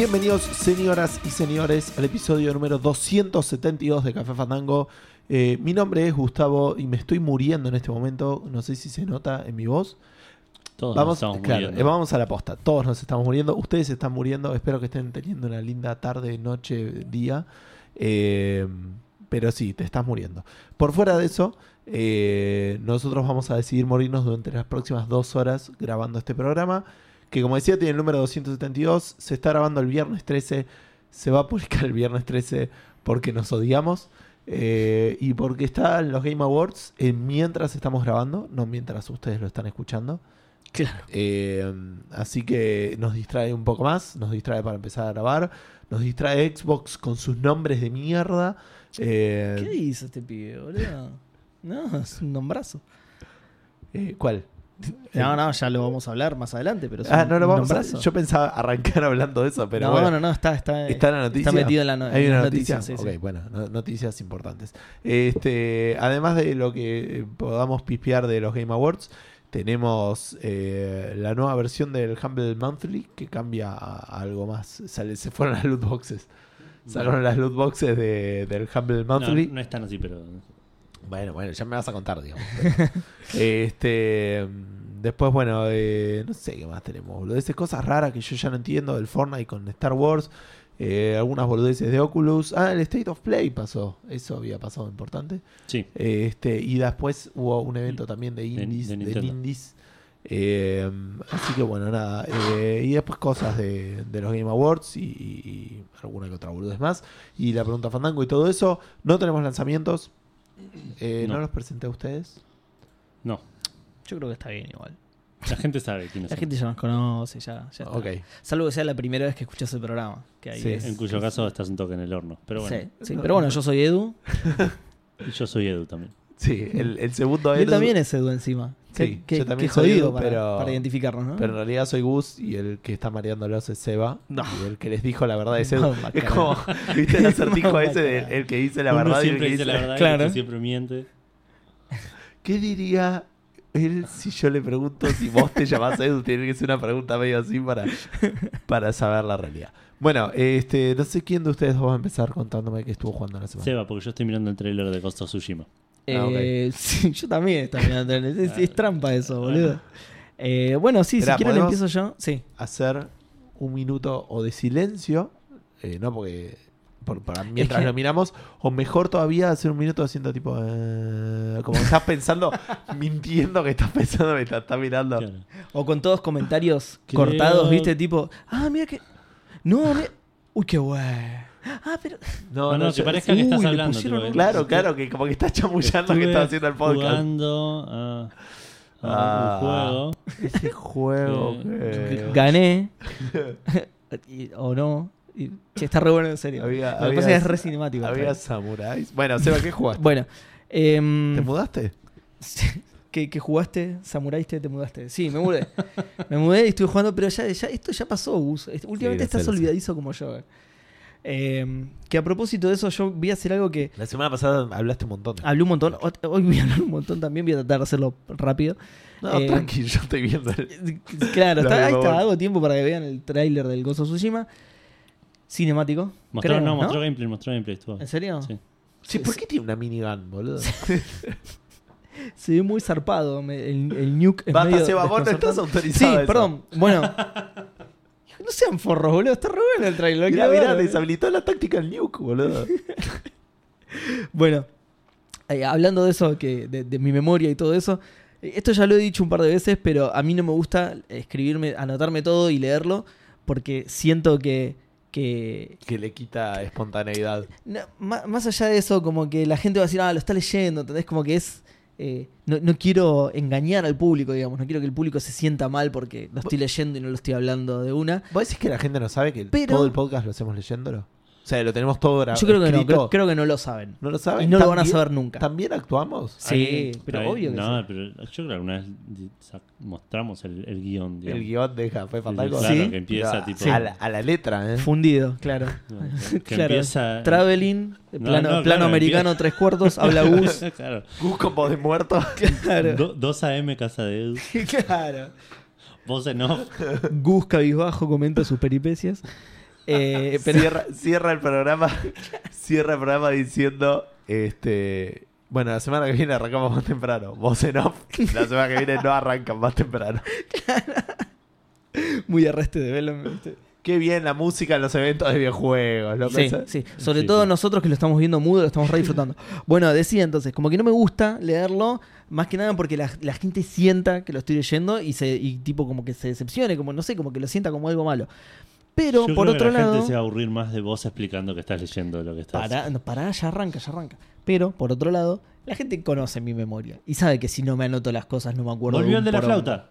Bienvenidos, señoras y señores, al episodio número 272 de Café Fandango. Eh, mi nombre es Gustavo y me estoy muriendo en este momento. No sé si se nota en mi voz. Todos Vamos, nos estamos claro, muriendo. eh, vamos a la posta. Todos nos estamos muriendo. Ustedes se están muriendo. Espero que estén teniendo una linda tarde, noche, día. Eh, pero sí, te estás muriendo. Por fuera de eso, nosotros vamos a decidir morirnos durante las próximas dos horas grabando este programa. Que como decía, tiene el número 272. Se está grabando el viernes 13. Se va a publicar el viernes 13 porque nos odiamos. eh, y porque está en los Game Awards eh, mientras estamos grabando, no mientras ustedes lo están escuchando. Claro. Eh, así que nos distrae un poco más, nos distrae para empezar a grabar, nos distrae Xbox con sus nombres de mierda. ¿Qué hizo este pibe, boludo? No, es un nombrazo. ¿Cuál? No, no, ya lo vamos a hablar más adelante, pero Ah, no lo vamos a. Yo pensaba arrancar hablando de eso, pero no, bueno. no, no, está, está, ¿Está en la noticia? está metido en la no- ¿Hay en una la noticia? sí, ok, sí. bueno, no- noticias importantes. Este, además de lo que eh, podamos pispear de los Game Awards, tenemos eh, la nueva versión del Humble Monthly que cambia a, a algo más. Sale- se fueron las loot boxes. Sacaron las loot boxes de- del Humble No, Monthly. no es tan así, pero. Bueno, bueno, ya me vas a contar, digamos. este. Después, bueno, eh, no sé qué más tenemos. Boludeces, cosas raras que yo ya no entiendo del Fortnite con Star Wars. eh, algunas boludeces de Oculus. Ah, el State of Play pasó. Eso había pasado importante. Sí. Eh, Este, y después hubo un evento también de indies, de de, Nintendo. indies. Eh, así que bueno, nada. eh, y después cosas de, de los Game Awards y, y- y alguna que otra boludez más. Y la pregunta Fandango y todo eso. No tenemos lanzamientos. Eh, ¿no. No. los presenté a ustedes? No. Yo creo que está bien igual. La gente sabe quiénes La son. gente ya nos conoce, ya, ya está. Ok. Salvo que sea la primera vez que escuchas el programa. Que ahí Sí. es- En cuyo caso estás un toque en el horno. Pero bueno. Sí, sí, pero bueno, yo soy Edu. Y yo soy Edu también. Sí, el, el segundo Y él Edu, también es Edu encima. Sí, Qué- qué, yo también qué soy jodido para, pero- para identificarnos, ¿no? Pero en realidad soy Gus y el que está mareándolos es Seba. No. Y el que les dijo la verdad es Edu. No, es como, ¿viste el acertijo No, ese del el que dice la Uno verdad y el que dice la verdad Claro. y el que siempre miente. ¿Qué diría él si yo le pregunto si vos te llamás Edu? Tiene que ser una pregunta medio así para, para saber la realidad. Bueno, este, no sé quién de ustedes va a empezar contándome que estuvo jugando la semana. Seba, porque yo estoy mirando el trailer de Ghost of Tsushima. Ah. Eh, sí, yo también estaba mirando. Es, es- es trampa eso, boludo. Eh, bueno, sí, Esperá, si quieren empiezo yo. Sí. Hacer un minuto o de silencio, eh, no porque por- para mientras que- lo miramos, o mejor todavía hacer un minuto haciendo tipo, eh, como estás pensando, mintiendo que estás pensando que estás, estás mirando. Claro. O con todos comentarios Creo- cortados, ¿viste? Tipo, ah, mira que. No, mira. Uy, qué guay. Ah, pero. No, No, no, que yo- parezca que Uy, estás hablando. pusieron tipo, un- Claro, claro, que como que estás chamullando que estás haciendo el podcast. Jugando a, a Ah. un juego. Ese juego que... Gané. Y- o no. Y- che, está re bueno en serio. Había- Lo que había- pasa es re cinemático. Había samuráis. Bueno, Seba, ¿qué jugaste? Bueno. em, ¿Te mudaste? que, que jugaste, samuraiste, te mudaste. Sí, me mudé. me mudé y estuve jugando, pero ya, ya esto ya pasó, Gus. Est- Últimamente estás olvidadizo como yo. eh. Eh, que a propósito de eso, yo voy a hacer algo que La semana pasada hablaste un montón. hablé un montón. Hoy voy a hablar un montón también, voy a tratar de hacerlo rápido. No, eh, tranqui, yo estoy viendo. el- Claro, Lo está, ahí está, hago tiempo para que vean el tráiler del Gozo Tsushima. Cinemático. Mostró, creo, no, mostró gameplay, mostró gameplay. Estuvo. ¿En serio? Sí. Sí, ¿por qué tiene una minigun, boludo? Se ve muy zarpado. me- el, el nuke es Basta, Seba, vos no estás autorizado. Sí, eso. perdón. Bueno. No sean forros, boludo. Está re bueno el trailer. Mirá, mirá, deshabilitó la táctica del nuke, boludo. Bueno, eh, hablando de eso, que de, de mi memoria y todo eso, eh, esto ya lo he dicho un par de veces, pero a mí no me gusta escribirme, anotarme todo y leerlo, porque siento que, que Que le quita espontaneidad. no, ma- más allá de eso, como que la gente va a decir, ah, lo está leyendo, ¿entendés? Como que es... eh, no, no quiero engañar al público, digamos, no quiero que el público se sienta mal porque lo estoy leyendo y no lo estoy hablando de una. ¿Vos decís que la gente no sabe que Pero- todo el podcast lo hacemos leyéndolo? O sea, lo tenemos todo grabado. Yo creo que no, creo, creo que no lo saben. ¿No lo saben? Y no lo van a ¿También- saber nunca. ¿También actuamos? Sí, Ahí- pero obvio que No, sí. pero yo creo que alguna vez mostramos el, el guion. digamos. El guion de Café Fandango. Claro, Sí. que empieza Pero tipo. a, la, a la letra, ¿eh? Fundido, claro. que Claro, empieza. Traveling, No, plano, no, plano claro, americano, empieza- tres cuartos, habla Gus. claro. Gus como de muerto. Claro. Do- 2 AM casa de Edu. claro. Vos en off. Gus cabizbajo comenta sus peripecias. Eh, pero Cierra, cierra el programa. Cierra el programa diciendo. Este. Bueno, la semana que viene arrancamos más temprano. Vos en off. La semana que viene no arrancan más temprano. muy arreste de. ¿viste? Qué bien la música en los eventos de videojuegos. loco. Sí, sí. Sobre Sí, todo sí. nosotros que lo estamos viendo mudo, lo estamos re disfrutando. Bueno, decía entonces, como que no me gusta leerlo, más que nada porque la, la gente sienta que lo estoy leyendo y, se, y tipo como que se decepcione, como no sé, como que lo sienta como algo malo. Pero Yo por creo otro que la lado... gente se va a aburrir más de vos explicando que estás leyendo lo que estás. No, pará, ya arranca, ya arranca. Pero, por otro lado, la gente conoce mi memoria y sabe que si no me anoto las cosas no me acuerdo. Volvió el de la flauta.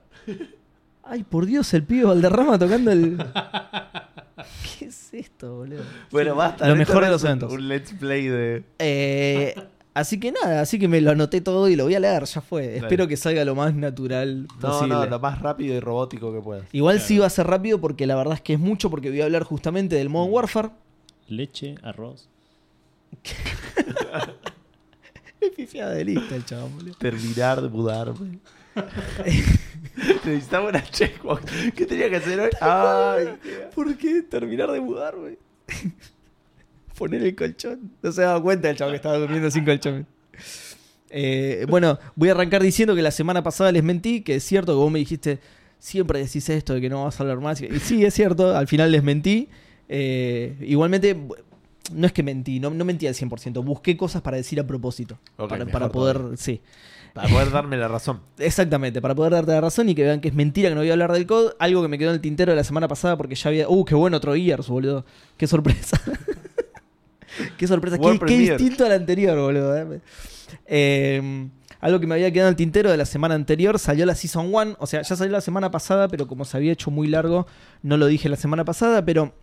Ay, por Dios, el pibe Valderrama tocando el. ¿Qué es esto, boludo? Bueno, basta. Lo mejor de los un- eventos. Un let's play de. Eh, así que nada, así que me lo anoté todo y lo voy a leer, ya fue. Dale. Espero que salga lo más natural No, posible. no, lo más rápido y robótico que puedas. Igual Claro. sí va a ser rápido porque la verdad es que es mucho porque voy a hablar justamente del Modern Warfare. Leche, arroz. Es pifiada de lista el chabón, boludo. Terminar de mudarme. Necesitaba una checkbox. ¿Qué tenía que hacer hoy? Ay, ¿Por qué terminar de mudarme? Poner el colchón. No se daba cuenta el chavo que estaba durmiendo sin colchón. Eh, bueno, voy a arrancar diciendo que la semana pasada les mentí, que es cierto que vos me dijiste, siempre decís esto de que no vas a hablar más. Y sí, es cierto, al final les mentí. Eh, igualmente, no es que mentí, no, no mentí al 100%, busqué cosas para decir a propósito. Para, para poder, todavía. sí. Para poder darme la razón. Exactamente, para poder darte la razón y que vean que es mentira que no voy a hablar del COD. Algo que me quedó en el tintero de la semana pasada porque ya había. ¡Uh, qué bueno otro Gears, boludo! ¡Qué sorpresa! ¡Qué sorpresa! ¡Qué, qué distinto al anterior, boludo! eh. Eh, algo que me había quedado en el tintero de la semana anterior salió la Season 1. O sea, ya salió la semana pasada, pero como se había hecho muy largo, no lo dije la semana pasada. Pero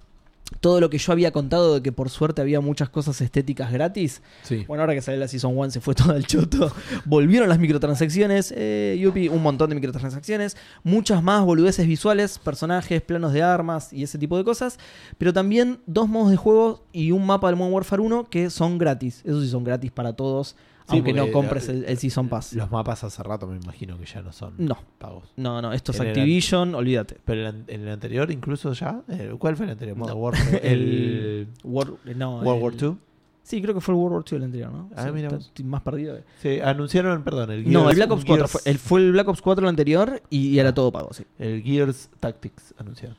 todo lo que yo había contado de que por suerte había muchas cosas estéticas gratis. Sí. Bueno, ahora que salió la Season 1 se fue todo al choto. Volvieron las microtransacciones. Eh, Yupi, un montón de microtransacciones. Muchas más boludeces visuales, personajes, planos de armas y ese tipo de cosas. Pero también dos modos de juego y un mapa del Modern Warfare 1 que son gratis. Eso sí son gratis para todos. Sí, aunque no compres la- el, el Season Pass. Los mapas hace rato me imagino que ya no son No. pagos. No, no, esto es En Activision, olvídate. Pero en, el anterior incluso ya. eh, ¿Cuál fue el anterior? No. Warfare. El no, World el- War II. Sí, creo que fue el World War II el anterior, ¿no? Ah, Sí, mira estoy más perdido. Sí, anunciaron, perdón, el Gears, No, el Black Ops un 4. Gears- Fue el, fue el Black Ops 4 el anterior y, y era Ah. todo pago, sí. El Gears Tactics anunciaron.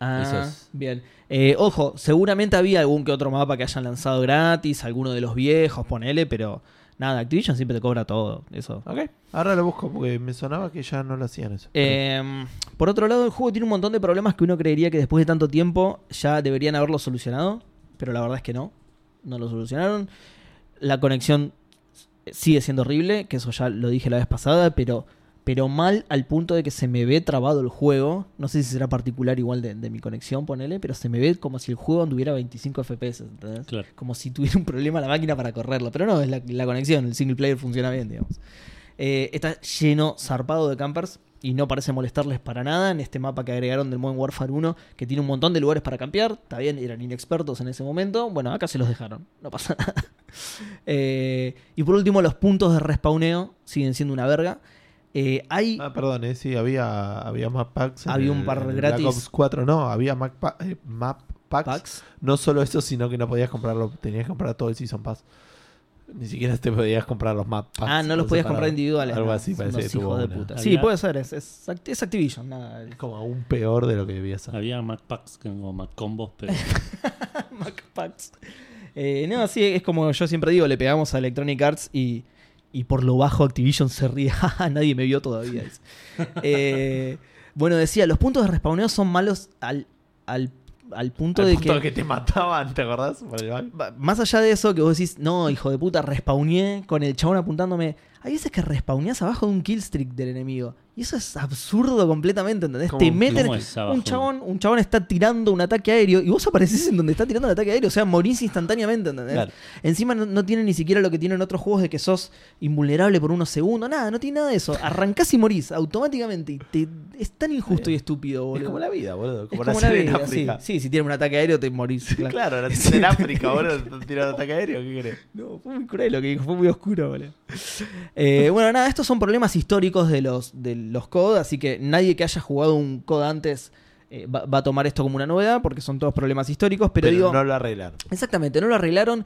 Ah, Esos. bien. Eh, ojo, seguramente había algún que otro mapa que hayan lanzado gratis, alguno de los viejos, ponele, pero nada, Activision siempre te cobra todo. Eso. Ok. Ahora lo busco porque me sonaba que ya no lo hacían eso. Eh, por otro lado, el juego tiene un montón de problemas que uno creería que después de tanto tiempo ya deberían haberlo solucionado, pero la verdad es que no, no lo solucionaron. La conexión sigue siendo horrible, que eso ya lo dije la vez pasada, pero, pero mal al punto de que se me ve trabado el juego. No sé si será particular igual de, de mi conexión, ponele, pero se me ve como si el juego anduviera 25 FPS, ¿entendés? Claro. Como si tuviera un problema la máquina para correrlo. Pero no, es la, la conexión, el single player funciona bien, digamos. Eh, está lleno, zarpado de campers y no parece molestarles para nada en este mapa que agregaron del Modern Warfare 1, que tiene un montón de lugares para campear. Está bien, eran inexpertos en ese momento. Bueno, acá se los dejaron, no pasa nada. Eh, y por último, los puntos de respawneo siguen siendo una verga. Eh, hay. Ah, perdón, eh, sí, había, había map packs. Había un par el gratis. Black Ops 4, no, había map, pa- eh, map packs. packs. No solo eso, sino que no podías comprarlo, tenías que comprar todo el Season Pass. Ni siquiera te podías comprar los map packs. Ah, no los podías separado. comprar individuales. Algo no, así parece que tuvo de puta. Sí, puede ser, es, es, Act- es Activision. Nada, Es como aún peor de lo que debía ser. Había Mac Packs como Mac Combos, pero Mac Packs. Eh, no, sí, es como yo siempre digo, le pegamos a Electronic Arts y, y por lo bajo Activision se ríe. "Ja, Nadie me vio todavía. Eh, bueno, decía, los puntos de respawneo son malos al, al, al punto Al de punto que... te mataban, ¿te acordás? Más allá de eso, que vos decís, no, hijo de puta, respawneé con el chabón apuntándome. Hay veces que respawneás abajo de un killstreak del enemigo. Y eso es absurdo completamente, ¿entendés? ¿Cómo- Te meten. es? Un chabón, un chabón está tirando un ataque aéreo y vos aparecés en donde está tirando el ataque aéreo. O sea, morís instantáneamente, ¿entendés? Claro. Encima no, no tiene ni siquiera lo que tienen otros juegos de que sos invulnerable por unos segundos. Nada, no tiene nada de eso. Arrancás y morís automáticamente. Y te- es tan injusto y estúpido, boludo. Es como la vida, boludo. Es Como, como nacer la en vida, sí. África. Sí, si tienes un ataque aéreo te morís. claro. Claro, nacer en África, boludo. tirando ataque aéreo, ¿qué querés? No, fue muy cruel lo que dijo, fue muy oscuro, boludo. Eh, bueno, nada, estos son problemas históricos de los, de los COD, así que nadie que haya jugado un COD antes eh, va, va a tomar esto como una novedad porque son todos problemas históricos, pero, Pero, digo, no lo arreglaron. exactamente, no lo arreglaron.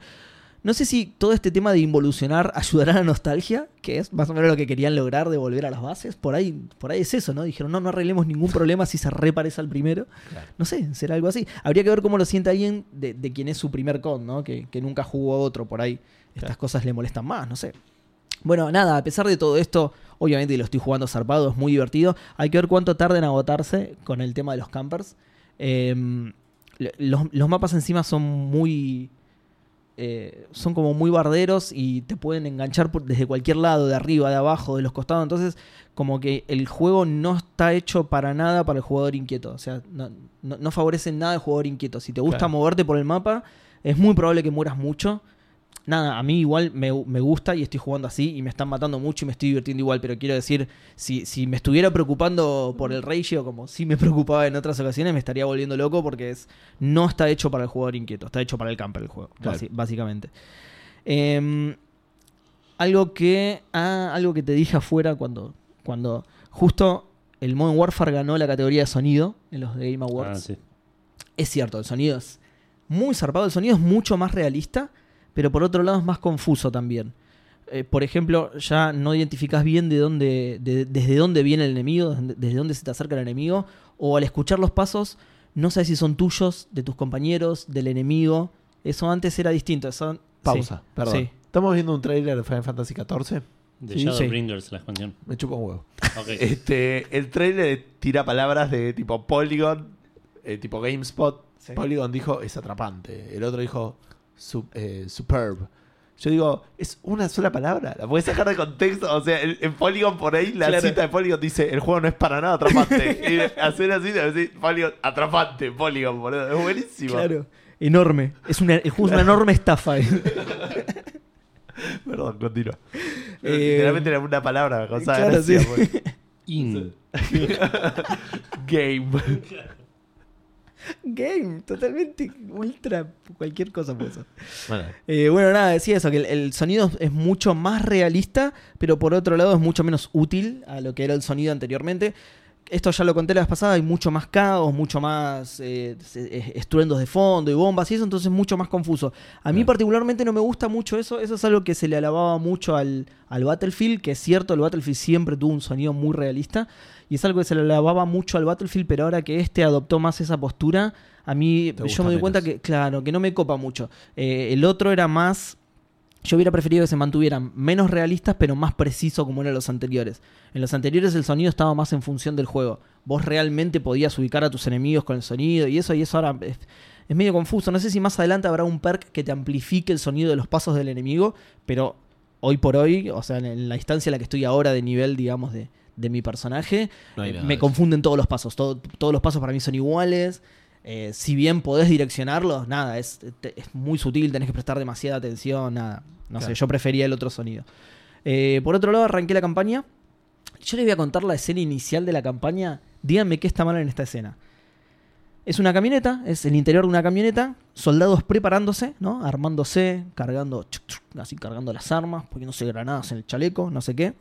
No sé si todo este tema de involucionar ayudará a la nostalgia, que es más o menos lo que querían lograr de volver a las bases. Por ahí, por ahí es eso, ¿no? Dijeron, no, no arreglemos ningún problema si se reparece al primero. Claro. No sé, será algo así. Habría que ver cómo lo siente alguien de, de quien es su primer con, ¿no? Que, que nunca jugó otro, por ahí. Estas cosas le molestan más, no sé. Bueno, nada, a pesar de todo esto, obviamente lo estoy jugando zarpado, es muy divertido. Hay que ver cuánto tarda en agotarse con el tema de los campers. Eh, los, los mapas encima son muy. eh, son como muy barderos y te pueden enganchar por- desde cualquier lado, de arriba, de abajo, de los costados. Entonces, como que el juego no está hecho para nada para el jugador inquieto. O sea, no, no- no favorece nada al jugador inquieto. Si te gusta Claro. moverte por el mapa, es muy probable que mueras mucho. Nada, a mí igual me, me gusta y estoy jugando así y me están matando mucho y me estoy divirtiendo igual, pero quiero decir, si, si me estuviera preocupando por el ratio, como sí me preocupaba en otras ocasiones, me estaría volviendo loco porque es no está hecho para el jugador inquieto, está hecho para el camper el juego, Claro. básicamente. Em, algo que ah, algo que te dije afuera cuando, cuando justo el Modern Warfare ganó la categoría de sonido en los Game Awards. Ah, sí. Es cierto, el sonido es muy zarpado, el sonido es mucho más realista, pero por otro lado es más confuso también. Eh, por ejemplo, ya no identificás bien de dónde, de- desde dónde viene el enemigo, desde, dónde se te acerca el enemigo, o al escuchar los pasos, no sabes si son tuyos, de tus compañeros, del enemigo. Eso antes era distinto. Eso, Pausa, sí, perdón. sí. Estamos viendo un trailer de Final Fantasy XIV. De Sí, Shadowbringers, la expansión. Me chupa un huevo. Este, el trailer tira palabras de tipo Polygon, eh, tipo GameSpot. Sí. Polygon dijo es atrapante. El otro dijo eh, superb. Yo digo, es una sola palabra. La puedes sacar de contexto. O sea, en, Polygon por ahí, la Claro. cita de Polygon dice: el juego no es para nada atrapante. y hacer así, decir Polygon, atrapante, Polygon, boludo. Es buenísimo. Claro. Enorme. Es una, es una enorme estafa. Perdón, continúa. Eh, Literalmente era una palabra, cosa claro, gracia, sí. pues. In. Game. Game, totalmente ultra cualquier cosa ser. Bueno, Eh, bueno, nada, decía eso, que el, el sonido es mucho más realista, pero por otro lado es mucho menos útil a lo que era el sonido anteriormente. Esto ya lo conté la vez pasada, hay mucho más caos, mucho más eh, estruendos de fondo y bombas y eso, entonces es mucho más confuso. A mí particularmente no me gusta mucho eso, eso es algo que se le alababa mucho al, al Battlefield, que es cierto, el Battlefield siempre tuvo un sonido muy realista, y es algo que se le alababa mucho al Battlefield, pero ahora que este adoptó más esa postura, a mí yo me doy cuenta que, claro, que no me copa mucho. Eh, el otro era más. Yo hubiera preferido que se mantuvieran menos realistas, pero más preciso como eran los anteriores. En los anteriores el sonido estaba más en función del juego. Vos realmente podías ubicar a tus enemigos con el sonido y eso, y eso ahora es, es medio confuso. No sé si más adelante habrá un perk que te amplifique el sonido de los pasos del enemigo, pero hoy por hoy, o sea, en, la instancia en la que estoy ahora de nivel, digamos, de, de mi personaje, no eh, me confunden todos los pasos. Todo- todos los pasos para mí son iguales. Eh, si bien podés direccionarlos, nada, es, te- es muy sutil, tenés que prestar demasiada atención, nada. No Claro. sé, yo prefería el otro sonido. Eh, por otro lado, arranqué la campaña. Yo les voy a contar la escena inicial de la campaña. Díganme qué está mal en esta escena. Es una camioneta, es el interior de una camioneta, soldados preparándose, ¿no? Armándose, cargando, chuc, chuc, así cargando las armas, poniéndose granadas en el chaleco, no sé qué.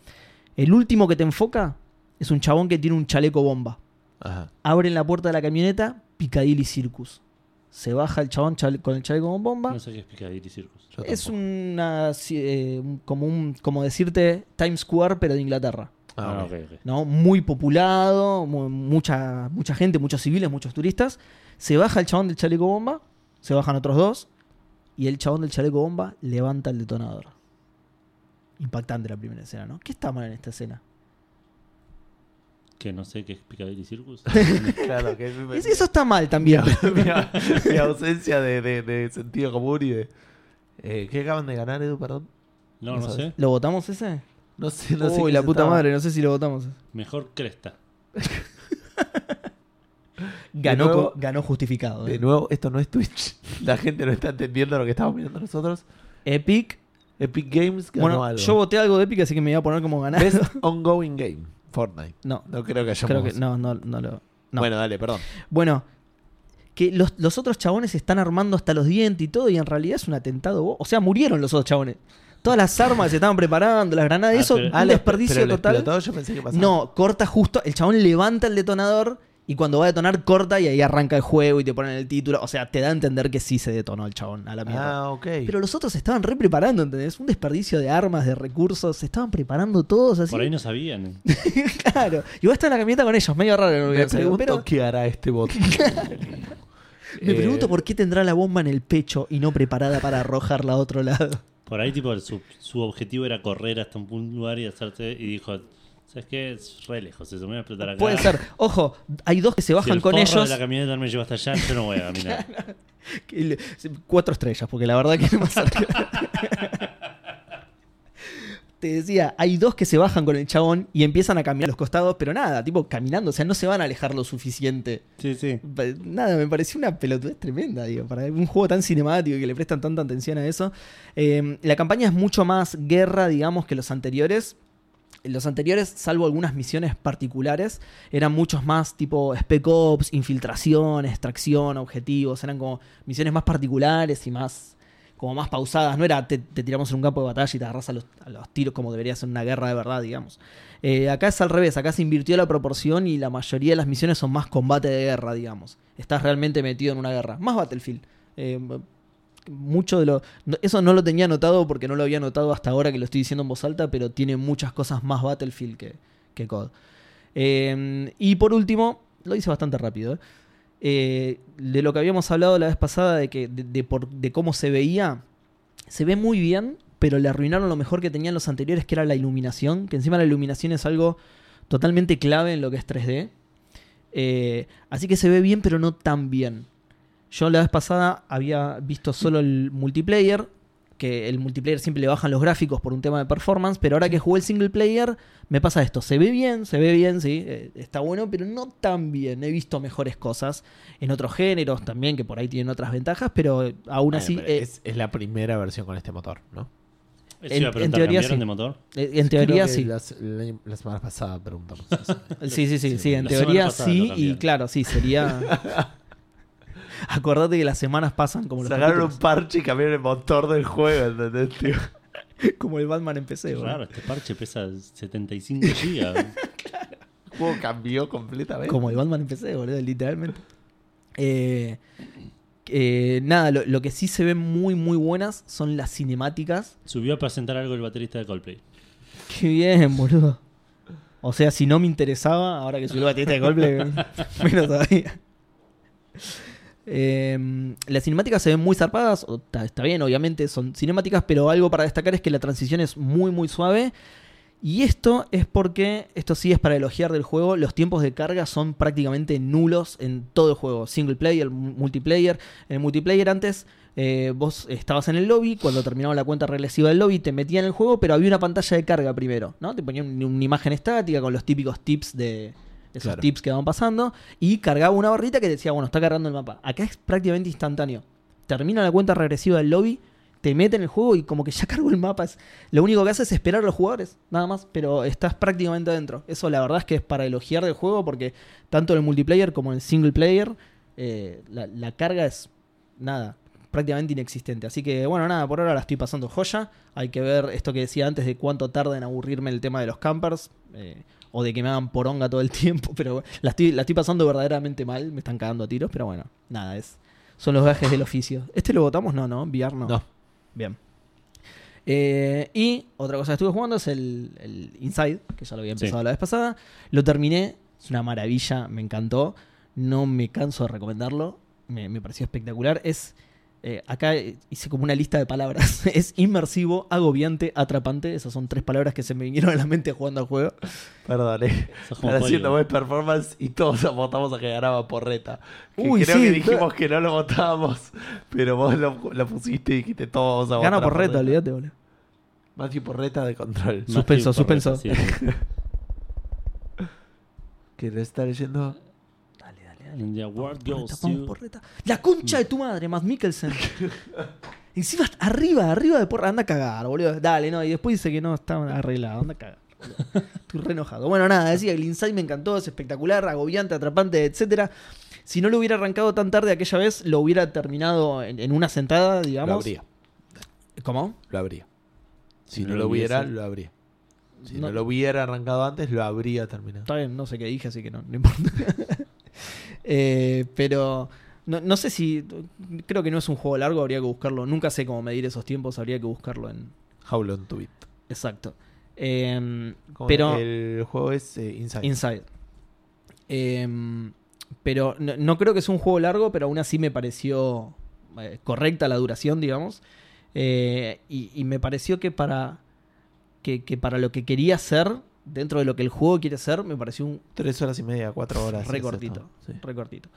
El último que te enfoca es un chabón que tiene un chaleco bomba. Ajá. Abren la puerta de la camioneta, Piccadilly Circus. Se baja el chabón chale- con el chaleco con bomba. No sé qué es Piccadilly Circus. Yo es una eh, como un como decirte Times Square pero de Inglaterra. Ah, Ah, ok. ok, ok. ¿no? Muy populado, mu- mucha, mucha gente, muchos civiles, muchos turistas. Se baja el chabón del chaleco bomba, se bajan otros dos, y el chabón del chaleco bomba levanta el detonador. Impactante la primera escena, ¿no? ¿Qué está mal en esta escena? Que no sé qué es Piccadilly Circus. Claro, que Es- Eso está mal también. mi, mi ausencia de, de- de sentido común y de. Eh, ¿Qué acaban de ganar, Edu? Perdón. No, No sé. ¿Lo votamos ese? No sé, no sé. Uy, la puta estaba- madre, no sé si lo votamos. Mejor Cresta. Ganó, nuevo- ganó justificado. ¿eh? De nuevo, esto no es Twitch. La gente no está entendiendo lo que estamos mirando nosotros. Epic. Epic Games ganó Bueno, algo. yo voté algo de Epic, así que me voy a poner como ganar. Best Ongoing Game. Fortnite. No, No creo que hayamos. creo que no, no, no lo. no. Bueno, dale, perdón. Bueno, que los, los otros chabones se están armando hasta los dientes y todo, y en realidad es un atentado. O sea, murieron los otros chabones. Todas las armas que se estaban preparando, las granadas, Ah, eso, pero- un desperdicio pero el total. explotó, yo pensé que pasaba. No, corta justo, el chabón levanta el detonador Y cuando va a detonar, corta y ahí arranca el juego y te ponen el título. O sea, te da a entender que sí se detonó el chabón a la mierda. Ah, ok. Pero los otros se estaban re preparando, ¿entendés? Un desperdicio de armas, de recursos. Se estaban preparando todos así. Por ahí no sabían. claro. Y vos estás en la camioneta con ellos, medio raro. Me Pero- pregunto qué hará este bot. me Eh, pregunto por qué tendrá la bomba en el pecho y no preparada para arrojarla a otro lado. Por ahí, tipo, su, su objetivo era correr hasta un lugar y hacerte. Y dijo: ¿Sabes qué? Es re lejos eso, me voy a explotar acá. Puede ser. Ojo, hay dos que se Si bajan el con forro ellos. de la camioneta me lleva hasta allá, yo no voy a caminar. que Cuatro estrellas, porque la verdad que no me acerqué. Te decía, hay dos que se bajan con el chabón y empiezan a caminar a los costados, pero nada, tipo caminando, o sea, no se van a alejar lo suficiente. Sí, sí. Nada, me pareció una pelotudez tremenda, digo, para un juego tan cinemático y que le prestan tanta atención a eso. Eh, la campaña es mucho más guerra, digamos, que los anteriores. Los anteriores, salvo algunas misiones particulares, eran muchos más tipo Spec Ops, infiltración, extracción, objetivos. Eran como misiones más particulares y más como más pausadas. No era te, te tiramos en un campo de batalla y te agarras a los, tiros como debería ser una guerra de verdad, digamos. Eh, acá es al revés, acá se invirtió la proporción y la mayoría de las misiones son más combate de guerra, digamos. Estás realmente metido en una guerra. Más Battlefield. Eh, mucho de lo. Eso no lo tenía notado porque no lo había notado hasta ahora que lo estoy diciendo en voz alta, pero tiene muchas cosas más Battlefield que, que COD. Eh, y por último, lo hice bastante rápido. ¿eh? Eh, de lo que habíamos hablado la vez pasada de, que, de, de por- de cómo se veía, se ve muy bien, pero le arruinaron lo mejor que tenían los anteriores, que era la iluminación, que encima la iluminación es algo totalmente clave en lo que es 3D. Eh, así que se ve bien, pero no tan bien. Yo la vez pasada había visto solo el multiplayer, que el multiplayer siempre le bajan los gráficos por un tema de performance, pero ahora que jugué el single player, me pasa esto. Se ve bien, se ve bien, sí, eh, está bueno, pero no tan bien. He visto mejores cosas en otros géneros también, que por ahí tienen otras ventajas, pero aún así, pero eh, es, es la primera versión con este motor, ¿no? En- teoría ¿cambiaron sí. de motor? eh, en teoría sí. las- la, la semana pasada preguntamos eso. Sí, sí, sí, Sí, sí, en teoría sí, y claro, sí, sería... Acordate que las semanas pasan como los Sacaron un parche y cambiaron el motor del juego, ¿entendés, tío? como el Batman en PC, Qué boludo. raro, este parche pesa 75 gigas. El juego cambió completamente. Como el Batman en PC, boludo, literalmente. Eh, eh, nada, lo, lo que sí se ven muy, muy buenas son las cinemáticas. Subió a presentar algo el baterista de Coldplay. Qué bien, boludo. O sea, si no me interesaba, ahora que soy el batista de golpe, menos todavía. Eh, las cinemáticas se ven muy zarpadas, está, bien, obviamente son cinemáticas, pero algo para destacar es que la transición es muy, muy suave. Y esto es porque, esto sí es para elogiar del juego, los tiempos de carga son prácticamente nulos en todo el juego. Single player, mu- multiplayer. En el multiplayer antes eh, vos estabas en el lobby, cuando terminaba la cuenta regresiva del lobby te metían en el juego, pero había una pantalla de carga primero, ¿no? Te ponían un- una imagen estática con los típicos tips de... Esos Claro. tips que van pasando y cargaba una barrita que decía, bueno, está cargando el mapa. Acá es prácticamente instantáneo. Termina la cuenta regresiva del lobby, te mete en el juego y como que ya cargó el mapa. Es, lo único que hace es esperar a los jugadores, nada más, pero estás prácticamente adentro. Eso la verdad es que es para elogiar del juego porque tanto en el multiplayer como en el single player eh, la, la carga es nada, prácticamente inexistente. Así que bueno, nada, por ahora la estoy pasando joya. Hay que ver esto que decía antes de cuánto tarda en aburrirme el tema de los campers. eh, o de que me hagan poronga todo el tiempo, pero la estoy, la estoy pasando verdaderamente mal, me están cagando a tiros, pero bueno, nada, es son los gajes del oficio. ¿Este lo votamos? No, no, VR no. No. Bien. Eh, y otra cosa que estuve jugando es el, el Inside, que ya lo había empezado Sí. la vez pasada. Lo terminé, es una maravilla, me encantó. No me canso de recomendarlo, me, me pareció espectacular. Es. Eh, acá hice como una lista de palabras. es inmersivo, agobiante, atrapante. Esas son tres palabras que se me vinieron a la mente jugando al juego. Perdón, eh. Haciendo buen performance y todos votamos a que ganaba Porreta. Que Uy, creo sí, que dijimos claro. que no lo votábamos, pero vos lo, lo pusiste y dijiste todos vamos a Gana votar. por a reta, olvídate, boludo. Matthew Porreta de control. Suspenso, suspenso. sí. Que está leyendo. Dale, dale, dale. And the award Porreta, goes vamos, to- porreta. La concha de tu madre, Matt Mikkelsen. Encima arriba, arriba de porra. Anda a cagar, boludo. Dale, no. Y después dice que no está arreglado. Anda a cagar. boludo. Estoy re enojado. Bueno, nada, decía que el Inside me encantó, es espectacular, agobiante, atrapante, etcétera. Si no lo hubiera arrancado tan tarde aquella vez, lo hubiera terminado en, en una sentada, Lo digamos. habría. ¿Cómo? Lo habría. Si no lo lo hubiera, hubiese. lo habría. Si No- no. lo hubiera arrancado antes, lo habría terminado. Está bien, no sé qué dije, así que no, no importa. Eh, pero no, no sé si. Creo que no es un juego largo, habría que buscarlo. Nunca sé cómo medir esos tiempos, habría que buscarlo en. How long to beat. Exacto. Eh, pero. El juego es eh, Inside. Inside. Em, pero no, no creo que sea un juego largo, pero aún así me pareció eh, correcta la duración, digamos. Eh, y, y me pareció que para, que, que para lo que quería hacer, dentro de lo que el juego quiere ser, me pareció un Tres horas y media, cuatro horas. re es cortito. esto, sí. re cortito.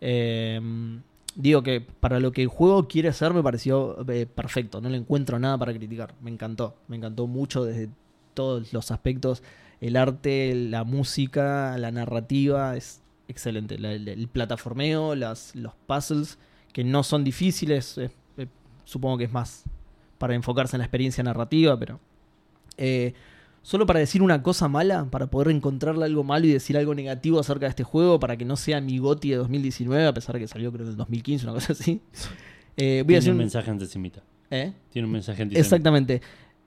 Em, digo que para lo que el juego quiere ser, me pareció eh, perfecto. No le encuentro nada para criticar. Me encantó. Me encantó mucho desde todos los aspectos. El arte, la música, la narrativa. Es excelente. La- el, el plataformeo, las, los puzzles, que no son difíciles. eh, eh, supongo que es más para enfocarse en la experiencia narrativa, pero... eh, Solo para decir una cosa mala, para poder encontrarle algo malo y decir algo negativo acerca de este juego, para que no sea mi GOTY de 2019, a pesar de que salió creo en el 2015, una cosa así. Eh, voy a Tiene decir un un- mensaje antisemita. ¿Eh? Tiene un mensaje antisemita. Exactamente.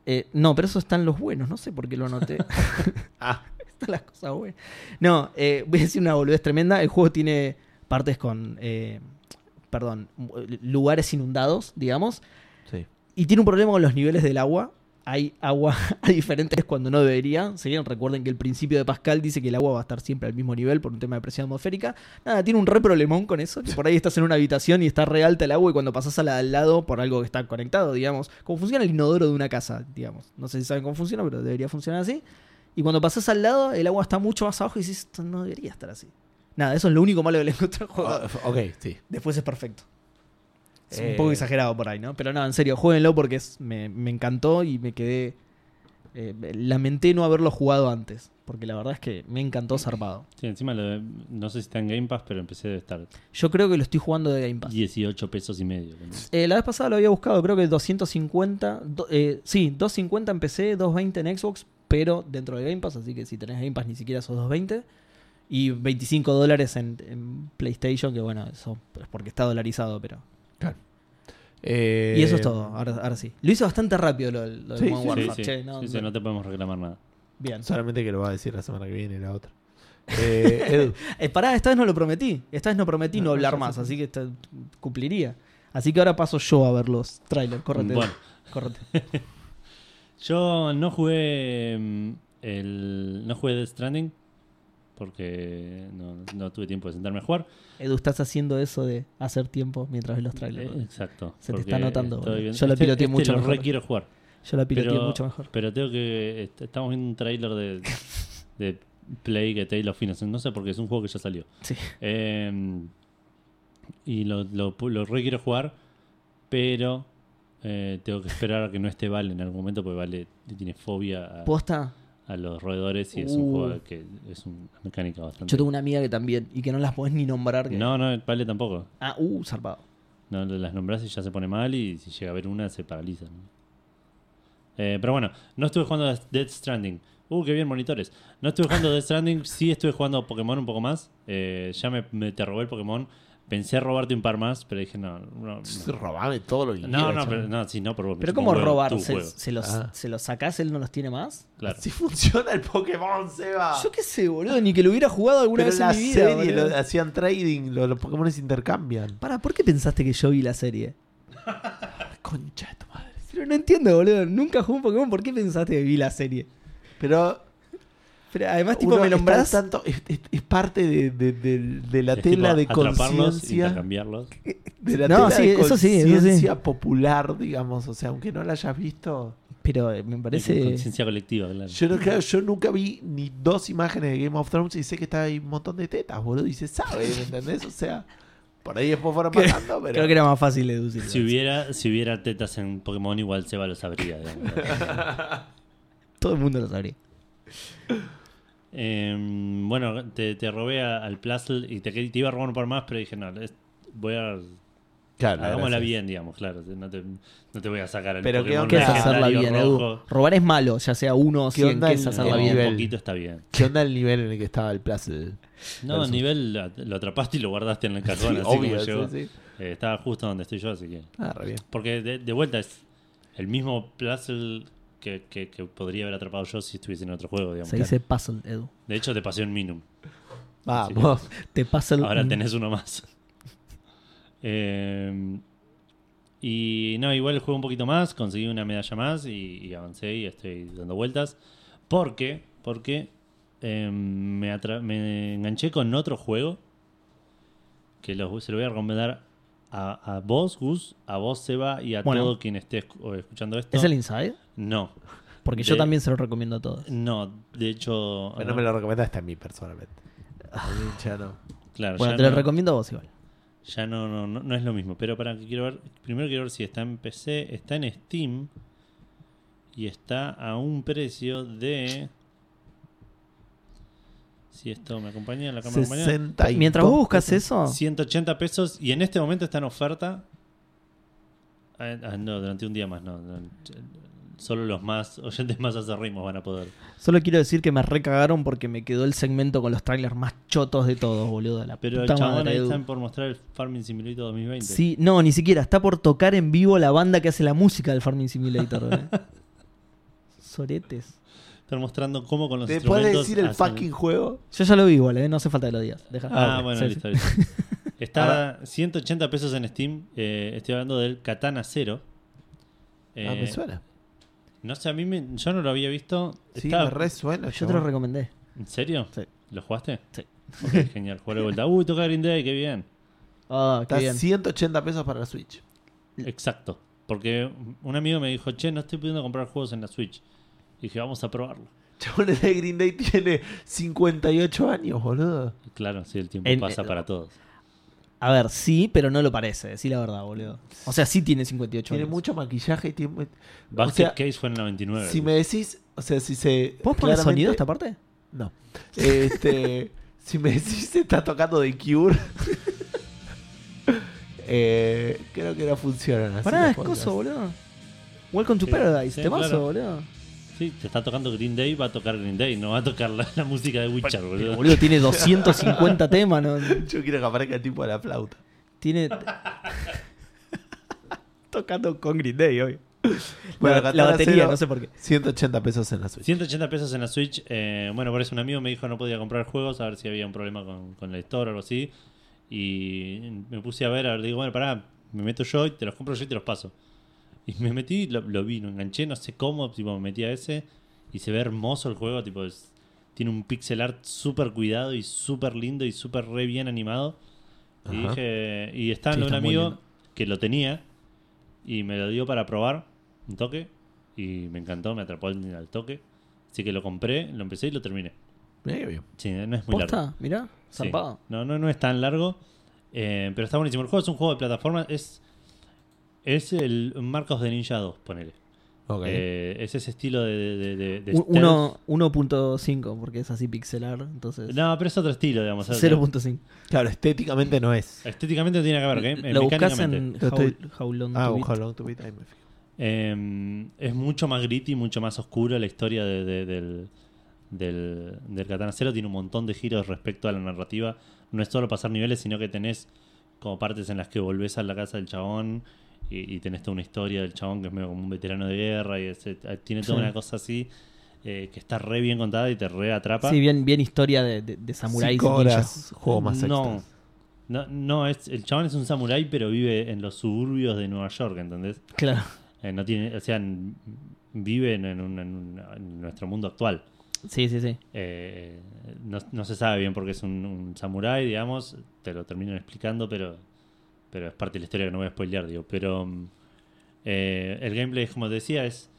Eh, no, pero eso están los buenos, no sé por qué lo anoté. Ah, Están las cosas buenas. No, eh, voy a decir una boludez tremenda. El juego tiene partes con, eh, perdón, lugares inundados, digamos. sí. Y tiene un problema con los niveles del agua. Hay agua a diferentes cuando no debería. Bien recuerden que el principio de Pascal dice que el agua va a estar siempre al mismo nivel por un tema de presión atmosférica. Nada, tiene un re problemón con eso. Que por ahí estás en una habitación y está re alta el agua y cuando pasas a la de al lado por algo que está conectado, digamos. Como funciona el inodoro de una casa, digamos. No sé si saben cómo funciona, pero debería funcionar así. Y cuando pasas al lado, el agua está mucho más abajo y dices, esto no debería estar así. Nada, eso es lo único malo que le encontré al juego. Ah, ok, sí. Después es perfecto. Es un Eh. poco exagerado por ahí, ¿no? Pero no, en serio, jueguenlo porque es, me, me encantó y me quedé. eh, lamenté no haberlo jugado antes. Porque la verdad es que me encantó zarpado. Sí, encima lo de- no sé si está en Game Pass, pero empecé a estar Yo creo que lo estoy jugando de Game Pass. 18 pesos y medio. Eh, la vez pasada lo había buscado, creo que 250. do- eh, sí, 250 en PC, 220 en Xbox, pero dentro de Game Pass. Así que si tenés Game Pass, ni siquiera esos 220. Y 25 dólares en, en PlayStation, que bueno, eso es porque está dolarizado, pero. Eh, Y eso es todo, ahora, ahora sí. Lo hizo bastante rápido lo, del- lo del Sí, Modern sí, Sí, Warfare. sí, Che, no, sí, sí, no te podemos reclamar nada. Bien. Solamente que lo va a decir la semana que viene la otra. Eh, Edu. Eh, pará, esta vez no lo prometí. Esta vez no prometí no, hablar más, así que esta- cumpliría. Así que ahora paso yo a ver los trailers. Córrete. Bueno. Córrete. Yo no jugué mm, el no jugué Death Stranding porque no, no tuve tiempo de sentarme a jugar. Edu, estás haciendo eso de hacer tiempo mientras ves los trailers. Eh, exacto. Se te está notando, Yo lo este- piloteé este mucho lo mejor. re quiero jugar. Yo la piloteé Pero, mucho mejor. pero tengo que est- estamos viendo un tráiler de, de Play que Tale of Innocence. No sé porque es un juego que ya salió. Sí. Eh, y lo, lo, lo re quiero jugar, pero eh, tengo que esperar a que no esté Vale en algún momento, porque Vale le tiene fobia a, ¿Posta? A los roedores y es un Uh. juego que es una mecánica bastante. Yo tengo una amiga que también, y que no las podés ni nombrar. que- No, no, Vale tampoco. Ah, uh, zarpado. No las nombras y ya se pone mal y si llega a ver una se paraliza. ¿no? Eh, pero bueno, no estuve jugando a Death Stranding. Uh, qué bien monitores. No estuve jugando Death Stranding, sí estuve jugando a Pokémon un poco más. Eh, ya me, me te robé el Pokémon. Pensé robarte un par más, pero dije no. No, no. Robame todo lo que No, quieras, no, pero, no, sí, no, pero, Pero ¿cómo robar? ¿Se, los, Ah. ¿Se los sacás? ¿Él no los tiene más? Claro. Así funciona el Pokémon, Seba. Yo qué sé, boludo. Ni que lo hubiera jugado alguna Pero vez en la en mi vida. serie lo- hacían trading, lo- los Pokémon se intercambian. Para, ¿por qué pensaste que yo vi la serie? Concha de tu madre. Pero no entiendo, boludo. Nunca jugué un Pokémon. ¿Por qué pensaste que vi la serie? Pero Pero además, tipo, uno me nombrás. tanto, es, es- es parte de, de- de- de la Es tela de tipo atraparlos, conciencia. intercambiarlos. De la No, tela sí, de eso sí, eso sí. conciencia popular, digamos. O sea, aunque no la hayas visto. Pero eh, me parece. Conciencia colectiva, claro. Yo, no, claro, yo nunca vi ni dos imágenes de Game of Thrones y sé que está ahí un montón de tetas, boludo. Y se sabe, ¿me entendés? O sea, por ahí después fueron matando, pero. Creo que era más fácil deducir. Si hubiera, si hubiera tetas en Pokémon, igual Seba lo sabría. Todo el mundo lo sabría. Eh, bueno, te, te robé a- al Plazzle y te, te iba a robar un par más, pero dije, no, es- voy a... Claro, Hagámosla gracias. bien, digamos, claro. No te, no te voy a sacar el Pero ¿qué Pokémon onda? ¿Qué es hacerla bien, Edu? Robar es malo, ya sea uno o ¿Qué cien. onda ¿Qué es el- hacerla el bien? un poquito está bien. ¿Qué onda el nivel en el que estaba el Plaza? No, Versus. nivel lo- atrapaste y lo guardaste en el cajón, así obvio, como llegó. sí, sí. Eh, estaba justo donde estoy yo, así que... Ah, re bien. Porque de, de vuelta es el mismo Plazzle que, que, que podría haber atrapado yo si estuviese en otro juego, digamos. Se dice puzzle, Edu. De hecho, te pasé un Minum. Vamos. Te pasa el. Ahora tenés uno más. Eh, y no, igual jugué un poquito más, conseguí una medalla más y, y avancé y estoy dando vueltas. Porque, porque eh, me, me enganché con otro juego que lo- se lo voy a recomendar a, a vos, Gus, a vos, Seba, y a Bueno. todo quien esté escu- escuchando esto. ¿Es el Inside? No, Porque yo también se lo recomiendo a todos. no, de hecho... Pero no me lo recomendaste a mí personalmente. A mí ya no. Claro, Bueno, ya te lo recomiendo a vos igual. Ya no, no, no, no es lo mismo. Pero para que quiero ver. Primero quiero ver si está en PC. Está en Steam. Y está a un precio de. Si esto me acompaña, la cámara acompaña. 60 y Mientras vos buscas eso, 180 pesos. Y en este momento está en oferta. Ah, ah, no, durante un día más, no. Solo los más oyentes más acerrimos van a poder. solo quiero decir que me recagaron porque me quedó el segmento con los trailers más chotos de todos, boludo. La Pero el puta chabón madre, ahí están por mostrar el Farming Simulator 2020. Sí, no, ni siquiera. Está por tocar en vivo la banda que hace la música del Farming Simulator. boludo. Soretes. Están mostrando cómo con los ¿Te puedes decir el hacen- fucking juego? Yo ya lo vi igual, ¿eh? no hace falta que lo digas. Deja. Ah, bueno, sí, listo, listo. Está 180 pesos en Steam. eh, estoy hablando del Katana Zero. ah, me Eh, suena. No sé, a mí me- yo no lo había visto. Sí, Está- me re suena. Yo te lo recomendé. ¿En serio? Sí. ¿Lo jugaste? Sí. Ok, genial. Jugar de vuelta. Uy, toca Green Day, qué bien. Ah, qué Está bien. 180 pesos para la Switch. Exacto. Porque un amigo me dijo, che, no estoy pudiendo comprar juegos en la Switch. Y dije, vamos a probarlo. Chabón, el Green Day tiene 58 años, boludo. Y claro, sí, el tiempo En- pasa eh, para todos. A ver, sí, pero no lo parece, decí la verdad, boludo. O sea, sí tiene 58 Tiene años. mucho maquillaje y tiene... Basket sea, Case fue en el 99. Si me decís, o sea, si se... ¿Puedes poner claramente- sonido a esta parte? No. Este, si me decís se está tocando The Cure, eh, creo que no funcionan así. Pará, los es podcasts. coso, boludo. Welcome to Sí, Paradise, sí, temazo, claro. boludo. Sí, te está tocando Green Day, va a tocar Green Day, no va a tocar la, la música de Witcher, Pero, boludo. boludo, tiene 250 temas, ¿no? Yo quiero que aparezca el tipo de la flauta. Tiene. Tocando con Green Day hoy. Bueno, la, batería, no sé por qué. 180 pesos en la Switch. 180 pesos en la Switch. eh, bueno, por eso un amigo me dijo no podía comprar juegos, a ver si había un problema con, con la Store o algo así. Y me puse a ver, a ver, digo, bueno, pará, me meto yo y te los compro yo y te los paso. Y me metí, lo, lo vi, lo enganché, no sé cómo, tipo, me metí a ese y se ve hermoso el juego, tipo, es- tiene un pixel art súper cuidado y súper lindo y súper re bien animado. Y dije, y estaba Sí, un amigo que lo tenía y me lo dio para probar un toque y me encantó, me atrapó al, toque. Así que lo compré, lo empecé y lo terminé. Mirá. Sí, no es muy largo. Mirá, Sí. No, no, no es tan largo, eh, pero está buenísimo. El juego es un juego de plataforma, es, es el Marcos de Ninja 2, ponele. Ok. Eh, es ese estilo de... de, de- de Un- stealth. uno- 1.5, porque es así pixelar, entonces. No, pero es otro estilo, digamos. o sea, 0.5. Claro, estéticamente no es. Estéticamente no tiene que ver, ¿ok? Eh, Lo buscas mecánicamente. en How, estoy- How Long Ah, to un Beat. How Long to Beat, ahí me fijo. Eh, es mucho más gritty, mucho más oscuro la historia de- de- del, del, del Katana Zero. Tiene un montón de giros respecto a la narrativa. No es solo pasar niveles, sino que tenés como partes en las que volvés a la casa del chabón y, y tenés toda una historia del chabón que es medio como un veterano de guerra y ese- tiene toda Sí. una cosa así eh, que está re bien contada y te re atrapa. Sí, bien, bien historia de, de, de samuráis. Cinco horas, juego más no, no, no es, el chabón es un samurái, pero vive en los suburbios de Nueva York, ¿entendés? Claro. Eh, no tiene, o sea, vive en, en un- en un- en nuestro mundo actual. Sí, sí, sí. Eh, no, no se sabe bien por qué es un, un samurái, digamos. Te lo terminan explicando, pero, pero es parte de la historia que no voy a spoilear, digo. Pero mm, eh, el gameplay, como te decía, es.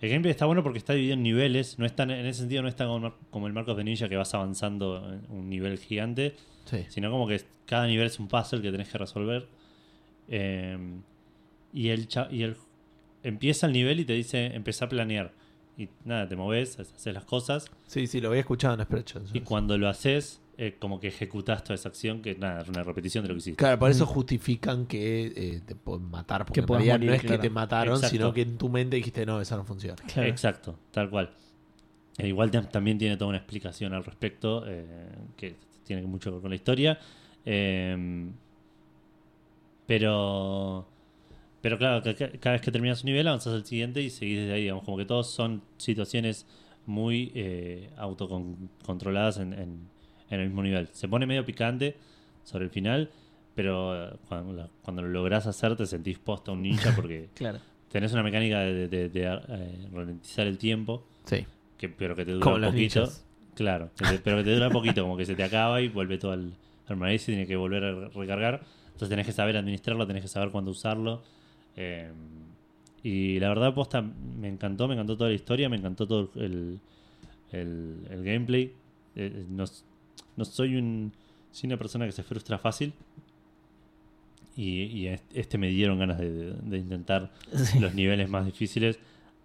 El gameplay está bueno porque está dividido en niveles. No es tan- en ese sentido, no está como, el Mar- como el Marcos de Ninja que vas avanzando en un nivel gigante Sí. sino como que cada nivel es un puzzle que tenés que resolver. Eh, y el y el empieza el nivel y te dice empieza a planear. Y nada, te moves, haces las cosas. Sí, sí, lo había escuchado en Spreadsheet. Y cuando lo haces, eh, como que ejecutas toda esa acción, que nada, es una repetición de lo que hiciste. Claro, por eso justifican que eh, te pueden matar. Porque Que en puedas realidad morir, no es claro. que te mataron, Exacto. sino que en tu mente dijiste, no, eso no funciona. Claro. Exacto, tal cual. E igual tam- también tiene toda una explicación al respecto, eh, que tiene mucho que ver con la historia. Eh, pero, pero claro, ca- ca- cada vez que terminas un nivel avanzas al siguiente y seguís desde ahí. Digamos, como que todos son situaciones muy eh, autocontroladas en, en- en el mismo nivel. Se pone medio picante sobre el final, pero eh, cuando, lo- cuando lo lográs hacer te sentís posta un ninja porque Claro. tenés una mecánica de, de- de, eh, ralentizar el tiempo, Sí. que, pero que te dura Como un poquito. ninjas. Claro, que te- pero que te dura poquito, como que se te acaba y vuelve todo al, al maíz y tiene que volver a recargar. Entonces tenés que saber administrarlo, tenés que saber cuándo usarlo. Eh, y la verdad, posta, me encantó, me encantó toda la historia, me encantó todo el, el, el gameplay. Eh, no soy un soy una persona que se frustra fácil. Y, y est- este me dieron ganas de, intentar Sí. los niveles más difíciles.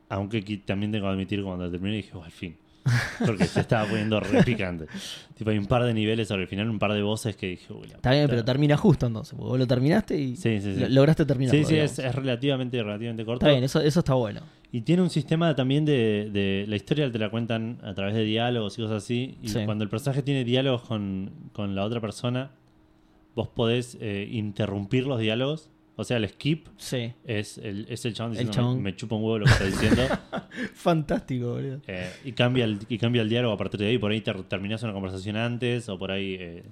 Aunque también tengo que admitir cuando terminé dije, "Oh, al fin. Porque se estaba poniendo re picante. tipo, hay un par de niveles sobre el final, un par de voces que dije, uy, la Está bien, puta". pero termina justo entonces. Vos lo terminaste y Sí, sí, lograste terminar. Sí, sí, es, es relativamente, relativamente corto. Está bien, eso, eso está bueno. Y tiene un sistema también de, de- La historia te la cuentan a través de diálogos y cosas así. Y Sí. cuando el personaje tiene diálogos con, con la otra persona, vos podés eh, interrumpir los diálogos. O sea, el skip Sí. es el, es el chabón El diciendo, chabón. Me, me chupa un huevo lo que está diciendo. Fantástico, boludo. Eh, y, cambia el, y cambia el diálogo a partir de ahí. Por ahí ter- terminás una conversación antes, o por ahí, eh,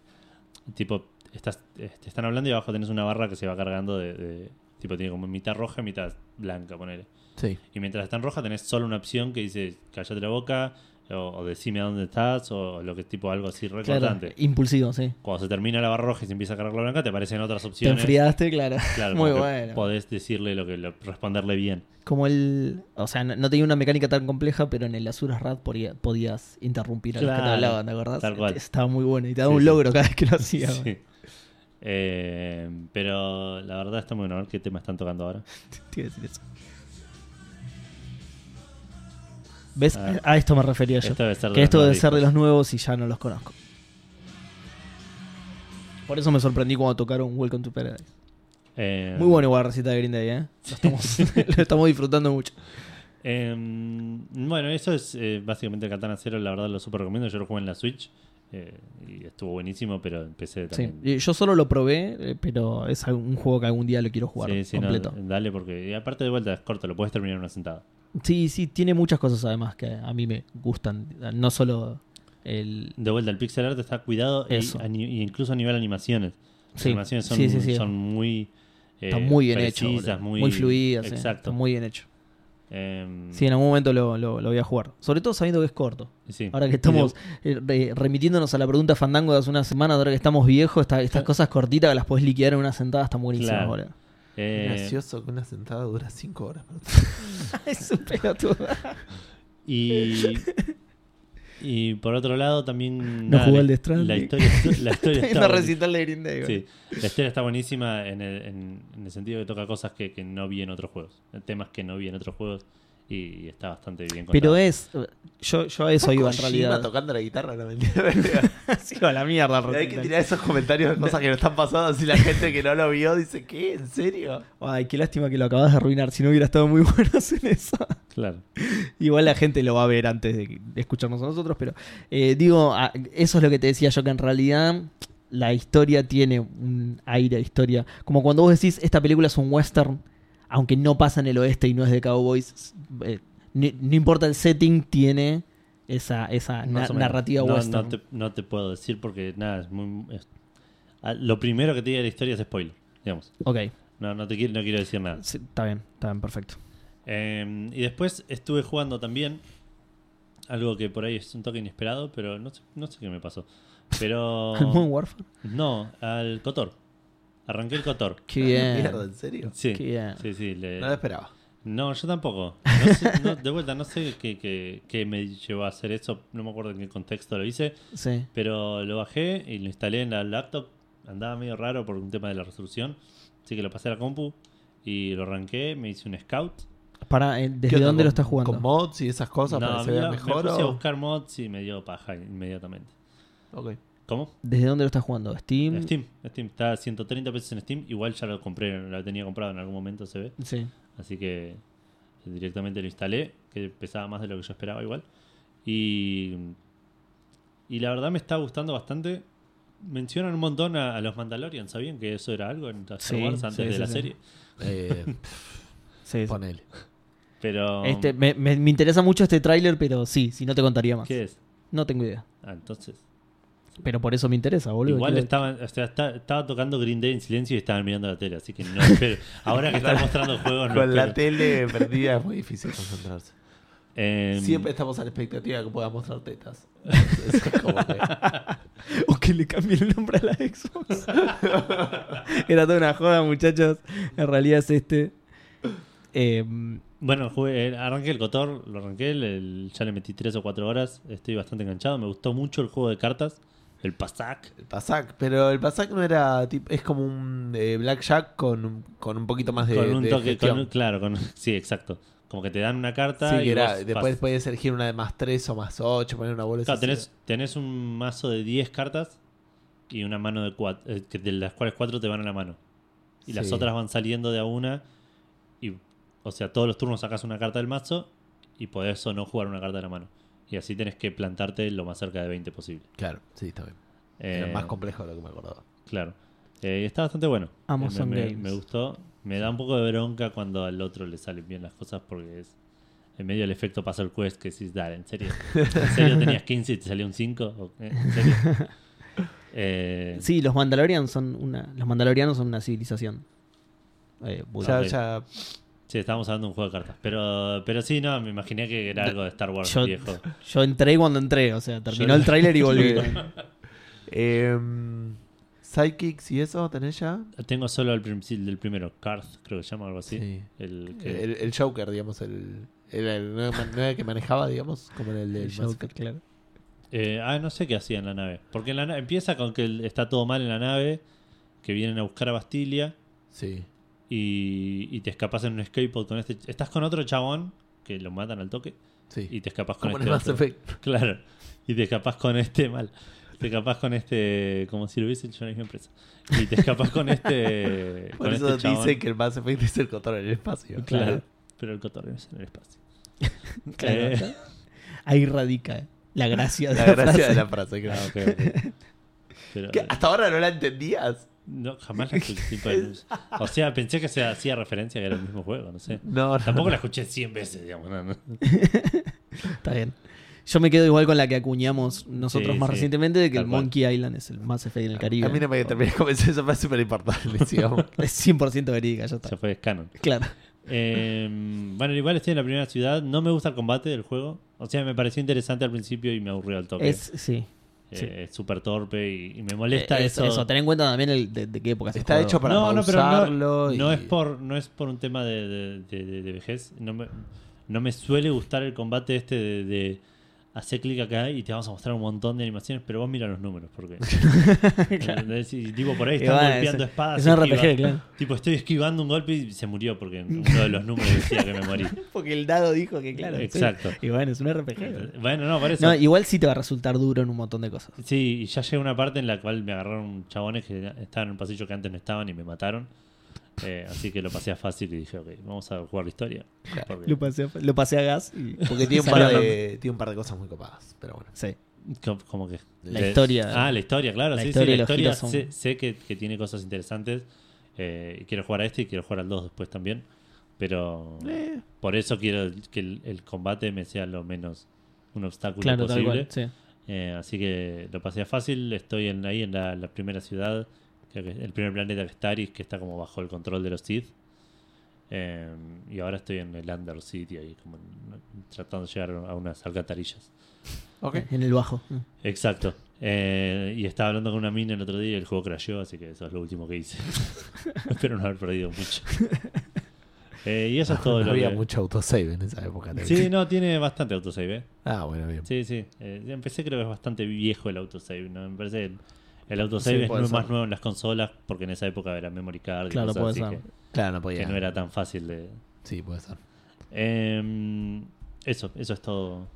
tipo, estás, eh, te están hablando y abajo tenés una barra que se va cargando de. de- tipo, tiene como mitad roja y mitad blanca, ponele. Sí. Y mientras está en roja tenés solo una opción que dice callate la boca, o, o decime a dónde estás, o lo que es tipo algo así Claro, recortante. impulsivo, sí. Cuando se termina la barra roja y se empieza a cargar la blanca, te aparecen otras Te opciones. enfriaste, claro. Claro, Muy bueno. Podés decirle lo que lo- responderle bien. Como el. O sea, no, no tenía una mecánica tan compleja, pero en el Azuras Rad podía- podías interrumpir a los que te Claro, hablaban, ¿te acordás? tal cual. Estaba muy bueno y te daba Sí, un sí. logro cada vez que lo hacía. Sí. Eh, pero la verdad está muy bueno. A ver qué tema están tocando ahora. Te iba a decir eso. ¿Ves? Ah. A esto me refería yo. Esto debe ser de que los esto debe ser de los nuevos y ya no los conozco. Por eso me sorprendí cuando tocaron Welcome to Paradise. Eh, Muy buena igual la recita de Green Day, ¿eh? Lo estamos, lo estamos disfrutando mucho. eh, bueno, eso es eh, básicamente Katana Zero. La verdad lo super recomiendo. Yo lo jugué en la Switch eh, y estuvo buenísimo, pero empecé Sí. también. Y Yo solo lo probé, pero es un juego que algún día lo quiero jugar Sí, sí, no, completo. dale porque aparte de vuelta es corto, lo puedes terminar en una sentada. Sí, sí, tiene muchas cosas además que a mí me gustan. No solo el... De vuelta, el pixel art está cuidado Eso. y incluso a nivel animaciones. Las Sí, animaciones son, sí, sí, sí. son muy eh, Está muy bien boludo. muy, Muy, fluidas. Exacto. Está muy bien hecho. Em, Sí, en algún momento lo, lo- lo voy a jugar. Sobre todo sabiendo que es corto. sí. Ahora que estamos eh, re- remitiéndonos a la pregunta Fandango de hace una semana, ahora que estamos viejos, esta- estas cosas cortitas que las podés liquidar en una sentada están buenísimas, Claro. Eh, Gracioso que una sentada dura 5 horas. es un pelotudo. Y, y por otro lado también... No nada, jugó Death Stranding. La historia, la historia está buenísima. recital de Green Day, boludo. Sí, la historia está buenísima en el, en- en el sentido que toca cosas que, que no vi en otros juegos. Temas que no vi en otros juegos y, está bastante bien contado. Pero es. Yo, yo a eso iba en realidad. tocando la guitarra, no mentira. Sí, a la mierda, Hay que tirar esos comentarios de cosas que no están pasando. Así la gente que no lo vio dice, ¿qué? ¿En serio? Ay, qué lástima que lo acabas de arruinar. Si no hubiera estado muy bueno hacer eso. Claro. Igual la gente lo va a ver antes de, de escucharnos a nosotros, pero eh, digo, ah, eso es lo que te decía yo, que en realidad la historia tiene un aire de historia. Como cuando vos decís, esta película es un western, aunque no pasa en el oeste y no es de cowboys, eh, no importa el setting, tiene esa, esa na- narrativa no, western. No te, no te puedo decir porque nada, es muy... es- ah, lo primero que te diga la historia es spoiler, digamos. Ok, No, no, te quiero, no quiero decir nada. sí, está bien, está bien, perfecto. Eh, y después estuve jugando también algo que por ahí es un toque inesperado, pero no sé, no sé qué me pasó. Pero... ¿Al Modern Warfare? no, al Cotor. Arranqué el Cotor. Qué bien. Mierda, ¿en serio? Sí, Qué bien. sí, sí. le- No lo esperaba. No, yo tampoco. No sé- no, de vuelta, no sé qué, qué- qué me llevó a hacer eso. No me acuerdo en qué contexto lo hice. Sí. Pero lo bajé y lo instalé en la laptop. Andaba medio raro por un tema de la resolución. Así que lo pasé a la compu y lo arranqué. Me hice un scout. Para, eh, ¿Qué ¿Desde onda, dónde lo con- estás jugando? ¿Con mods y esas cosas para que se me, vea me mejor? puse a o- buscar mods y me dio paja inmediatamente. Ok. ¿Cómo? ¿Desde dónde lo estás jugando? ¿Steam? Steam. Steam. Está a 130 pesos en Steam. Igual ya lo compré, lo tenía comprado en algún momento, se ve. Sí. Así que directamente lo instalé, que pesaba más de lo que yo esperaba igual. Y, y la verdad me está gustando bastante. Mencionan un montón a, a los Mandalorian, ¿sabían que eso era algo en Star Sí, Wars antes sí, de sí, la sí. serie? Eh, Sí, sí. ponele. Pero... Este, me, me- me interesa mucho este tráiler, pero sí, si no te contaría más. ¿Qué es? No tengo idea. Ah, entonces... Pero por eso me interesa, boludo. Igual estaban, o sea, está- estaba tocando Green Day en silencio y estaban mirando la tele, así que no espero. Ahora que están mostrando juegos, no Con la espero. tele perdida es muy difícil concentrarse. Em, Siempre estamos a la expectativa de que pueda mostrar tetas. Eso es como que- O que le cambie el nombre a la Xbox. Era toda una joda, muchachos. En realidad es este. Eh, Bueno, jugué- eh, arranqué el Cotor, lo arranqué, el- el- ya le metí 3 o 4 horas, estoy bastante enganchado, me gustó mucho el juego de cartas, el Pasak. El Pasak, pero el Pasak no era tipo, es como un eh, Blackjack con, un- con un poquito más de, con un de toque, gestión. con- claro, con, sí, exacto. Como que te dan una carta Sí, y que era, vos después pas- puedes elegir una de más 3 o más 8, poner una bola Claro, tenés, tenés un mazo de 10 cartas y una mano de 4, de las cuales 4 te van a la mano. Y las otras van saliendo de a una. Y, o sea, todos los turnos sacas una carta del mazo y podés o no jugar una carta de la mano. Y así tenés que plantarte lo más cerca de 20 posible. Claro, sí, está bien. Era Eh, más complejo de lo que me acordaba. Claro. Eh, está bastante bueno. Amazon me, me- Games. me gustó. Me da un poco de bronca cuando al otro le salen bien las cosas porque es. En medio del efecto pasó el quest que decís, dale, ¿en serio? ¿En serio tenías 15 y te salió un 5? ¿O qué? ¿En serio? Eh, sí, los Mandalorians son una. Los Mandalorianos son una civilización. Eh, budista. Ya, ya. Sí, estábamos hablando de un juego de cartas. Pero, pero sí, no, me imaginé que era algo de Star Wars Yo- viejo. Yo entré cuando entré, o sea, terminó Yo- el tráiler y volví. Em, Sidekicks y eso, ¿tenés ya? Tengo solo el prim- del primero, Karth, creo que se llama algo así. Sí. El que- El, el Joker, digamos, el, era el, el que manejaba, digamos, como el, del Joker, claro. Eh, ah, no sé qué hacía en la nave. Porque en la na- empieza con que está todo mal en la nave, que vienen a buscar a Bastilia Sí. Y, y te escapas en un escape pod con este. Estás con otro chabón que lo matan al toque Sí. y te escapas con como en este. el Mass. Effect. Claro. Y te escapas con este mal. Te escapas con este. Como si lo hubiese hecho en la misma empresa. Y te escapas con este. Por con eso este chabón. dice que el Mass Effect es el control en el espacio. Claro. Pero el cotorreo es en el espacio. Claro. Eh, Ahí radica la gracia de La la, gracia frase. de la frase, claro. ah. Pero, ¿Qué? ¿Hasta ahora no la entendías? No, jamás la escuché. tipo de- O sea, pensé que se hacía referencia que era el mismo juego, no sé. No, no. Tampoco la escuché 100 veces, digamos. no, no. Está bien. Yo me quedo igual con la que acuñamos nosotros Sí, más sí. recientemente de que Tal el cual. Monkey Island es el más Effect en el Caribe. A mí no me terminé de convencer, eso fue súper importante, digamos. Es 100% verídica, ya está. Ya fue canon. Claro. Eh, bueno, igual estoy en la primera ciudad. No me gusta el combate del juego. O sea, me pareció interesante al principio y me aburrió al toque. Es, sí. Eh. Es súper torpe y, y me molesta Eh, eso. eso. Ten en cuenta también el, de, de qué época se Está hecho para no, no, pero no, y- no es por no es por un tema de, de- de- de- de vejez. No me, no me suele gustar el combate este de, de hacer clic acá y te vamos a mostrar un montón de animaciones, pero vos mira los números, porque tipo por ahí están bueno, golpeando es- espadas. Es un esquiva- RPG, claro. Tipo, estoy esquivando un golpe y se murió porque uno de los números decía que me morí. Porque el dado dijo que, claro. sí. Exacto. Y bueno, es un RPG. Bueno, no, por eso. No, igual sí te va a resultar duro en un montón de cosas. Sí, y ya llega una parte en la cual me agarraron chabones que estaban en un pasillo que antes no estaban y me mataron. Eh, así que lo pasé a fácil y dije, ok, vamos a jugar la historia. Porque- Lo pasé, a- lo pasé a gas y. Porque tiene un, par de, tiene un par de cosas muy copadas, pero bueno. Sí. ¿Cómo- cómo que? La De- historia. Ah, la historia, claro. La sí, historia sí, la historia son- sé, sé que, que tiene cosas interesantes. eh, y quiero jugar a este y quiero jugar al 2 después también. Pero Eh, por eso quiero que el, el combate me sea lo menos un obstáculo Claro, tal posible. cual. Sí. Eh, así que lo pasé a fácil. Estoy en, ahí en la, la primera ciudad, que el primer planeta que está Aris, que está como bajo el control de los Sith. Eh, y ahora estoy en el Under City, ahí como tratando de llegar a unas alcantarillas. ok. En el bajo. Exacto. Eh, y estaba hablando con una mina el otro día y el juego crasheó, así que eso es lo último que hice. Espero no haber perdido mucho. Eh, y eso es todo no lo había que... mucho autosave en esa época. Sí, no, tiene bastante autosave, ¿eh? Ah, bueno, bien. Sí, sí. Eh, empecé creo que es bastante viejo el autosave, ¿no? Me parece el, el autosave Sí, es más nuevo en las consolas porque en esa época era memory card y Claro, cosas puede así ser. que, Claro, no podía. que no era tan fácil de... Sí, puede ser. Em, eso, eso es todo.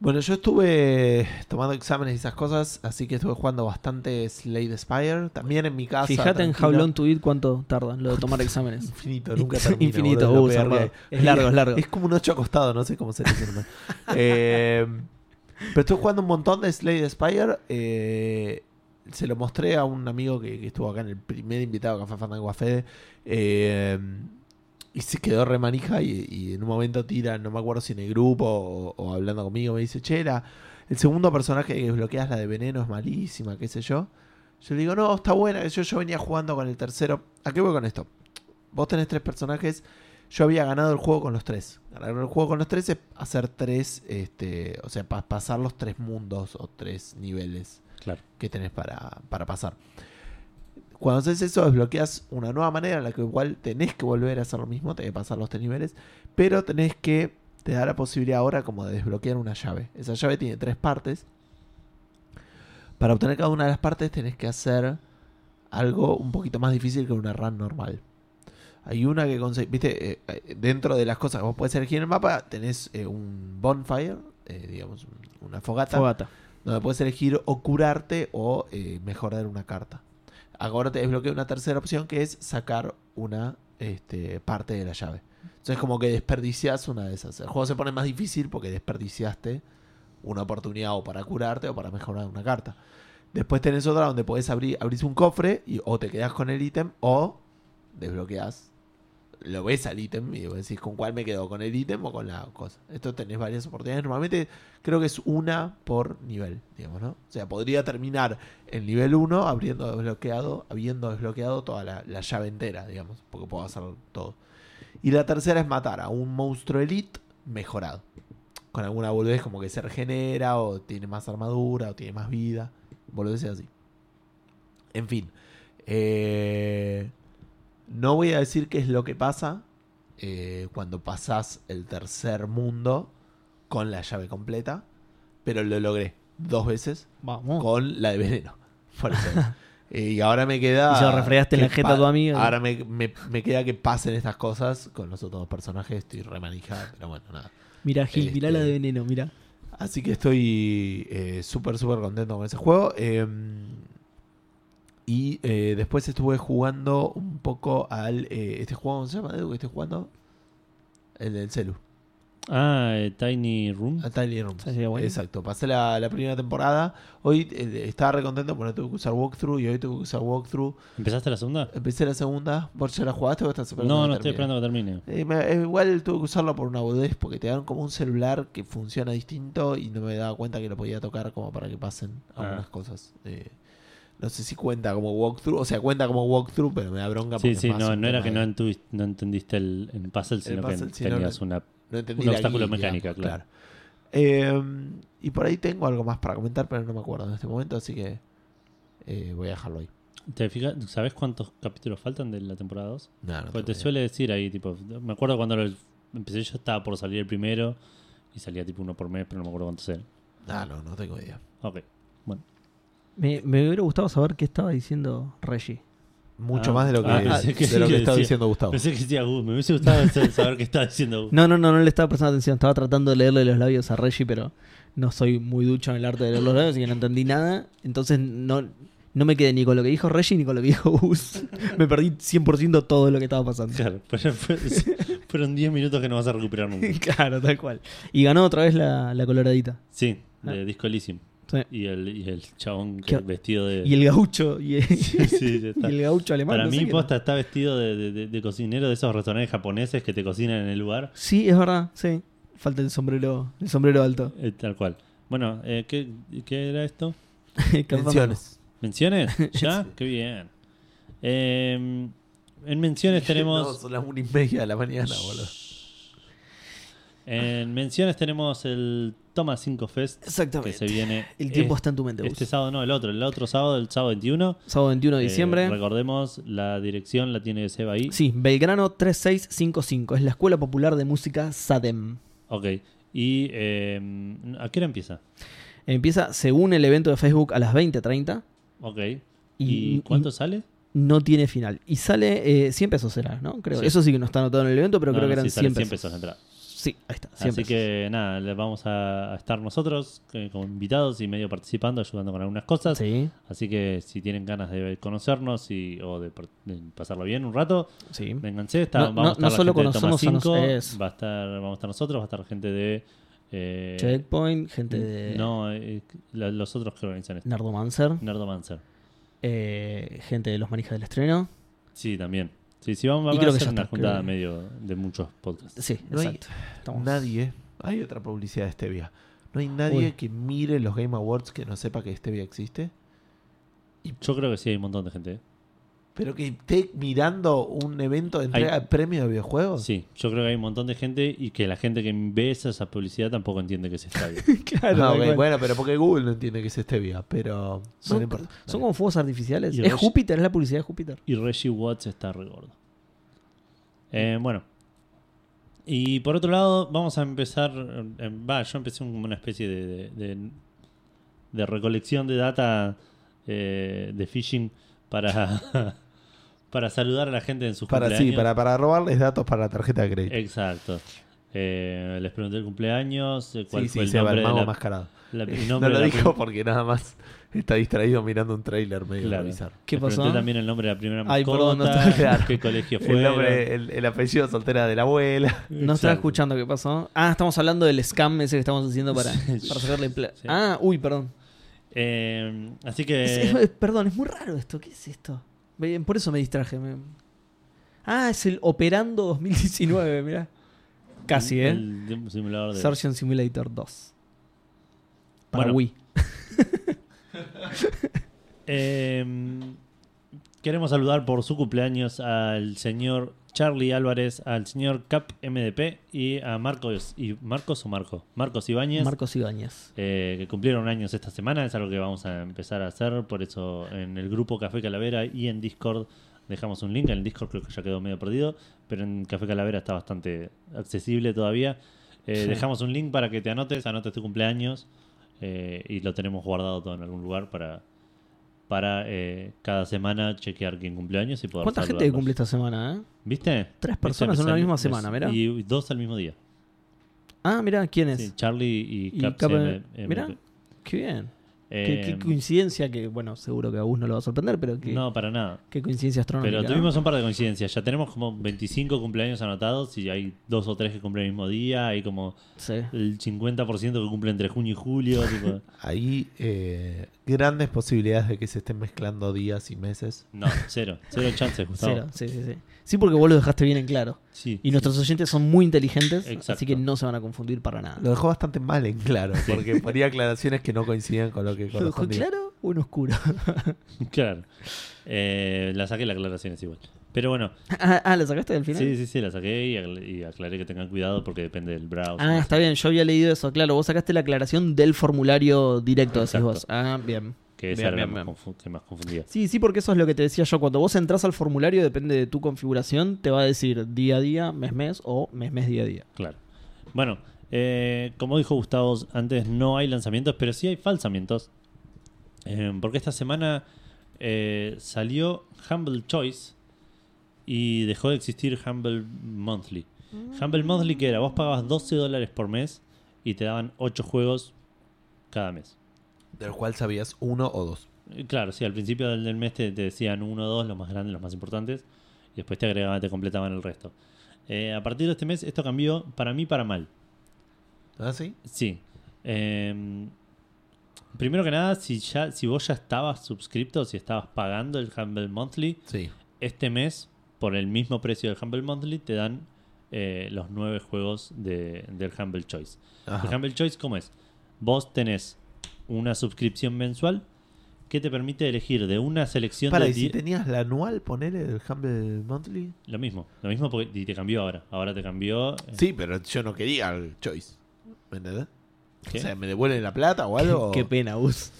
Bueno, yo estuve tomando exámenes y esas cosas, así que estuve jugando bastante Slade Spire. También en mi casa. Fíjate en. How Long to Eat cuánto tardan lo de tomar exámenes. Infinito, nunca termina. Infinito, boludo, uh, es largo, es largo. Es como un 8 acostado, no sé cómo se dice. Eh, pero estoy jugando un montón de Slade Spire. eh, se lo mostré a un amigo que, estuvo acá en el primer invitado Café Fandango a Fede. eh, y se quedó re manija y, y en un momento tira, no me acuerdo si en el grupo o, hablando conmigo, me dice, che, la, el segundo personaje que desbloqueas, la de veneno, es malísima, qué sé yo. Yo le digo, no, está buena. Yo, yo venía jugando con el tercero. ¿A qué voy con esto? Vos tenés tres personajes. Yo había ganado el juego con los tres. Ganar el juego con los tres es hacer tres, este, o sea, pa- pasar los tres mundos o tres niveles Claro. que tenés para, para pasar. Cuando haces eso, desbloqueas una nueva manera en la que igual tenés que volver a hacer lo mismo, tenés que pasar los tres niveles, pero tenés que, te da la posibilidad ahora como de desbloquear una llave. Esa llave tiene tres partes. Para obtener cada una de las partes tenés que hacer algo un poquito más difícil que una run normal. Hay una que conseguís, viste, Eh, eh, dentro de las cosas que vos podés elegir en el mapa, tenés eh, un bonfire, eh, digamos, un- una fogata Fogata. Donde puedes elegir o curarte o eh, mejorar una carta. Ahora te desbloquea una tercera opción que es sacar una este, parte de la llave. Entonces como que desperdicias una de esas. El juego se pone más difícil porque desperdiciaste una oportunidad o para curarte o para mejorar una carta. Después tenés otra donde podés abrir abrís un cofre y o te quedás con el ítem o desbloqueas. Lo ves al ítem y vos decís con cuál me quedo, con el ítem o con la cosa. Esto tenés varias oportunidades. Normalmente creo que es una por nivel, digamos, ¿no? O sea, podría terminar el nivel 1 habiendo desbloqueado, habiendo desbloqueado toda la, la llave entera, digamos, porque puedo hacer todo. Y la tercera es matar a un monstruo elite mejorado. Con alguna boludez como que se regenera, o tiene más armadura, o tiene más vida. Boludeces así. En fin. Eh, no voy a decir qué es lo que pasa eh, cuando pasás el tercer mundo con la llave completa, pero lo logré dos veces Vamos. con la de veneno. Por eso. Eh, y ahora me queda. Y se lo refregaste en que la jeta a tu amigo. Ahora me, me- me queda que pasen estas cosas con los otros dos personajes. Estoy remanijado, pero bueno, nada. Mira, Gil, mirá Este- la de veneno, mira. Así que estoy eh, súper, súper contento con ese juego. eh, y eh, después estuve jugando un poco al. eh, ¿Este juego cómo se llama? Edu, que estoy jugando? El del celu. Ah, eh, Tiny Room. A Tiny. Sí, sí, bueno. Exacto. Pasé la, la primera temporada. Hoy eh, estaba re contento porque no tuve que usar walkthrough. Y hoy tuve que usar walkthrough. ¿Empezaste la segunda? Empecé la segunda. ¿Vos ya la jugaste o estás esperando? No, no estoy esperando que termine. Eh, me- igual tuve que usarlo por una boludez porque te dan como un celular que funciona distinto y no me daba cuenta que lo podía tocar como para que pasen Ah. algunas cosas. Eh, no sé si cuenta como walkthrough, o sea, cuenta como walkthrough, pero me da bronca Sí, porque sí, no, no era que no, no entendiste el, el puzzle, sino puzzle, que sino tenías no- una... un obstáculo guía, mecánica, claro. Eh, y por ahí tengo algo más para comentar, pero no me acuerdo en este momento, así que eh, voy a dejarlo ahí. ¿Te fijas? ¿Sabes cuántos capítulos faltan de la temporada 2? No, no Porque te suele decir ahí, tipo, me acuerdo cuando lo empecé yo estaba por salir el primero y salía tipo uno por mes, pero no me acuerdo cuántos eran. Ah, no, no tengo idea. Ok. Me, me hubiera gustado saber qué estaba diciendo Reggie. Mucho Ah, más de lo que, ah, pensé que de lo sí que que estaba decía. diciendo Gustavo. Pensé que decía, "Uh, me hubiese gustado saber qué estaba diciendo. No, no, no, no le estaba prestando atención. Estaba tratando de leerle los labios a Reggie, pero no soy muy ducho en el arte de leer los labios, así que no entendí nada. Entonces no, no me quedé ni con lo que dijo Reggie ni con lo que dijo Gus. me perdí 100% todo lo que estaba pasando. Claro, pero fue- fueron 10 minutos que no vas a recuperar nunca. claro, tal cual. Y ganó otra vez la, la coloradita. Sí, de Disco Elysium. Sí. Y el, y el chabón vestido de... Y el gaucho. Y, Sí, sí, ya y está. el gaucho alemán. Para no mí, posta está vestido de, de- de- de cocinero de esos restaurantes japoneses que te cocinan en el lugar. Sí, es verdad, sí. Falta el sombrero, el sombrero alto. Eh, tal cual. Bueno, eh, ¿qué, ¿qué era esto? Menciones. ¿Menciones? ¿Ya? Qué bien. Eh, en menciones No, tenemos... son las una y media de la mañana, boludo. En menciones tenemos el Toma 5 Fest que Exactamente. se viene El tiempo está en tu mente. este sábado, no, el otro, el otro sábado, el sábado 21. Sábado 21 de Eh, diciembre. recordemos, la dirección la tiene Seba ahí. Sí, Belgrano 3655. Es la Escuela Popular de Música SADEM. Ok. ¿Y eh, a qué hora empieza? Empieza según el evento de Facebook a las 20.30 Ok. y, ¿Y, cuánto sale? no tiene final. Y sale eh, 100 pesos será, ¿no? Creo. Sí. Eso sí que no está anotado en el evento, pero No, creo que eran sí, sale 100 100 pesos. pesos la entrada. Sí, ahí está. 100 Así que nada, les vamos a, estar nosotros eh, como invitados y medio participando, ayudando con algunas cosas. Sí, Así que si tienen ganas de conocernos y, o de, pasarlo bien un rato, sí. vénganse. Está, No- vamos no- a estar no solo gente de Toma conocernos a nos- 5, es- va a estar, vamos a estar nosotros, va a estar gente de... eh, Checkpoint, gente de No, eh, la- los otros que organizan esto. Nerdomancer, Nerdomancer. eh, gente de los manijas del estreno. Sí, también. Sí, sí, vamos Y a creo que hacer ya una está, juntada creo que- medio de muchos podcasts. Sí, No hay exacto. Estamos- Nadie. Hay otra publicidad de Stevia. ¿No hay nadie Uy. que mire los Game Awards que no sepa que Stevia existe? Yo creo que sí, hay un montón de gente. Pero que esté mirando un evento de entrega Hay- de premios de videojuegos. Sí, yo creo que hay un montón de gente y que la gente que ve esa, esa publicidad tampoco entiende que es estadio. claro, Ah. Bueno, pero porque Google no entiende que es Stevia, pero no son, le importa. son como fuegos artificiales. Y Es Júpiter, es la publicidad de Júpiter. y Reggie Watts está re gordo. Eh, bueno. Y por otro lado, vamos a empezar. eh, Va, yo empecé como una especie de, de, de- de recolección de data eh, de phishing para, para saludar a la gente en sus Para, sí, para, para robarles datos para la tarjeta de crédito. Exacto. Eh, les pregunté el cumpleaños, eh, cuál sí, fue sí, el se va nombre el de mago la, mascarado. la- el No nombre lo de dijo prim- porque nada más está distraído mirando un trailer medio Claro. bizarro. ¿Qué Les pasó? pregunté también el nombre de la primera Ay, perdón, no mascota, estaba- qué colegio fue. El, nombre, el, el apellido soltera de la abuela. No estaba escuchando qué pasó. Ah, estamos hablando del scam ese que estamos haciendo para, Sí. para sacarle Sí. Ah, uy, perdón. Eh, así Es- que. es- perdón, es muy raro esto. ¿Qué es esto? Por eso me distraje. me- Ah, es el Operando 2019, mirá. Casi, ¿eh? El, el simulador de. Surgeon Simulator 2. Para Bueno. Wii. Eh, queremos saludar por su cumpleaños al señor Charlie Álvarez, al señor Cap MDP y a Marcos. Y, ¿Marcos o Marco? Marcos Ibáñez. Marcos Ibáñez. eh, que cumplieron años esta semana, es algo que vamos a empezar a hacer, por eso en el grupo Café Calavera y en Discord dejamos un link, en el Discord creo que ya quedó medio perdido, pero en Café Calavera está bastante accesible todavía. Eh, Sí. Dejamos un link para que te anotes, anotes tu cumpleaños eh, y lo tenemos guardado todo en algún lugar para, para eh, cada semana chequear quién cumpleaños y poder ¿Cuánta gente cumple esta semana, eh? ¿Viste? Tres ¿Viste? personas en una misma semana, mirá. Y dos al mismo día. Ah, mirá, ¿quién es? Sí, Charlie y, Y Cap Cap- M- mirá. Qué bien. Qué, qué Eh, coincidencia que, bueno, seguro que a vos no lo va a sorprender, pero que, No, para nada. qué coincidencia astronómica. Pero tuvimos un par de coincidencias. Ya tenemos como 25 cumpleaños anotados y hay dos o tres que cumplen el mismo día. Hay como Sí. el 50% que cumple entre junio y julio. tipo. Hay eh, grandes posibilidades de que se estén mezclando días y meses. No, cero. Cero chances, Gustavo. Cero, sí, sí, sí. Sí, porque vos lo dejaste bien en claro. Sí. Y nuestros oyentes son muy inteligentes, Exacto. así que no se van a confundir para nada. Lo dejó bastante mal en claro, porque ponía aclaraciones que no coincidían con lo que ¿Lo dejó claro o en oscuro? Claro. Eh, la saqué la aclaración es igual. Pero bueno, ah, ah, ¿la sacaste del final? sí, sí, sí, la saqué y, acl- y aclaré que tengan cuidado porque depende del browser. Ah, está bien, yo había leído eso, claro. Vos sacaste la aclaración del formulario directo, decís Exacto. vos. Ah, bien. Que esa Bien, era la más confu- más confundía. Sí, sí, porque eso es lo que te decía yo. Cuando vos entras al formulario, depende de tu configuración, te va a decir día a día, mes mes o mes mes día a día. Claro. Bueno, eh, como dijo Gustavo antes, no hay lanzamientos, pero sí hay falsamientos. Eh, porque esta semana eh, salió Humble Choice y dejó de existir Humble Monthly. Humble Monthly que era, vos pagabas 12 dólares por mes y te daban 8 juegos cada mes. Del cual sabías uno o dos. Eh, Claro, sí, al principio del, del mes te, te decían uno o dos, los más grandes, los más importantes, y después te agregaban, te completaban el resto. Eh, a partir de este mes esto cambió para mí para mal. ¿Ah, sí? Sí. Eh, primero que nada, si ya, si vos ya estabas suscripto, si estabas pagando el Humble Monthly, Sí. este mes, por el mismo precio del Humble Monthly, te dan eh, los nueve juegos de- del Humble Choice. Ajá. El Humble Choice, ¿cómo es? Vos tenés una suscripción mensual que te permite elegir de una selección Para, de y si 10 tenías la anual, ponele el Humble Monthly. Lo mismo, lo mismo porque y te cambió ahora. Ahora te cambió. eh, Sí, pero yo no quería el Choice. ¿Me entendés? ¿qué? O sea, ¿me devuelven la plata o algo? Qué pena, Gus.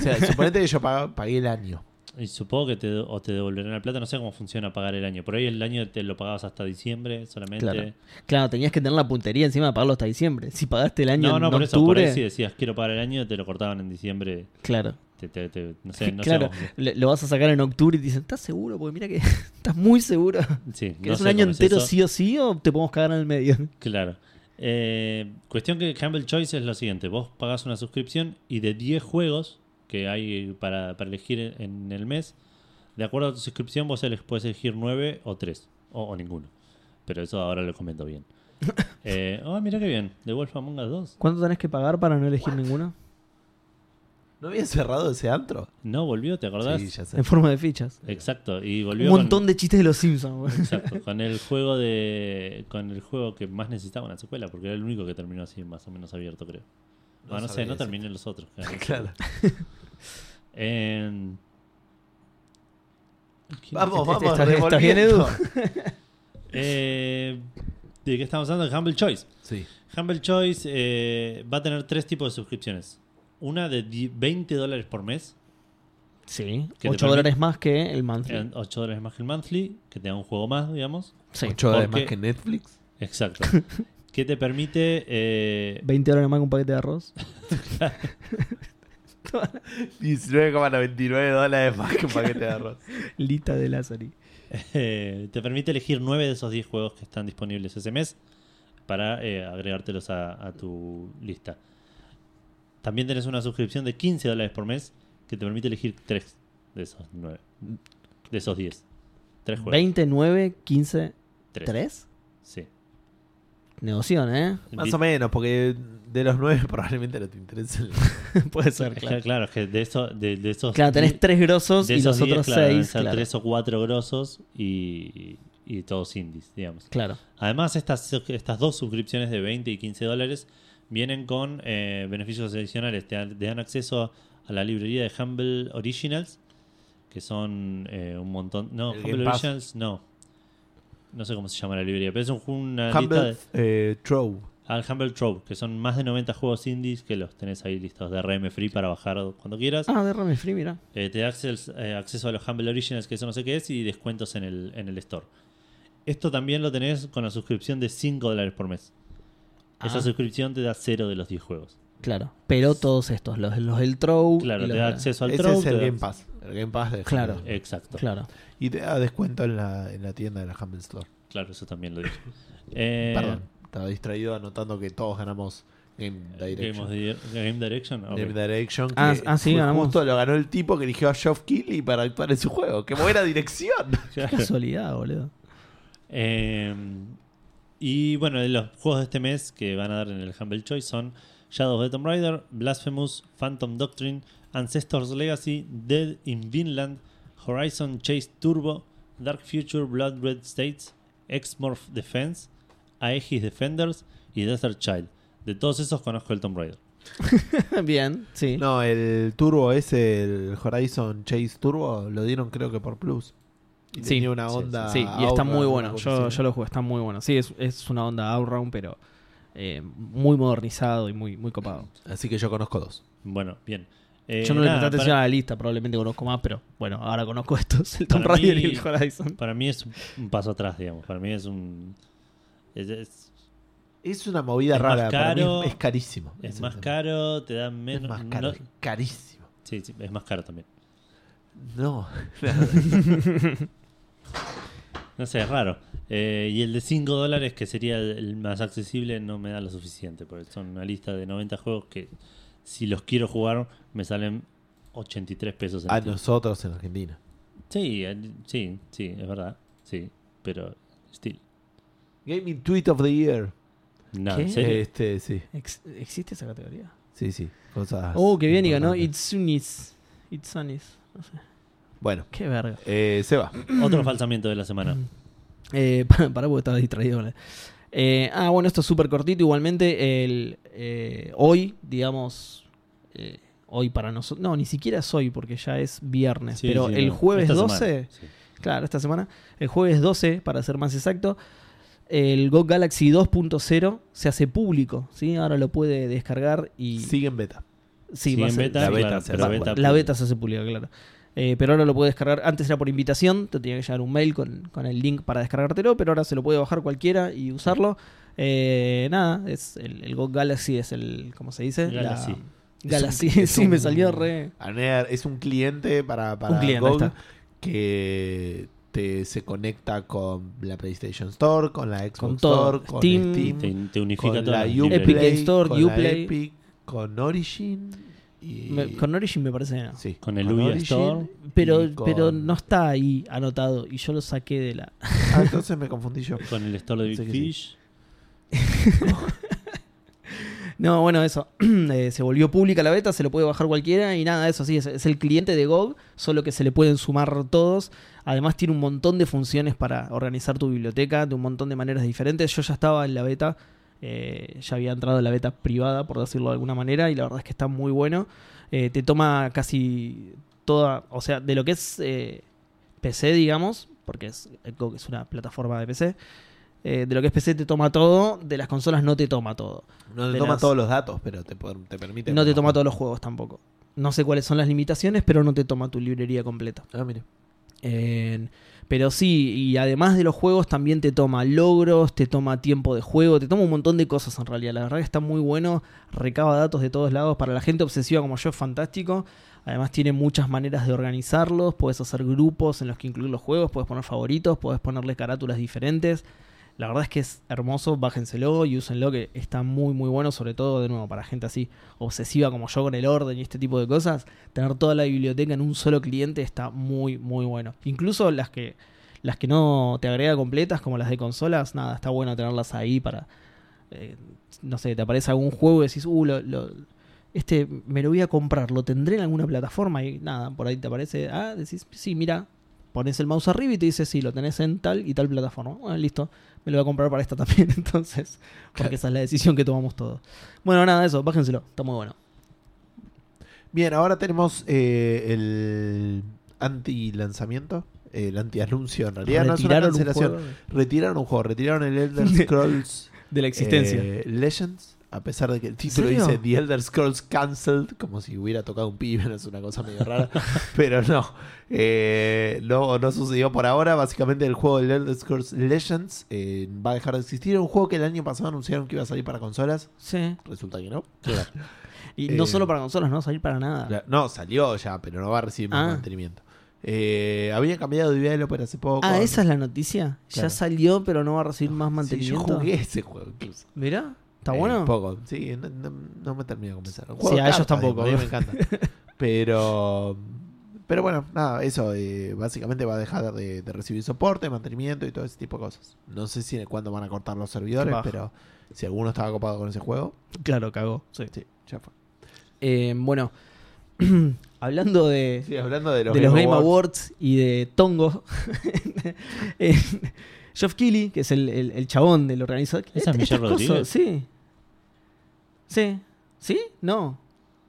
O sea, suponete que yo pag- pagué el año. Y supongo que te, o te devolverán la plata. No sé cómo funciona pagar el año. Por ahí el año te lo pagabas hasta diciembre solamente. Claro. Claro, tenías que tener la puntería encima de pagarlo hasta diciembre. Si pagaste el año No, en no, por eso. Por octubre, ahí si decías quiero pagar el año, te lo cortaban en diciembre. claro. Te, te- te- no sé, no claro, sé. lo vas a sacar en octubre y te dicen, ¿estás seguro? Porque mira que estás muy seguro. Sí, no ¿Querés sé un año es entero eso. sí o sí o te podemos cagar en el medio? Claro. Eh, cuestión que Humble Choice es lo siguiente: vos pagás una suscripción y de 10 juegos que hay para, para elegir en el mes, de acuerdo a tu suscripción, vos puedes elegir 9 o 3, o, o ninguno. Pero eso ahora lo comento bien. Eh, oh, mira qué bien: The Wolf Among Us 2. ¿Cuánto tenés que pagar para no elegir ninguno? ¿No había cerrado ese antro? No, volvió, ¿te acordás? Sí, ya sé. En forma de fichas. Exacto, y Un volvió montón con, de chistes de los Simpsons. exacto, con el juego de con el juego que más necesitaba una secuela, porque era el único que terminó así más o menos abierto, creo. No Ah, no sé, no terminen los otros. claro. Claro. En- Vamos, vamos, ¿estás- bien, Edu? Eh, ¿De qué estamos hablando? Humble Choice. Sí. Humble Choice eh, va a tener tres tipos de suscripciones. Una de die- 20 dólares por mes, Sí, Que te 8 permite- dólares más que el monthly. eran 8 dólares más que el monthly, que te da un juego más, digamos. Sí. Ocho dólares porque- más que Netflix. Exacto. Que te permite... eh, 20 dólares más que un paquete de arroz. 19,99 dólares más que un paquete de arroz. Lita de Lazari. eh, te permite elegir 9 de esos 10 juegos que están disponibles ese mes para eh, agregártelos a, a tu lista. También tenés una suscripción de 15 dólares por mes que te permite elegir 3 de esos 9. De esos 10. 3 juegos. 29, 15, Tres. 3. Sí. Negoción, ¿eh? Más o menos, porque de los nueve probablemente no te interesa. el- Puede ser, claro. claro, es que de, eso, de, de esos. Claro, tenés tres grosos de y esos los 10, otros claro, deben 6. ser Claro. tres o cuatro grosos y, y todos indies, digamos. claro. Además, estas, estas dos suscripciones de 20 y 15 dólares vienen con eh, beneficios adicionales. Te dan, te dan acceso a la librería de Humble Originals, que son eh, un montón. No, El Humble. Originals, no. No sé cómo se llama la librería, pero es un, una lista Humble de. eh, Trove. Al Humble Trove, que son más de 90 juegos indies que los tenés ahí listos de RM free para bajar cuando quieras. Ah, de Rame Free, mira. Eh, te da acceso, eh, acceso a los Humble Originals, que eso no sé qué es, y descuentos en el, en el store. Esto también lo tenés con la suscripción de 5 dólares por mes. Esa Ah. suscripción te da 0 de los 10 juegos. Claro. Pero todos estos, los, los del Trow. Claro, te da acceso al Ese Trove. es te el Game Pass. El Game Pass de Claro. Humble. Exacto. Claro. Y te da descuento en la, en la tienda de la Humble Store. Claro, eso también lo dije. Eh, Perdón, estaba distraído anotando que todos ganamos Game Game, Direction. of the- Game Direction. Game Direction. Que Ah, ah, sí, ganamos. Justo lo ganó el tipo que eligió a Geoff Keighley para actuar en su juego. ¡Qué buena dirección! Claro. Casualidad, boludo. Eh, y bueno, los juegos de este mes que van a dar en el Humble Choice son Shadow of the Tomb Raider, Blasphemous, Phantom Doctrine, Ancestors Legacy, Dead in Vinland, Horizon Chase Turbo, Dark Future Blood Red States, Exmorph Defense, Aegis Defenders y Desert Child. De todos esos conozco el Tomb Raider. Bien, sí. No, el Turbo ese, el Horizon Chase Turbo, lo dieron creo que por Plus. Y Sí, tenía una sí, onda. Sí, y está muy bueno. Yo, yo lo jugué, está muy bueno. Sí, es, es una onda Outround, pero eh, muy modernizado y muy, muy copado. Así que yo conozco dos. Bueno, bien. Eh, yo no le presté atención para, a la lista, probablemente conozco más, pero bueno, ahora conozco estos, el Tomb Raider y el Horizon. para mí es un paso atrás, digamos. Para mí es un... Es, es- Es una movida Es rara. para mí caro, es, es carísimo. es más tema. caro, te dan Es menos... más caro. no- es carísimo. sí, sí, es más caro también. No. No sé, es raro. Eh, y el de 5 dólares, que sería el, el más accesible, no me da lo suficiente. Porque son una lista de 90 juegos que, si los quiero jugar, me salen 83 pesos en a Steam. nosotros en Argentina. Sí, eh, sí, sí, es verdad. Sí, pero still. Gaming Tweet of the Year. No, ¿Qué? ¿en serio? Este, sí. Ex- ¿Existe esa categoría? Sí, sí. Cosas. Oh, qué bien, y ganó. Itsunis. Itsunis. No sé. Bueno, Qué verga. eh, Seba. Otro falsamiento de la semana. Eh, para, para porque estaba distraído. ¿vale? Eh, ah, bueno, esto es súper cortito. Igualmente, el, eh, hoy, digamos, eh, hoy para nosotros, no, ni siquiera es hoy porque ya es viernes, Sí, pero sí, el no. jueves Esta 12, semana, sí. claro, esta semana, el jueves 12, para ser más exacto, el GOG Galaxy 2.0 se hace público, ¿sí? Ahora lo puede descargar y... Sigue en beta. sí, va a en ser- beta, la beta claro, se beta la beta se hace pública, claro. Eh, pero ahora lo puede descargar. Antes era por invitación, te tenía que llegar un mail con, con el link para descargártelo, pero ahora se lo puede bajar cualquiera y usarlo. Eh, nada, es el, el GOG Galaxy es el, ¿cómo se dice? La- Galaxy. Galaxy, un- sí, me salió re. Es un cliente para, para Un cliente, que te, se conecta con la PlayStation Store, con la Xbox Con todo. Store, con Steam, Steam, Te, te unifica con la Uplay, Epic. Game Store, con la Uplay. Epic, con Origin y Me- con Origin me parece que no. sí, Con el Uya Store. Pero, con- pero no está ahí anotado y yo lo saqué de la... Ah, entonces me confundí yo. Con el store de Big sí. Fish. No, bueno, eso. Eh, se volvió pública la beta, se lo puede bajar cualquiera y nada, eso sí, es, es el cliente de GOG, solo que se le pueden sumar todos. Además tiene un montón de funciones para organizar tu biblioteca de un montón de maneras diferentes. Yo ya estaba en la beta, Eh, ya había entrado en la beta privada, por decirlo de alguna manera, y la verdad es que está muy bueno. Eh, te toma casi toda, o sea, de lo que es eh, PC, digamos, porque es, es una plataforma de PC. de lo que es PC te toma todo, de las consolas no te toma todo. No te de toma las- todos los datos, pero te, te permite. No te toma todos los juegos tampoco. No sé cuáles son las limitaciones, pero no te toma tu librería completa. Ah, mire. Pero sí, y además de los juegos también te toma logros, te toma tiempo de juego, te toma un montón de cosas en realidad. La verdad que está muy bueno, recaba datos de todos lados. Para la gente obsesiva como yo es fantástico. Además tiene muchas maneras de organizarlos, puedes hacer grupos en los que incluir los juegos, puedes poner favoritos, puedes ponerle carátulas diferentes. La verdad es que es hermoso, bájenselo y úsenlo que está muy muy bueno, sobre todo de nuevo para gente así obsesiva como yo con el orden y este tipo de cosas, tener toda la biblioteca en un solo cliente está muy muy bueno. Incluso las que las que no te agrega completas como las de consolas, nada, está bueno tenerlas ahí para eh, no sé, te aparece algún juego y decís, "Uh, lo- lo- este me lo voy a comprar, lo tendré en alguna plataforma y nada, por ahí te aparece, ah, decís, sí, mira, pones el mouse arriba y te dice, sí, lo tenés en tal y tal plataforma. Bueno, listo, me lo voy a comprar para esta también, entonces, porque esa es la decisión que tomamos todos. Bueno, nada, eso, bájenselo, está muy bueno. Bien, ahora tenemos eh, el anti-lanzamiento, el anti-anuncio en realidad. No es una un cancelación. juego Retiraron un juego, retiraron el Elder Scrolls de la existencia. eh, Legends, a pesar de que el título dice The Elder Scrolls Cancelled, como si hubiera tocado un pibe, es una cosa medio rara, pero no, eh, no, no sucedió por ahora. Básicamente el juego del Elder Scrolls Legends eh, va a dejar de existir. Un juego que el año pasado anunciaron que iba a salir para consolas, sí. resulta que no. Y no Eh, solo para consolas, no salir para nada. No, salió ya, pero no va a recibir más Ah. mantenimiento. Eh, habían cambiado de developer hace poco. ah, esa es la noticia. Claro. Ya salió, pero no va a recibir más Sí, yo mantenimiento. jugué ese juego incluso. Mirá, está Eh, bueno. poco, sí, no, no- no me termina de convencer. Sí, juego de a ellos tampoco. A mí me encanta. pero, pero bueno, nada, eso eh, básicamente va a dejar de, de recibir soporte, mantenimiento y todo ese tipo de cosas. No sé si cuándo van a cortar los servidores, pero si alguno estaba copado con ese juego, Claro, cagó. Sí. sí, ya fue. Eh, bueno, hablando de, Sí, hablando de los, de los Game Awards y de Tongo, eh, Geoff Keighley, que es el, el- el chabón del organizador. ¿Esa es Michelle cosas, Rodríguez? Sí. Sí. ¿Sí? No.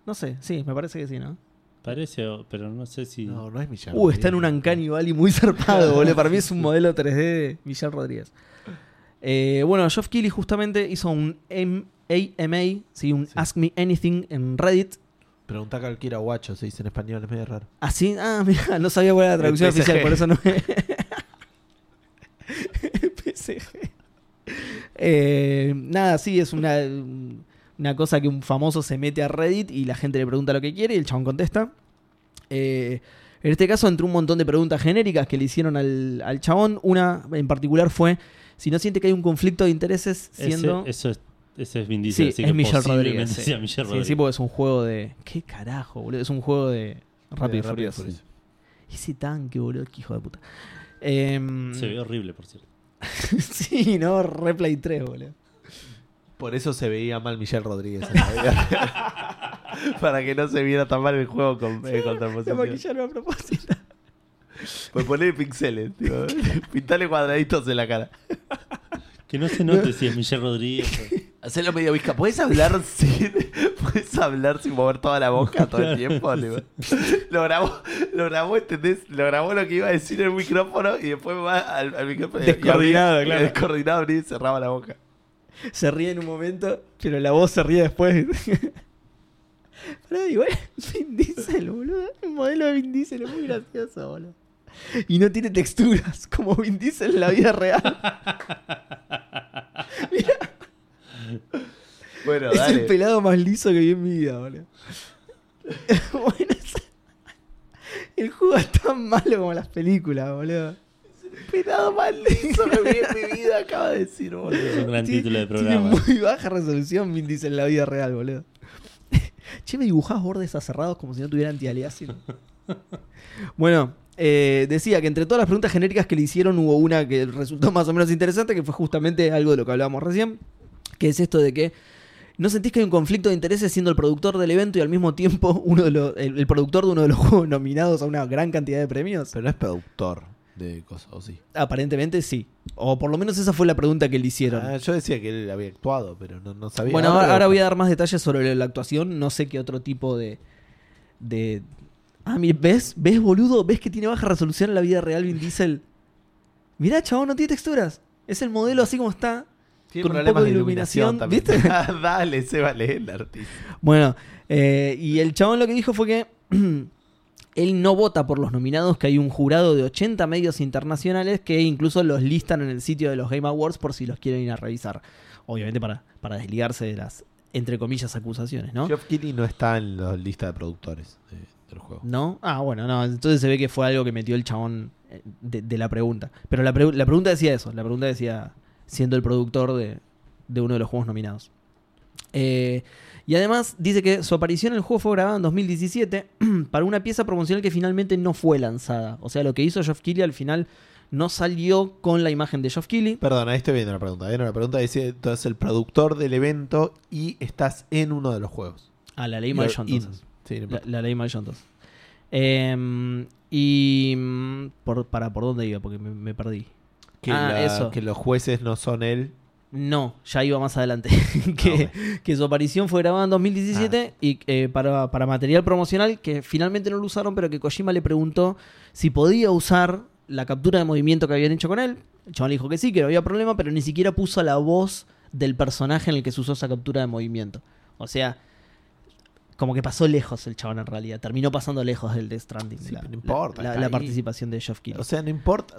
No sé. Sí, me parece que sí, ¿no? Parece, pero no sé si. No, no es Michelle. Uh, está en un. Uncanny Valley muy zarpado, boludo. Para mí es un modelo 3D de Michelle Rodríguez. Eh, bueno, Geoff Keighley justamente hizo un M- AMA, ¿sí? un Sí. Ask Me Anything en Reddit. Pregunta a cualquiera guacho, se dice en español, es medio raro. Así, ah, mira, no sabía cuál era la traducción oficial, por eso no me. PSG. Eh, nada, sí, es una, una cosa que un famoso se mete a Reddit y la gente le pregunta lo que quiere y el chabón contesta. Eh, en este caso, entre un montón de preguntas genéricas que le hicieron al, al chabón, una en particular fue si no siente que hay un conflicto de intereses Ese- siendo. eso es, ese es Vin Diesel. Sí, así es que Michelle Rodríguez. sí. sea Michelle Sí, Rodríguez. sí, porque es un juego de. ¿Qué carajo, boludo? Es un juego de Rápido y Furioso. Ese tanque, boludo, qué hijo de puta. Em, Se ve horrible, por cierto. sí, no, Replay 3, boludo. Por eso se veía mal Michelle Rodríguez en la. Para que no se viera tan mal el juego con, eh, contra Te posición. maquillaron a propósito. Pues ponerle pixeles, tío. Pintale cuadraditos en la cara. Que no se note si es Michelle Rodríguez. o- Hacelo medio visca. ¿Puedes hablar sin. ¿Puedes hablar sin mover toda la boca todo el tiempo? Tipo, Lo grabó, lo grabó, ¿entendés? Lo grabó lo que iba a decir en el micrófono y después va al, al micrófono. Descoordinado, claro. Descoordinado, abría y cerraba la boca. Se ríe en un momento, pero la voz se ríe después. Pará, igual, Vin Diesel, boludo. El modelo de Vin Diesel es muy gracioso, boludo. Y no tiene texturas, como Vin Diesel en la vida real. Bueno, es dale. el pelado más liso que vi en mi vida, boludo. bueno, es- el juego es tan malo como las películas, boludo. Pelado más liso que vi en mi vida, acaba de decir, Es boludo. un gran Tiene- título de Tiene programa. muy baja resolución Vin Diesel en la vida real, boludo. Che, me dibujás bordes aserrados como si no tuviera antialiasing. bueno, eh, decía que entre todas las preguntas genéricas que le hicieron hubo una que resultó más o menos interesante, que fue justamente algo de lo que hablábamos recién, que es esto de que ¿no sentís que hay un conflicto de intereses siendo el productor del evento y al mismo tiempo uno de los, el, el productor de uno de los juegos nominados a una gran cantidad de premios? Pero no es productor de cosas, ¿o sí? Aparentemente sí. O por lo menos esa fue la pregunta que le hicieron. Ah, yo decía que él había actuado, pero no, no sabía. bueno, Ahora ahora, voy a dar más detalles sobre la actuación. No sé qué otro tipo de. de... Ah, mira, ¿ves? ¿Ves, boludo? ¿Ves que tiene baja resolución en la vida real Vin Diesel? Mirá, chabón, no tiene texturas. Es el modelo así como está. Tiene con un poco de de iluminación, también. ¿viste? Dale, Seba, lee el artista. Bueno, eh, y el chabón lo que dijo fue que él no vota por los nominados, que hay un jurado de 80 medios internacionales que incluso los listan en el sitio de los Game Awards por si los quieren ir a revisar. Obviamente para, para desligarse de las, entre comillas, acusaciones, ¿no? Geoff Keighley no está en la lista de productores de- del juego. ¿No? Ah, bueno, no. Entonces se ve que fue algo que metió el chabón eh, de, de la pregunta. Pero la, pregu- la pregunta decía eso. La pregunta decía siendo el productor de, de uno de los juegos nominados. Eh, y además dice que su aparición en el juego fue grabada en 2017 para una pieza promocional que finalmente no fue lanzada. O sea, lo que hizo Geoff Keighley al final no salió con la imagen de Geoff Keighley. Perdón, ahí estoy viendo la pregunta. Viene la pregunta dice, entonces el productor del evento y estás en uno de los juegos. A la ley entonces. Sí, no La, ley Maljon, entonces. Em, y... mm, Por, para, ¿por dónde iba? Porque me, me perdí. Que, ah, la- eso. que los jueces no son él. No, ya iba más adelante. que, Ah, que su aparición fue grabada en 2017 y eh, para, para material promocional que finalmente no lo usaron, pero que Kojima le preguntó si podía usar la captura de movimiento que habían hecho con él. El chaval le dijo que sí, que no había problema, pero ni siquiera puso la voz del personaje en el que se usó esa captura de movimiento. O sea, como que pasó lejos el chabón en realidad. Terminó pasando lejos del Death Stranding. Sí, la, pero no importa, la- participación de Geoff Keighley. O sea, no importa.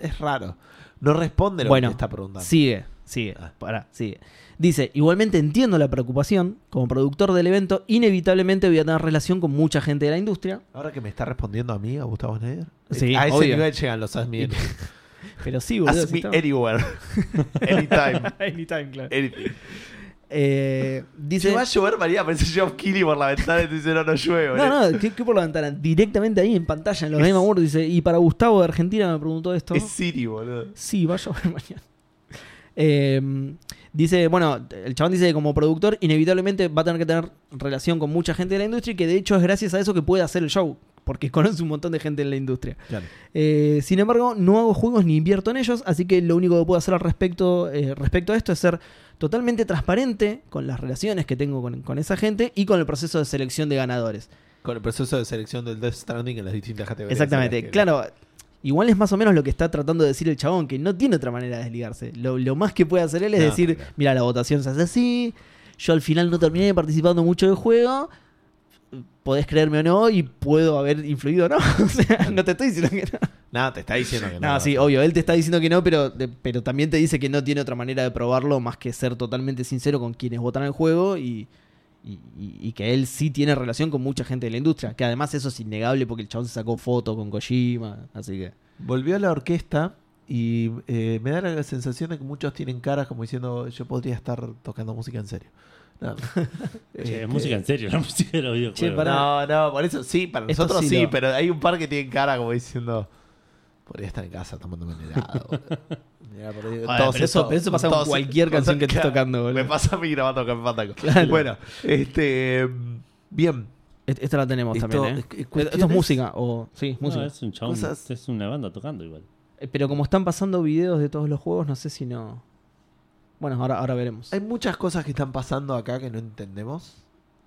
Es raro. No responde lo Bueno, que te está preguntando. Sigue, sigue, Ah. pará, sigue. Dice, igualmente entiendo la preocupación. Como productor del evento, inevitablemente voy a tener relación con mucha gente de la industria. Ahora que me está respondiendo a mí, a Gustavo Schneider. Sí, a ese obvio. nivel llegan los Me, Pero sí, boludo. ask me anywhere. Anytime. Anytime, claro. Anything. Eh, dice... Si va a llover, María, aparece Geoff Keighley por la ventana y te dice, no, no llueve. No, boludo". no, ¿qué, qué por la ventana? Directamente ahí en pantalla, en los Game Awards, dice, y para Gustavo de Argentina me preguntó esto. Es Siri, boludo. Sí, va a llover mañana. Eh, dice, bueno, el chabón dice que como productor inevitablemente va a tener que tener relación con mucha gente de la industria y que de hecho es gracias a eso que puede hacer el show, porque conoce un montón de gente en la industria. Claro. Eh, sin embargo, no hago juegos ni invierto en ellos, así que lo único que puedo hacer al respecto, eh, respecto a esto es ser totalmente transparente con las relaciones que tengo con, con esa gente y con el proceso de selección de ganadores. Con el proceso de selección del Death Stranding en las distintas categorías. Exactamente, claro. Igual es más o menos lo que está tratando de decir el chabón, que no tiene otra manera de desligarse. Lo, lo más que puede hacer él es No, decir, claro. mira, la votación se hace así, yo al final no terminé participando mucho del juego, podés creerme o no, y puedo haber influido o no. o sea, no te estoy diciendo que no. Nada, te está diciendo que no. No, sí, obvio, él te está diciendo que no, pero, de- pero también te dice que no tiene otra manera de probarlo más que ser totalmente sincero con quienes votan el juego y, y- y- y que él sí tiene relación con mucha gente de la industria. Que además eso es innegable porque el chabón se sacó foto con Kojima, así que... Volvió a la orquesta y eh, me da la sensación de que muchos tienen caras como diciendo yo podría estar tocando música en serio. Che, Este, es música en serio, la música de los videojuegos. No, no, por eso sí, para Esto nosotros sí pero hay un par que tienen cara como diciendo podría estar en casa tomándome un helado. boludo". Mirá, por ahí, Bueno, todos pero eso- estos- pero eso pasa con cualquier canción que estés tocando, boludo. Me pasa a mí grabando Café Fandango. Claro. Bueno, este bien. Esta la tenemos Esto- también, ¿eh? es Esto es música, o... Sí, No, música. es un chabón, Cosas- es una banda tocando igual. Eh, Pero como están pasando videos de todos los juegos, no sé si no... Bueno, ahora, ahora veremos. Hay muchas cosas que están pasando acá que no entendemos.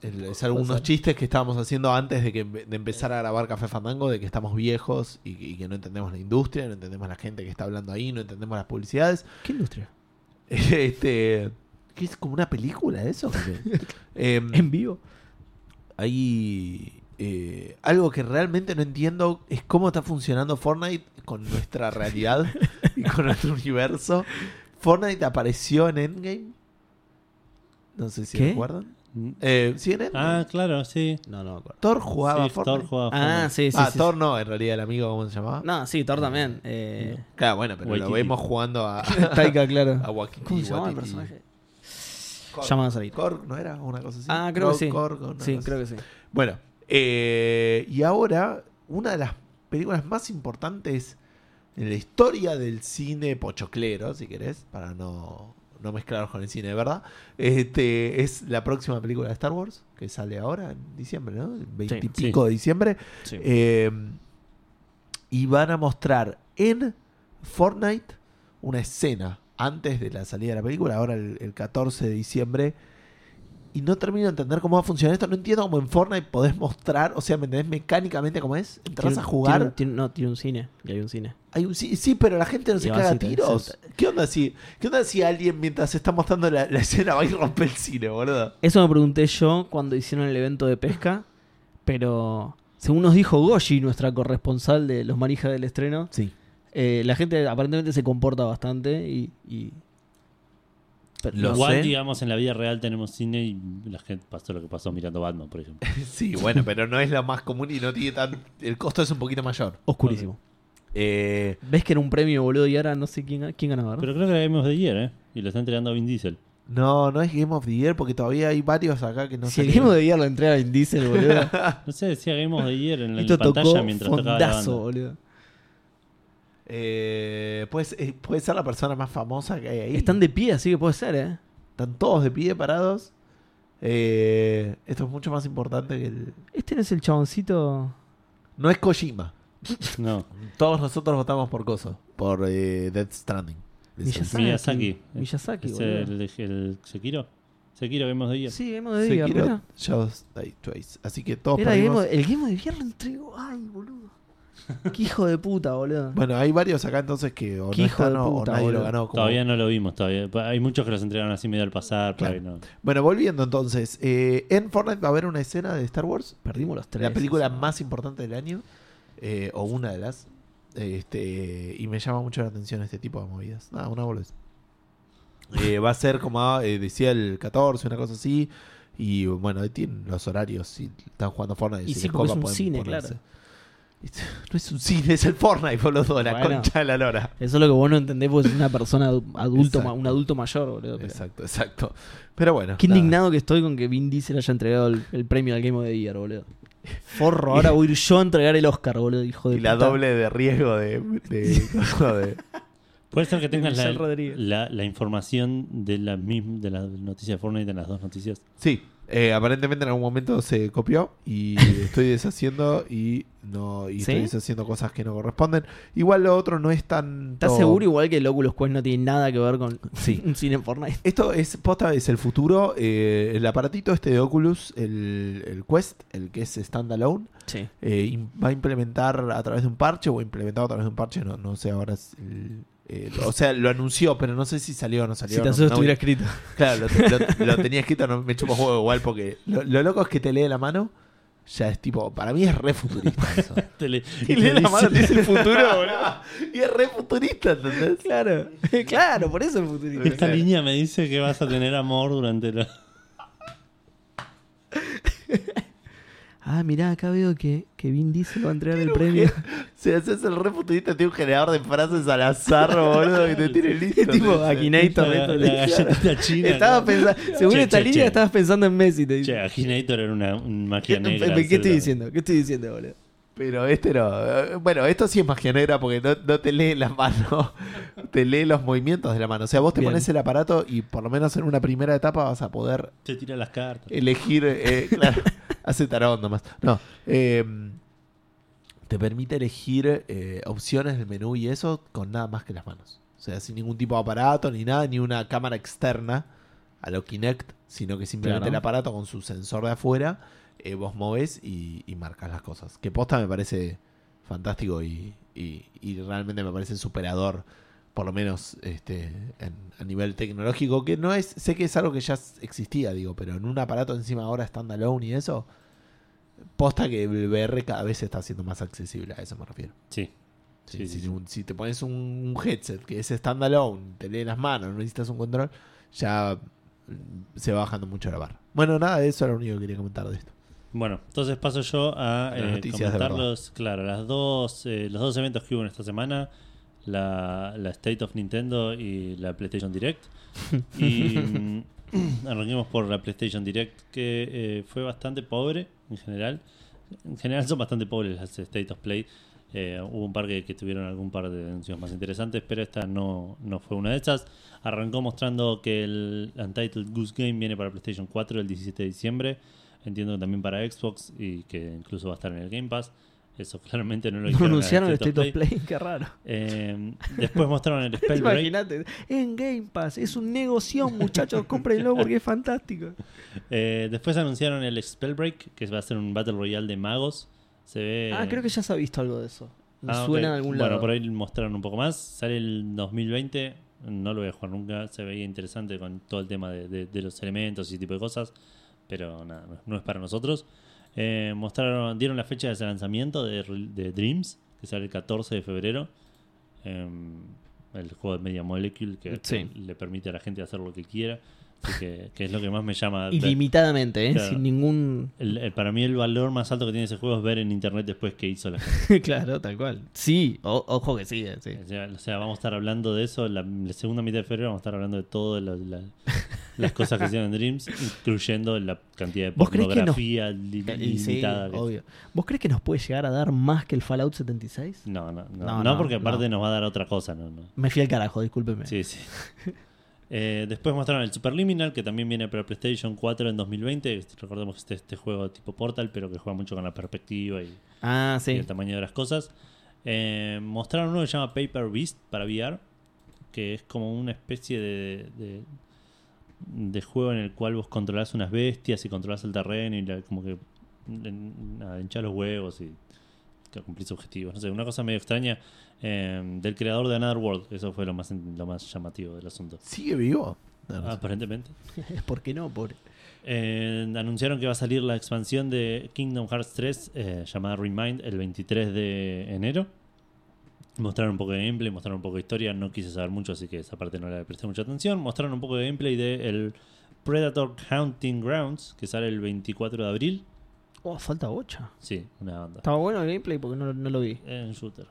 El- Es algunos chistes que estábamos haciendo antes de que de empezar a grabar Café Fandango, de que estamos viejos y, y que no entendemos la industria, no entendemos la gente que está hablando ahí, no entendemos las publicidades. ¿Qué industria? Este, ¿qué es como una película eso? Em, ¿En vivo? hay eh, algo que realmente no entiendo es cómo está funcionando Fortnite con nuestra realidad y con nuestro universo. Fortnite apareció en Endgame. No sé si ¿Qué? recuerdan. Eh, ¿Sí en Endgame? Ah, claro, sí. No, no me acuerdo. Thor jugaba Sí, Fortnite. Thor jugaba Ah, Fortnite. sí, sí, ah, sí. Thor no, en realidad el amigo, ¿cómo se llamaba? No, sí, Thor también. Eh, Claro, bueno, pero lo Waititi. vemos jugando a, Taika, claro. a Waititi, ¿Cómo se llama el Waititi. personaje? Korg. Llama a salir. Korg, ¿no era? Una cosa así. Ah, creo que sí. Korg, una Sí, cosa creo así. que sí. Bueno, eh, y ahora una de las películas más importantes en la historia del cine pochoclero, si querés, para no, no mezclarlos con el cine de verdad, este, es la próxima película de Star Wars, que sale ahora en diciembre, ¿no? El 20 y Sí. pico de diciembre. Sí. Eh, y van a mostrar en Fortnite una escena antes de la salida de la película, ahora el, el 14 de diciembre. Y no termino de entender cómo va a funcionar esto. No entiendo cómo en Fortnite podés mostrar, o sea, ¿me entendés mecánicamente cómo es? Entras Tiene- a jugar. tiene un- tiene- no, tiene un cine. Y hay un cine. Hay un, sí, sí, pero la gente no se caga a tiros. ¿Qué onda si, qué onda si alguien mientras está mostrando la, la escena va y rompe el cine, boludo? Eso me pregunté yo cuando hicieron el evento de pesca. Pero según nos dijo Goshi, nuestra corresponsal de los manijas del estreno, Sí. eh, la gente aparentemente se comporta bastante y. y- pero Lo Igual, sé. digamos, en la vida real tenemos cine y la gente pasó lo que pasó mirando Batman, por ejemplo. Sí, bueno, pero no es la más común y no tiene tan. El costo es un poquito mayor. Oscurísimo. Eh, ¿Ves que era un premio, boludo? Y ahora no sé quién, quién ganaba, ¿no? Pero creo que era Game of the Year, ¿eh? Y lo está entregando a Vin Diesel. no, no es Game of the Year porque todavía hay varios acá que no si el salieron. Game of the Year lo entrega Vin Diesel, boludo. No sé, decía Game of the Year en la, Esto pantalla tocó mientras tocaba la fondazo, banda. boludo. Eh, pues, eh, puede ser la persona más famosa que hay ahí. Están de pie, así que puede ser, ¿eh? Están todos de pie parados. Eh, esto es mucho más importante que el. Este no es el chaboncito. No es Kojima. No, Todos nosotros votamos por Coso. Por eh, Death Stranding. Miyazaki. Miyazaki. Miyazaki, ¿Es boludo. el, el Sekiro? Sekiro Game of the Year. Sí, Game of the Year, Sekiro. Just Die Twice. Así que todos Era perdimos. el Game of the Year lo entregó. Ay, boludo. Qué hijo de puta, boludo. Bueno, hay varios acá entonces que o Qué no hijo de están o- puta, o nadie lo ganó. como- Todavía no lo vimos, todavía. Hay muchos que los entregan así medio al pasar. Claro. no. Bueno, volviendo entonces. eh, en Fortnite va a haber una escena de Star Wars. Perdimos los tres. la película eso. más importante del año. eh, o una de las. Este, y me llama mucho la atención este tipo de movidas. Nada, una boludez. Eh, va a ser como eh, decía el 14, una cosa así. Y bueno, ahí tienen los horarios. Si están jugando Fortnite, Y si sí, les porque es copa, un pueden cine, ponerse. claro. No es un cine, es el Fortnite, boludo. La Bueno. concha de la lora. Eso es lo que vos no entendés porque es una persona adu- adulto, ma- un adulto mayor, boludo. pero- Exacto, exacto. Pero bueno. Qué nada. indignado que estoy con que Vin Diesel haya entregado el, el premio al Game of the Year, boludo. Forro, ahora voy a ir yo a entregar el Oscar, boludo, hijo de Y la doble de riesgo de. de, de- Puede ser que tengas la, la, la información de la, misma, de la noticia de Fortnite en las dos noticias. Sí, eh, aparentemente en algún momento se copió y estoy deshaciendo y no y ¿Sí? estoy deshaciendo cosas que no corresponden. Igual lo otro no es tan. ¿Estás seguro igual que el Oculus Quest no tiene nada que ver con Sí. un cine en Fortnite? Esto es posta, es el futuro. eh, el aparatito este de Oculus, el, el Quest, el que es standalone, Sí. eh, va a implementar a través de un parche o implementado a través de un parche, no, no sé ahora. es el- eh, o sea, lo anunció, pero no sé si salió o no salió. Si tan no- solo no- estuviera escrito. Claro, lo, lo- lo tenía escrito, no me chupo juego igual porque lo, lo loco es que te lee la mano. Ya es tipo, para mí es re futurista eso. Te le- y te lee la dice- mano, te dice el futuro, boludo. Y es re futurista, ¿entendés? Claro, claro, por eso es futurista. Esta línea me dice que vas a tener amor durante la... Ah, mirá, acá veo que, que Vin Diesel va a entregar el premio. Si haces el re futurista, tiene un generador de frases al azar, boludo, y te tiene listo. tipo ¿entendés? Akinator. la, esto, la galletita china. Estaba pensando, según Che, esta che, línea che. estabas pensando en Messi. Te. Che, Akinator era una, un ¿Qué, magia negra. ¿qué estoy diciendo? ¿Qué estoy diciendo, boludo? Pero este no. Eh, Bueno, esto sí es magia negra porque no, no te lee la mano, te lee los movimientos de la mano. O sea, vos te Bien. pones el aparato y por lo menos en una primera etapa vas a poder Te tira las cartas. elegir, eh, claro, hace tarot nomás. No, eh, te permite elegir eh, opciones del menú y eso con nada más que las manos. O sea, sin ningún tipo de aparato ni nada, ni una cámara externa a lo Kinect, sino que simplemente Claro. el aparato con su sensor de afuera, eh, vos moves y, y marcas las cosas. Que posta me parece fantástico y, y- y realmente me parece superador, por lo menos este, en- a nivel tecnológico, que no es, sé que es algo que ya existía, digo, pero en un aparato encima ahora standalone y eso, posta que el VR cada vez está siendo más accesible, a eso me refiero. Sí. Sí, Sí, si, sí, sí. un- si te pones un, headset que es standalone, te lee las manos, no necesitas un control, ya mm, se va bajando mucho la barra. Bueno, nada, eso era lo único que quería comentar de esto. Bueno, entonces paso yo a eh, noticias de comentar verdad. los, claro, las dos, eh, los dos eventos que hubo en esta semana, la, la State of Nintendo y la PlayStation Direct. Y mm, arranquemos por la PlayStation Direct, que eh, fue bastante pobre en general. En general son bastante pobres las State of Play. Eh, hubo un par que, que tuvieron algún par de anuncios más interesantes, pero esta no, no fue una de esas. Arrancó mostrando que el Untitled Goose Game viene para PlayStation 4 el 17 de diciembre. Entiendo que también para Xbox y que incluso va a estar en el Game Pass. Eso claramente no lo No en anunciaron el State of Play. Play, qué raro. Eh, después mostraron el Spellbreak. Imagínate, en Game Pass, es un negocio, muchachos, cómprenlo porque es fantástico. Eh, después anunciaron el Spellbreak, que va a ser un Battle Royale de magos. Se ve. Ah, creo que ya se ha visto algo de eso. Me Ah, suena en algún Bueno, lado. por ahí mostraron un poco más. Sale el 2020. No lo voy a jugar nunca. Se veía interesante con todo el tema de, de- de los elementos y ese tipo de cosas. Pero nada, no, es para nosotros. Eh, mostraron, dieron la fecha de lanzamiento de, de Dreams, que sale el 14 de febrero. Em, el juego de Media Molecule que, que Sí. le permite a la gente hacer lo que quiera. Que, que es lo que más me llama. Ilimitadamente, ¿eh? Claro. sin ningún. El- el- para mí el valor más alto que tiene ese juego es ver en internet después qué hizo la gente. claro, tal cual. Sí, o- ojo que sí, eh, sí. O sea, o sea, vamos a estar hablando de eso. La, la segunda mitad de febrero vamos a estar hablando de todas la- la- las cosas que hicieron en Dreams, incluyendo la cantidad de ¿Vos creés que nos- pornografía li- Y sí, que- obvio. ¿Vos crees que nos puede llegar a dar más que el Fallout 76? No, no, no, No, no, no, porque aparte no. nos va a dar otra cosa. No, no. Me fui al carajo, discúlpeme. Sí, sí. Eh, después mostraron el Superliminal, que también viene para PlayStation 4 en 2020. Recordemos que este, este juego tipo Portal, pero que juega mucho con la perspectiva y, Ah, y el tamaño de las cosas. Eh, mostraron uno que se llama Paper Beast para VR, que es como una especie de, de, de juego en el cual vos controlás unas bestias y controlás el terreno y la- como que en- nada, hinchás los huevos y que cumplís objetivos. No sé, una cosa medio extraña eh, del creador de Another World. Eso fue lo más, lo más llamativo del asunto. ¿Sigue vivo? No, no sé. Aparentemente. ¿Por qué no, pobre? Eh, anunciaron que va a salir la expansión de Kingdom Hearts 3 eh, llamada Remind el 23 de enero. Mostraron un poco de gameplay, mostraron un poco de historia. No quise saber mucho, así que esa parte no le presté mucha atención. Mostraron un poco de gameplay de el Predator Hunting Grounds, que sale el 24 de abril. Oh, falta bocha. Sí, una banda. Estaba bueno el gameplay porque no, no lo vi. Un shooter.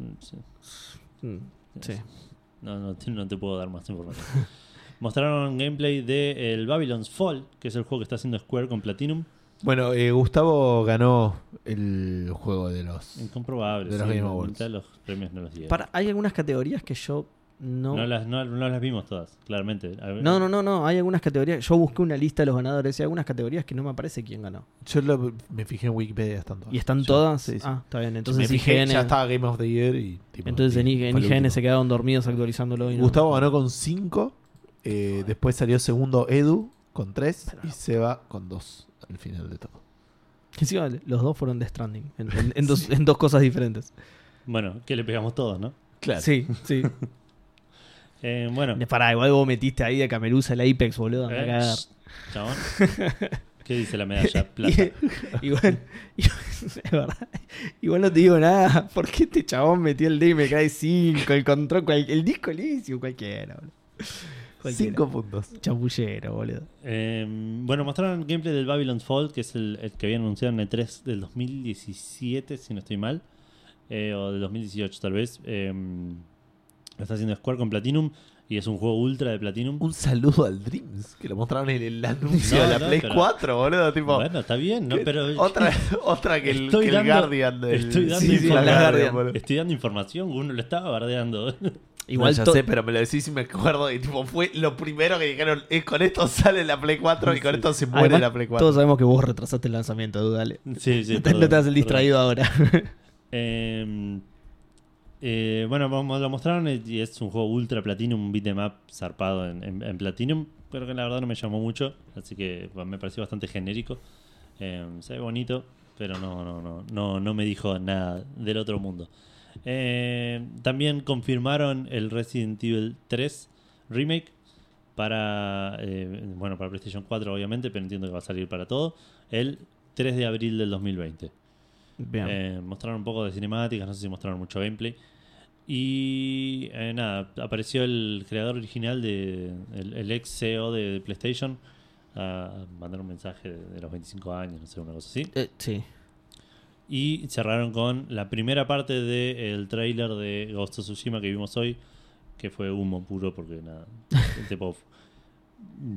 Mm, sí. Mm, sí. No, no, te- no te puedo dar más información. Mostraron gameplay de el Babylon's Fall, que es el juego que está haciendo Square con Platinum. Bueno, eh, Gustavo ganó el juego de los. Incomprobable. De los sí, Game la Awards. mitad de los premios no los dieron. Para, hay algunas categorías que yo no... No, las, no, no las vimos todas, claramente. No, no, no, no. Hay algunas categorías. Yo busqué una lista de los ganadores y hay algunas categorías que no me aparece quién ganó. Yo lo- me fijé en Wikipedia, están todas. ¿Y están todas? sí, sí. Ah, está bien. me Entonces fijé, IGN. ya estaba Game of the Year y. tipo, Entonces en, en IGN se quedaron dormidos actualizándolo. y no- Gustavo ganó con 5. después salió segundo Edu con 3. Y Seba con 2 al final de todo. Encima, los dos fueron de Stranding. En, en- en dos, en dos cosas diferentes. Bueno, que le pegamos todos, ¿no? Claro. Sí, sí. Eh, bueno. Pará, igual vos metiste ahí de Camerusa el Apex, boludo. Eh, chabón. ¿Qué dice la medalla? Plata. igual, es verdad. Igual no te digo nada. ¿Por qué este chabón metió el D y me cae 5? El control, cual- el disco liso, cualquiera, boludo. Cualquiera. 5 puntos. Chapullero, boludo. Eh, bueno, mostraron gameplay del Babylon's Fall, que es el, el que habían anunciado en el 3 del 2017, si no estoy mal. Eh, o del 2018, tal vez. Eh, lo está haciendo Square con Platinum. Y es un juego ultra de Platinum. Un saludo al Dreams, que lo mostraron en el anuncio No, de la no, Play pero- 4, boludo. Tipo, Bueno, está bien, ¿no? Pero otra, otra que el, Estoy que el dando- Guardian. Del, estoy dando Sí, sí, información. la Guardian, boludo. estoy dando información, uno lo estaba bardeando. Igual No, ya sé, pero me lo decís y me acuerdo. Y tipo, fue lo primero que dijeron: es con esto sale la Play 4 y con Sí. esto se muere Además, la Play 4. Todos sabemos que vos retrasaste el lanzamiento, dudale. sí, sí. no, te, no te perdón, hagas el distraído ahora. Eh, eh, bueno, lo mostraron y es un juego ultra platinum, un beat'em up zarpado en, en, en platinum, pero que la verdad no me llamó mucho, así que me pareció bastante genérico. Eh, se ve bonito, pero no, no, no, no, no me dijo nada del otro mundo. Eh, también confirmaron el Resident Evil 3 Remake para, eh, bueno, para PlayStation 4 obviamente, pero entiendo que va a salir para todo, el 3 de abril del 2020. Bien. Eh, mostraron un poco de cinemáticas, no sé si mostraron mucho gameplay. Y eh, nada, apareció el creador original de el, el ex CEO de PlayStation a mandar un mensaje de, de los 25 años, no sé, una cosa así. Eh, sí. Y cerraron con la primera parte del trailer de Ghost of Tsushima que vimos hoy, que fue humo puro porque nada, el tipo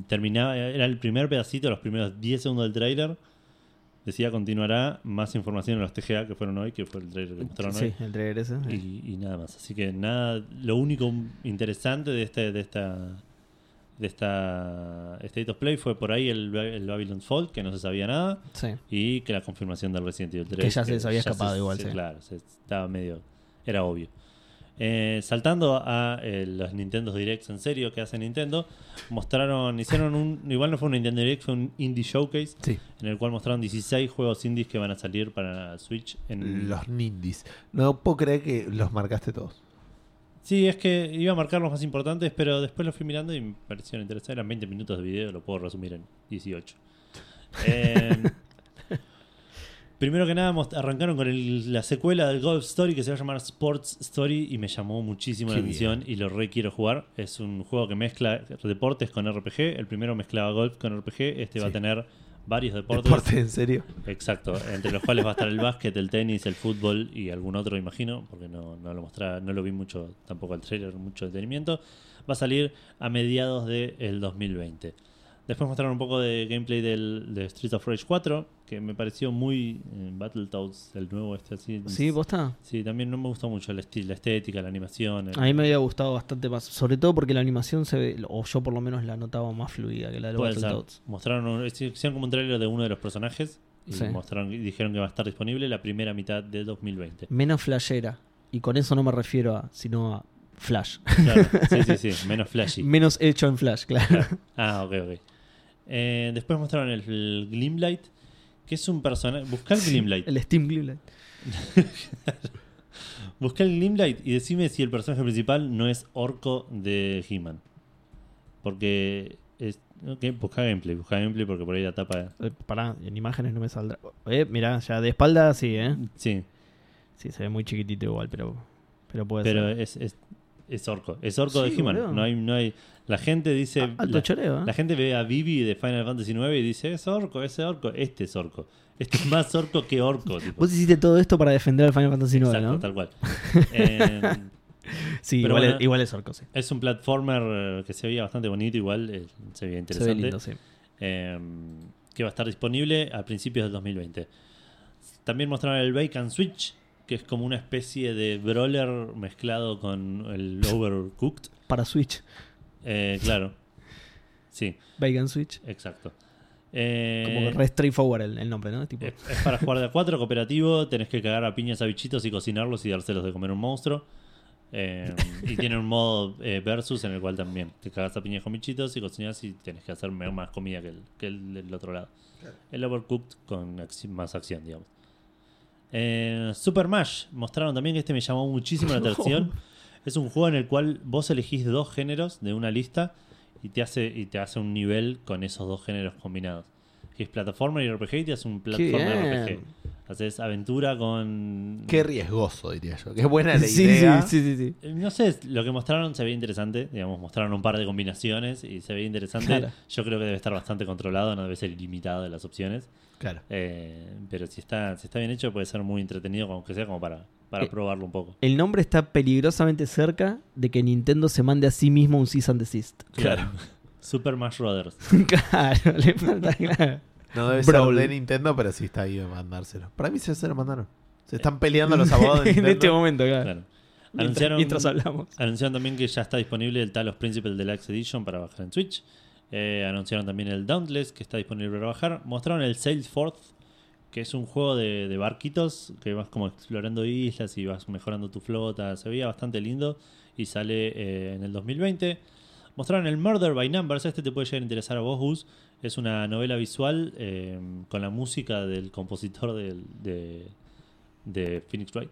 terminaba, era el primer pedacito, los primeros 10 segundos del trailer. Decía continuará más información en los TGA que fueron hoy, que fue el trailer que mostraron hoy. Sí, el trailer ese. Y, y nada más. Así que nada, lo único interesante de este, de esta de esta State of Play fue por ahí el, el Babylon Fall, que no se sabía nada, Sí. y que la confirmación del Resident Evil 3. Que ya se les había escapado igual, sí. Claro, se- estaba medio... Era obvio. Eh, saltando a eh, los Nintendo Directs en serio que hace Nintendo, mostraron, hicieron un, igual no fue un Nintendo Direct, fue un Indie Showcase, Sí. en el cual mostraron 16 juegos indies que van a salir para Switch. En... Los Nindis. No puedo creer que los marcaste todos. Sí, es que iba a marcar los más importantes, pero después los fui mirando y me parecieron interesantes. Eran 20 minutos de video, lo puedo resumir en 18. Eh, primero que nada, arrancaron con el- la secuela del Golf Story que se va a llamar Sports Story y me llamó muchísimo Qué la atención y lo re quiero jugar. Es un juego que mezcla deportes con RPG. El primero mezclaba golf con RPG, este va a tener varios deportes. Deporte, en serio. Exacto, entre los cuales va a estar el básquet, el tenis, el fútbol y algún otro, imagino, porque no, no lo mostraba, no lo vi mucho, tampoco el trailer, mucho detenimiento. Va a salir a mediados del 2020. Después mostraron un poco de gameplay del, de Street of Rage 4, que me pareció muy eh, Battletoads, el nuevo este así. ¿Sí, posta? Sí, también no me gustó mucho el estilo, la estética, la animación. el- A mí me había gustado bastante más. Sobre todo porque la animación se ve, o yo por lo menos la notaba más fluida que la de. Battletoads. Mostraron un- hicieron como un trailer de uno de los personajes y Sí. mostraron, dijeron que va a estar disponible la primera mitad de 2020. Menos flashera. Y con eso no me refiero a, sino a Flash. Claro, sí, sí, sí, menos flashy. Menos hecho en Flash, claro. Ah, ok, ok. Eh, después mostraron el, el Glimlight, que es un personaje. Busca el Glimlight. El Steam Glimlight. Busca el Glimlight y decime si el personaje principal no es Orco de He-Man. Porque. Es, busca gameplay, busca gameplay porque por ahí la tapa. Eh, pará, en imágenes no me saldrá. Eh, mirá, ya de espalda sí, ¿eh? Sí, Sí, se ve muy chiquitito igual, pero, pero puede pero ser. es, es, es Orco. Es Orco Sí, de He-Man. No hay, no hay. La gente dice. Ah, Alto la, choreo, ¿eh? la gente ve a Vivi de Final Fantasy IX y dice: Es Orco, ese Orco. Este es Orco. Este es más Orco que Orco. Tipo. Vos hiciste todo esto para defender al Final Fantasy IX, Exacto, ¿no? tal cual. Eh, Sí, Pero igual, bueno, es, igual es orco, sí. es un platformer eh, que se veía bastante bonito, igual eh, se veía Se interesante. ve lindo, sí. que va a estar disponible a principios del 2020. También mostraron el Bacon Switch, que es como una especie de brawler mezclado con el Overcooked. Para Switch. Eh, claro. Sí, Bacon Switch. exacto. Eh, Como re straightforward el, el nombre, ¿no? Tipo, es, es para jugar de a cuatro, cooperativo. Tenés que cagar a piñas a bichitos y cocinarlos y dárselos de comer a un monstruo. Eh, y tiene un modo eh, versus en el cual también te cagas a piñas con bichitos y cocinas y tenés que hacer más comida que el, que el del otro lado. El Overcooked con acci- más acción, digamos. Eh, Super Mash mostraron también que este me llamó muchísimo la atención. Es un juego en el cual vos elegís dos géneros de una lista y te hace, y te hace un nivel con esos dos géneros combinados. Que es plataforma y RPG y te hace un plataforma. RPG. Haces aventura con. Qué riesgoso, diría yo. Qué buena la sí, idea. sí, sí, sí, sí. Eh, No sé, lo que mostraron se veía interesante. Digamos, mostraron un par de combinaciones y se veía interesante. Claro. Yo creo que debe estar bastante controlado, no debe ser ilimitado de las opciones. Claro. Eh, pero si está, si está bien hecho, puede ser muy entretenido, aunque sea como para, para Eh, probarlo un poco. El nombre está peligrosamente cerca de que Nintendo se mande a sí mismo un cease and desist. Claro. Super Smash Brothers. claro, le falta, claro. No debe Brawl. ser de Nintendo, pero sí está ahí de mandárselo. Para mí se se lo mandaron. Se están peleando los abogados de en Nintendo. este momento, claro. Claro. Mientras, Anunciaron, mientras hablamos. anunciaron también que ya está disponible el Talos Principle Deluxe Edition para bajar en Switch. Eh, anunciaron también el Dauntless, que está disponible para bajar. Mostraron el Sailforth, que es un juego de, de barquitos que vas como explorando islas y vas mejorando tu flota. Se veía bastante lindo y sale eh, en el 2020. Mostraron el Murder by Numbers. Este te puede llegar a interesar a vos, Gus. Es una novela visual eh, con la música del compositor del- de, de Phoenix Wright.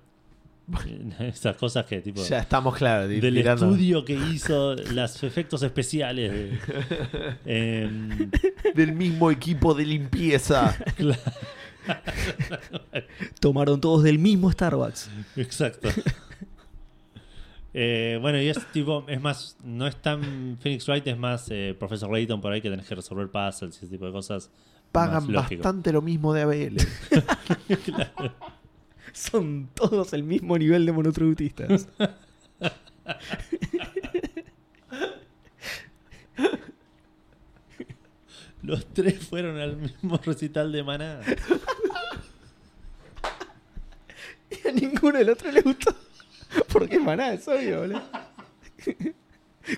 Esas cosas que tipo Ya estamos claros. del tirando. estudio que hizo los efectos especiales. de- Em, Del mismo equipo de limpieza. Tomaron todos del mismo Starbucks. exacto. Eh, bueno, y es tipo, es más, no es tan Phoenix Wright, es más eh, Professor Layton por ahí que tenés que resolver puzzles y ese tipo de cosas. Pagan bastante lo mismo de ABL. Son todos el mismo nivel de monotributistas. Los tres fueron al mismo recital de Maná. Y a ninguno del otro le gustó. Porque maná, es obvio, boludo.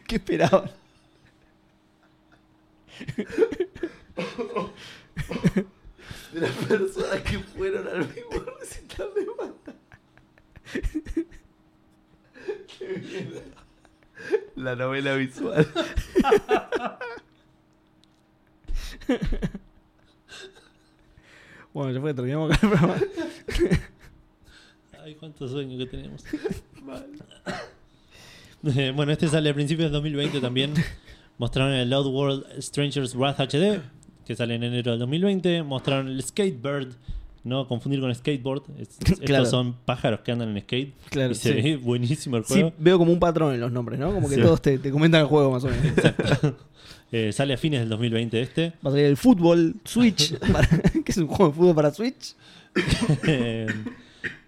¿Qué esperaban? De las personas que fueron al mismo recital de banda. Qué bien. La novela visual. Bueno, ya fue, terminamos con el programa. Ay, cuántos sueños que tenemos. Eh, bueno, este sale a principios del 2020 también. Mostraron el Loud World Strangers Wrath HD, que sale en enero del 2020. Mostraron el Skatebird, no confundir con skateboard. Es- Claro. Estos son pájaros que andan en skate. Claro, y se sí. ve buenísimo el Sí, juego. veo como un patrón en los nombres, ¿no? Como que Sí. todos te, te comentan el juego más o menos. Eh, sale a fines del 2020 este. Va a salir el fútbol Switch, para- que es un juego de fútbol para Switch. Eh,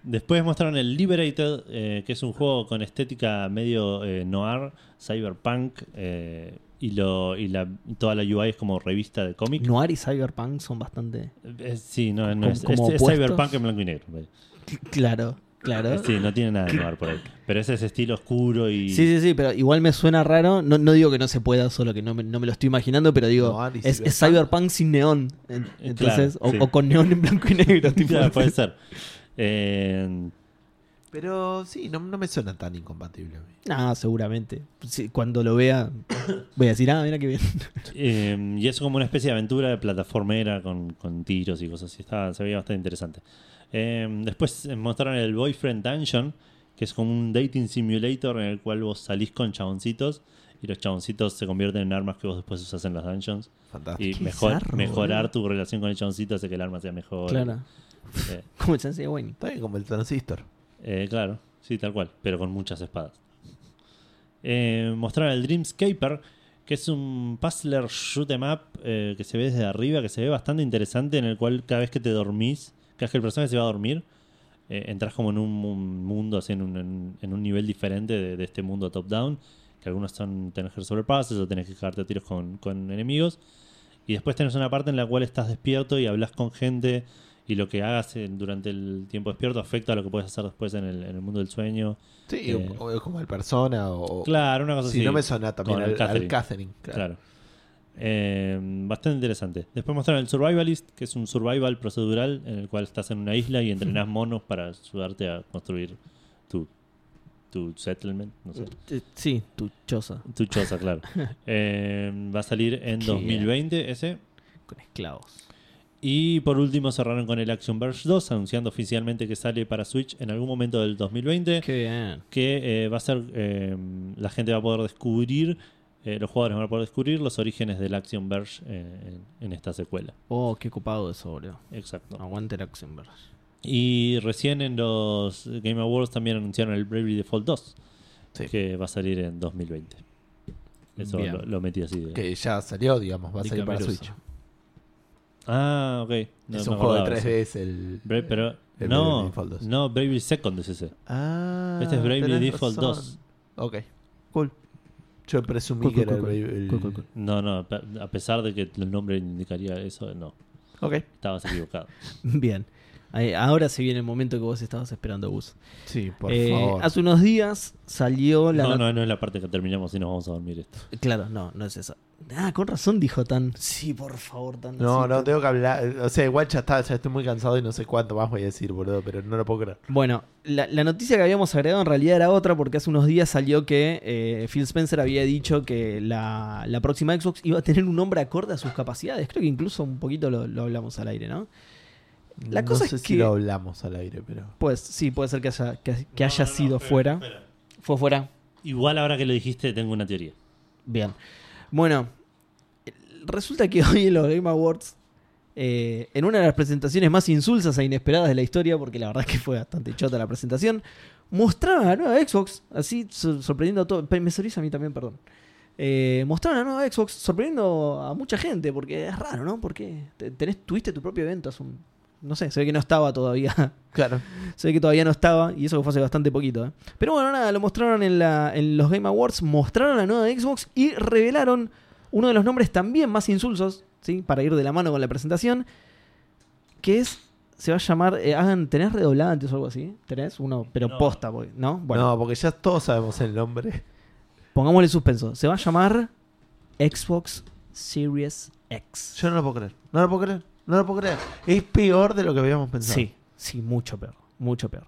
Después mostraron el Liberated, eh, que es un juego con estética medio eh, noir, cyberpunk, eh, y, lo, y la, toda la UI es como revista de cómic. Noir y Cyberpunk son bastante. Eh, sí, no, no Como- es, es- es cyberpunk en blanco y negro. Claro, claro. Sí, no tiene nada de noir por ahí. Pero es ese estilo oscuro y... Sí, sí, sí, pero igual me suena raro. No, no digo que no se pueda, solo que no me, no me lo estoy imaginando, pero digo, Noir es, es cyberpunk. sin neón. Eh, Entonces, claro, o, sí. o con neón en blanco y negro. tipo. Claro, puede ser. Eh, Pero sí, no, no me suena tan incompatible a mí. No, seguramente. Sí, cuando lo vea, voy a decir, ah, mira qué bien. Eh, y es como una especie de aventura de plataformera con, con tiros y cosas así. Está, se veía bastante interesante. Eh, después mostraron el Boyfriend Dungeon, que es como un dating simulator en el cual vos salís con chaboncitos y los chaboncitos se convierten en armas que vos después usás en las dungeons. Fantástico. Y mejor, bizarro, mejorar tu relación con el chaboncito hace que el arma sea mejor. Claro. Eh, Como el Sensei de Wayne. Está bien como el transistor. eh, claro, sí, tal cual, pero con muchas espadas. Eh, mostraron el Dreamscaper, que es un puzzler shoot 'em up eh, que se ve desde arriba, que se ve bastante interesante, en el cual cada vez que te dormís, cada vez que el personaje se va a dormir, eh, entras como en un, un mundo, así en un, en- en un nivel diferente de, de este mundo top-down, que algunos son tenés que resolver puzzles o tenés que cagarte a tiros con, con enemigos. Y después tenés una parte en la cual estás despierto y hablas con gente y lo que hagas en- durante el tiempo despierto afecta a lo que puedes hacer después en el, en el mundo del sueño. Sí, Eh. o- o como el persona o... Claro, una cosa Si así. no me suena también al, Catherine. Catherine. Claro. Claro. Eh, bastante interesante. Después mostraron el Survivalist, que es un survival procedural en el cual estás en una isla y entrenás monos para ayudarte a construir tu, tu settlement. No sé. Eh, Sí, tu choza. Tu choza, claro. Eh, va a salir en Qué 2020 ese. Con esclavos. Y por último cerraron con el Action Verge 2, anunciando oficialmente que sale para Switch en algún momento del 2020. Qué bien. que eh, va a ser eh, la gente va a poder descubrir eh, los jugadores van a poder descubrir los orígenes del Action Verge eh, en, en esta secuela Oh, qué copado eso, boludo. exacto Aguante el Action y recién en los Game Awards también anunciaron el Bravely Default 2 Sí. que va a salir en 2020 eso lo, lo metí así de- Que ya salió, digamos, va a salir para. Switch. Ah ok No es un juego de acordaba 3D, eso. es el... Pero el Bravely no Default 2. no Bravely Second es ese Ah, Este es Bravely tenés Default razón. 2. Ok, cool. Yo presumí Cool, que cool, era cool, el, cool. el- Cool, cool, cool. no no pe- a pesar de que el nombre indicaría eso no Ok, estabas equivocado Bien. Ahora se viene el momento que vos estabas esperando, Gus. sí, por Eh, favor. Hace unos días salió la no, not- no, no es la parte que terminamos y nos vamos a dormir esto. Claro, no, no es esa. Ah, con razón dijo tan. Sí, por favor, tan. No, no, tan- tengo que hablar. O sea, igual ya está, ya estoy muy cansado y no sé cuánto más voy a decir, boludo, pero no lo puedo creer. Bueno, la, la noticia que habíamos agregado en realidad era otra porque hace unos días salió que eh, Phil Spencer había dicho que la, la próxima Xbox iba a tener un nombre acorde a sus capacidades. Creo que incluso un poquito lo, lo hablamos al aire, ¿no? La no cosa sé es si que- lo hablamos al aire, pero. Pues sí, puede ser que haya, que, que haya sido fuera. ¿Fue fuera? Igual ahora que lo dijiste, tengo una teoría. Bien. Bueno, resulta que hoy en los Game Awards, eh, en una de las presentaciones más insulsas e inesperadas de la historia, porque la verdad es que fue bastante chota la presentación, mostraron la nueva Xbox, así sor- sorprendiendo a todo. Me sorprende a mí también, perdón. Eh, mostraron la nueva Xbox sorprendiendo a mucha gente, porque es raro, ¿no? Porque te- tenés, tuviste tu propio evento hace un. No sé, se ve que no estaba todavía Claro. Se ve que todavía no estaba, y eso fue hace bastante poquito. ¿eh? Pero bueno, nada, lo mostraron en, la, en los Game Awards, mostraron la nueva Xbox y revelaron uno de los nombres también más insulsos, ¿sí? para ir de la mano con la presentación, que es, se va a llamar, eh, hagan, ¿tenés redoblantes o algo así? ¿Tenés? Uno, pero No. posta, porque- ¿no? Bueno, No, porque ya todos sabemos el nombre. pongámosle suspenso. Se va a llamar Xbox Series X. Yo no lo puedo creer. No lo puedo creer. No lo puedo creer. Es peor de lo que habíamos pensado. Sí, sí, mucho peor. Mucho peor.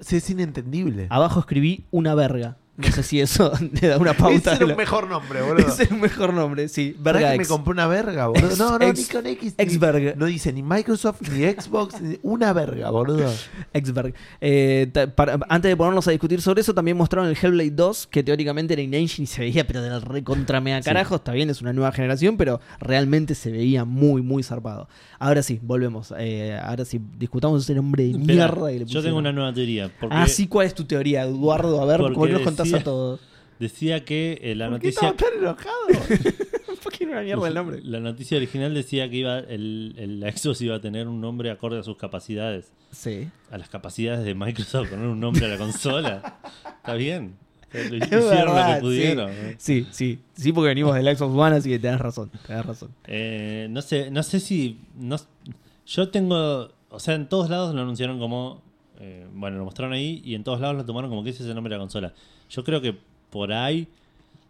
Sí, es inentendible. Abajo escribí una verga. No sé si eso le da una pauta. Un lo- mejor nombre, boludo. Ese es el mejor nombre, sí. ¿Sabés Verga que me compré una verga, boludo? Ex- no, no, ex- ni con X. ni- Xverga. No dice ni Microsoft, ni Xbox, ni una verga, boludo. Xberg. Eh, para- antes de ponernos a discutir sobre eso, también mostraron el Hellblade 2, que teóricamente era in-engine y se veía, pero del recontra mega carajo. Está bien, es una nueva generación, pero realmente se veía muy, muy zarpado. Ahora sí, volvemos. Eh, ahora sí, discutamos ese nombre de mierda. que le yo tengo una nueva teoría. Porque Ah, sí, ¿cuál es tu teoría, Eduardo? A ver, Porque ¿cómo nos contás decía- a todos? Decía que eh, la ¿Por qué noticia. estaba tan enojado? ¿Por qué era una mierda el nombre? La noticia original decía que iba el, el- la Xbox iba a tener un nombre acorde a sus capacidades. Sí. A las capacidades de Microsoft, poner un nombre a la consola. Está bien. Lo hicieron lo que pudieron. Sí, sí. Sí, porque venimos del Xbox One, así que tenés razón. Tenés razón. Eh, no sé, no sé si. No, yo tengo. O sea, en todos lados lo anunciaron como. eh, bueno, lo mostraron ahí y en todos lados lo tomaron como que ese es el nombre de la consola. Yo creo que por ahí.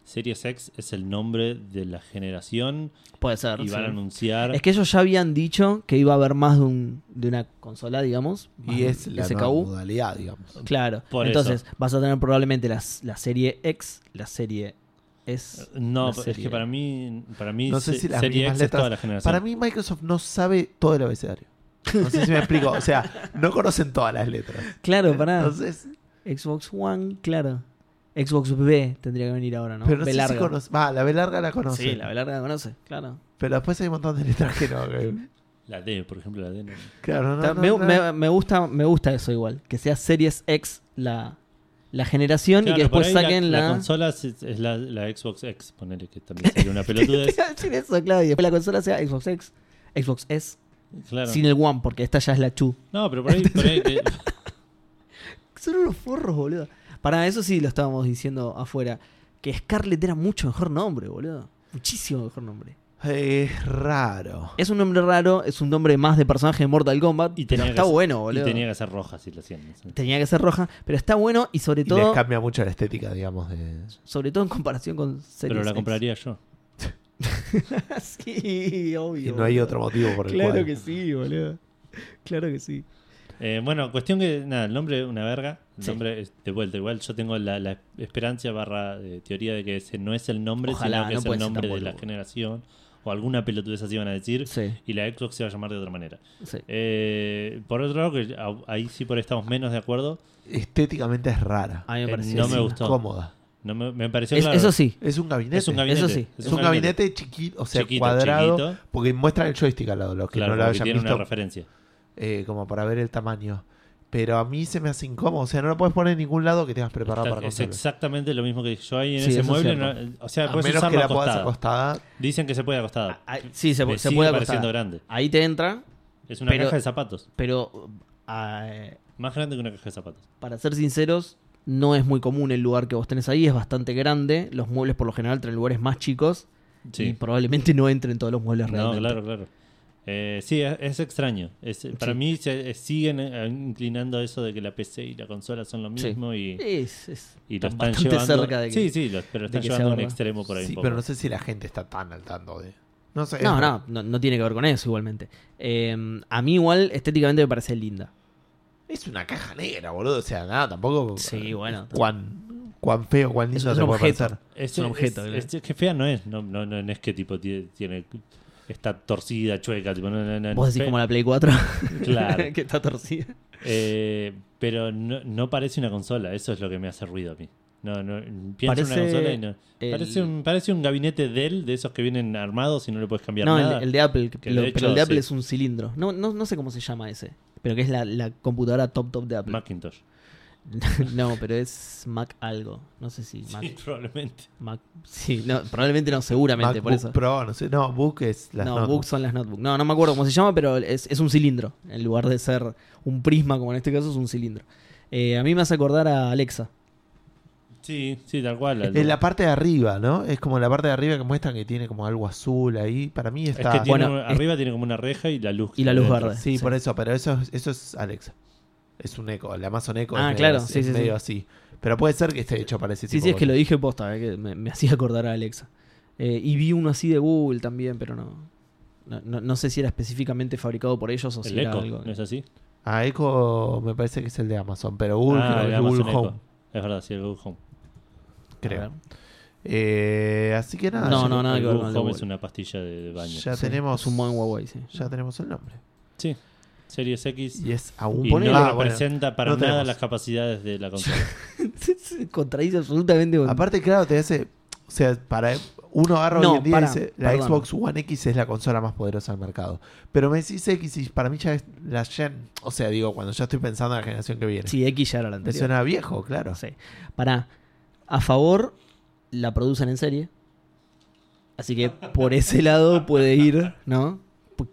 Series X es el nombre de la generación Puede ser. y van sí. a anunciar. Es que ellos ya habían dicho que iba a haber más de, un, de una consola, digamos. y es la SKU. modalidad, digamos. Claro. Por Entonces vas a tener probablemente las- la serie X, la serie S. No, la es que para mí, para mí No sé si las Serie X es toda la generación. Para mí Microsoft no sabe todo el abecedario. No sé si me explico. O sea, no conocen todas las letras. Claro, para Entonces, Xbox One, claro. Xbox B tendría que venir ahora, ¿no? pero no B sé larga. si conoce. Va, la B larga la conoce. Sí, la B larga la conoce, claro. Pero después hay un montón de letras que no. que- La D, por ejemplo, la D. no. Claro, no, me, no. me- me gusta, me gusta eso igual. Que sea Series X la, la generación Claro, y que por después ahí saquen la, la. la consola es, es la, la Xbox X, ponele que también sería una pelotudez. Te iba a decir eso, claro. Y después la consola sea Xbox X, Xbox S, Claro. sin el One, porque esta ya es la 2. No, pero por ahí, por ahí que- Son unos forros, boludo. Para eso sí lo estábamos diciendo afuera. Que Scarlett era mucho mejor nombre, boludo. Muchísimo mejor nombre. Es raro. Es un nombre raro, es un nombre más de personaje de Mortal Kombat. y pero está que ser- bueno, Y boludo. tenía que ser roja si lo hacían. Tenía que ser roja, pero está bueno y sobre Y les todo, cambia mucho la estética, digamos. De... sobre todo en comparación con Series Pero la X. compraría yo. sí, obvio. Y no hay boludo. otro motivo por el Claro cual. que sí, boludo. Claro que sí. Eh, bueno, cuestión que, nada, el nombre una verga. Sí. nombre es de vuelta. Igual yo tengo la, la esperanza barra eh, teoría de que ese no es el nombre, Ojalá, sino que no es el nombre de la generación. O alguna pelotudez así van a decir. Sí, Y la Xbox se va a llamar de otra manera. sí. Eh, por otro lado, que ahí sí por ahí estamos menos de acuerdo. Estéticamente es rara. A mí me Eh, pareció no me gustó. Cómoda. No me, me pareció Es- claro. Eso sí. Es un gabinete. Es un gabinete. Eso sí. Es un gabinete chiquito, o sea, Chiquito, cuadrado. chiquito. Porque muestra el joystick al lado, los que Claro, no lo hayan tiene visto, una referencia. eh, como para ver el tamaño. Pero a mí se me hace incómodo. O sea, no lo puedes poner en ningún lado que tengas preparado Está- para es consola. exactamente lo mismo que yo ahí en Sí, ese es mueble. no- o sea, A puedes menos usarlo que la puedas acostada. acostada. Dicen que se puede acostada. Ah, sí, se, Me se sigue puede pareciendo acostar. grande. Ahí te entra, Es una Pero- caja de zapatos. pero ah, eh, Más grande que una caja de zapatos. para ser sinceros, no es muy común el lugar que vos tenés ahí, es bastante grande. Los muebles por lo general traen lugares más chicos y Sí. probablemente no entren todos los muebles No, realmente. claro, claro. Eh, sí, es, es extraño. Es- Para Sí. mí se eh, siguen eh, inclinando eso de que la PC y la consola son lo Sí. mismo y, Es, es- y lo están llevando. cerca de que- sí, sí, lo- pero están llevando a un extremo por ahí Sí, un poco. pero no sé si la gente está tan al tanto de. No sé. No, no, no, no tiene que ver con eso igualmente. Eh, a mí igual estéticamente me parece linda. Es una caja negra, boludo. O sea, nada, tampoco. Sí, bueno. Cuán, cuán feo, cuán lindo Es un puede objeto. parecer. Es, un objeto, es- es que fea no es. No, no, no, no es que tipo tiene, tiene- está torcida, chueca. Tipo, no, no, no, Vos decís como la Play 4, Claro. que está torcida. Eh, pero no, no parece una consola. Eso es lo que me hace ruido a mí. No, no, pienso en una Parece consola y no. el- Parece, un, parece un gabinete Dell de esos que vienen armados y no le puedes cambiar No, nada. el, el de Apple, Que lo- de pero el de Apple sí. es un cilindro. No, no, no sé cómo se llama ese, pero que es la, la computadora top top de Apple. Macintosh. no, pero es Mac algo. No sé si Mac. Sí, probablemente. Mac sí, no, probablemente no, seguramente, por MacBook eso. Pro, no sé. No, Book es las no, books son las notebooks. No, no me acuerdo cómo se llama, pero es, es un cilindro. En lugar de ser un prisma, como en este caso, es un cilindro. Eh, a mí me hace acordar a Alexa. Sí, sí, tal cual. Es la parte de arriba, ¿no? Es como la parte de arriba que muestran que tiene como algo azul ahí. Para mí Es está. que tiene, Bueno, es- arriba tiene como una reja y la luz. Y la luz verde. Sí, Sí. por eso, pero eso, es- eso es Alexa. Es un eco. El Amazon Echo Ah, es medio, claro, así- sí, es sí, medio sí. así. Pero puede ser que esté hecho para ese Sí, tipo sí, es de que lo dije posta, eh, que me, me hacía acordar a Alexa. Eh, y vi uno así de Google también, pero no, no, no- no sé si era específicamente fabricado por ellos o si El era Echo, algo. ¿no es así? A Echo me parece que es el de Amazon, pero Google Ah, creo que el es Google Amazon Home, Echo. Es verdad, sí, el Google Home. Creo. Eh, así que nada, No, no, nada el que ver Google con el de Home es una pastilla de, de baño. ya Sí, tenemos Es un buen Huawei, sí. ya tenemos el nombre. Sí, Series X. Y es aún Y ponele- no Ah, bueno. representa para no nada tenemos. las capacidades de la consola. Se contradice absolutamente con... Aparte, claro, te hace. O sea, para uno agarra No, hoy en día y dice: La perdón. Xbox One X es la consola más poderosa del mercado. Pero me decís X y para mí ya es la Gen. O sea, digo, cuando ya estoy pensando en la generación que viene. Sí, X ya era la me anterior. suena viejo, claro. Sí. Para, a favor, la producen en serie. Así que por ese lado puede ir, ¿no?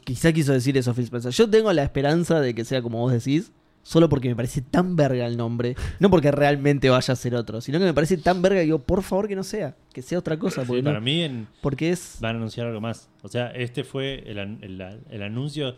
Quizá quiso decir eso Phil Spencer. Yo tengo la esperanza de que sea como vos decís, solo porque me parece tan verga el nombre. No porque realmente vaya a ser otro, sino que me parece tan verga que digo, por favor que no sea, que sea otra cosa. Sí, Porque, no- para mí en- porque es... van a anunciar algo más. O sea, este fue el, el- el anuncio.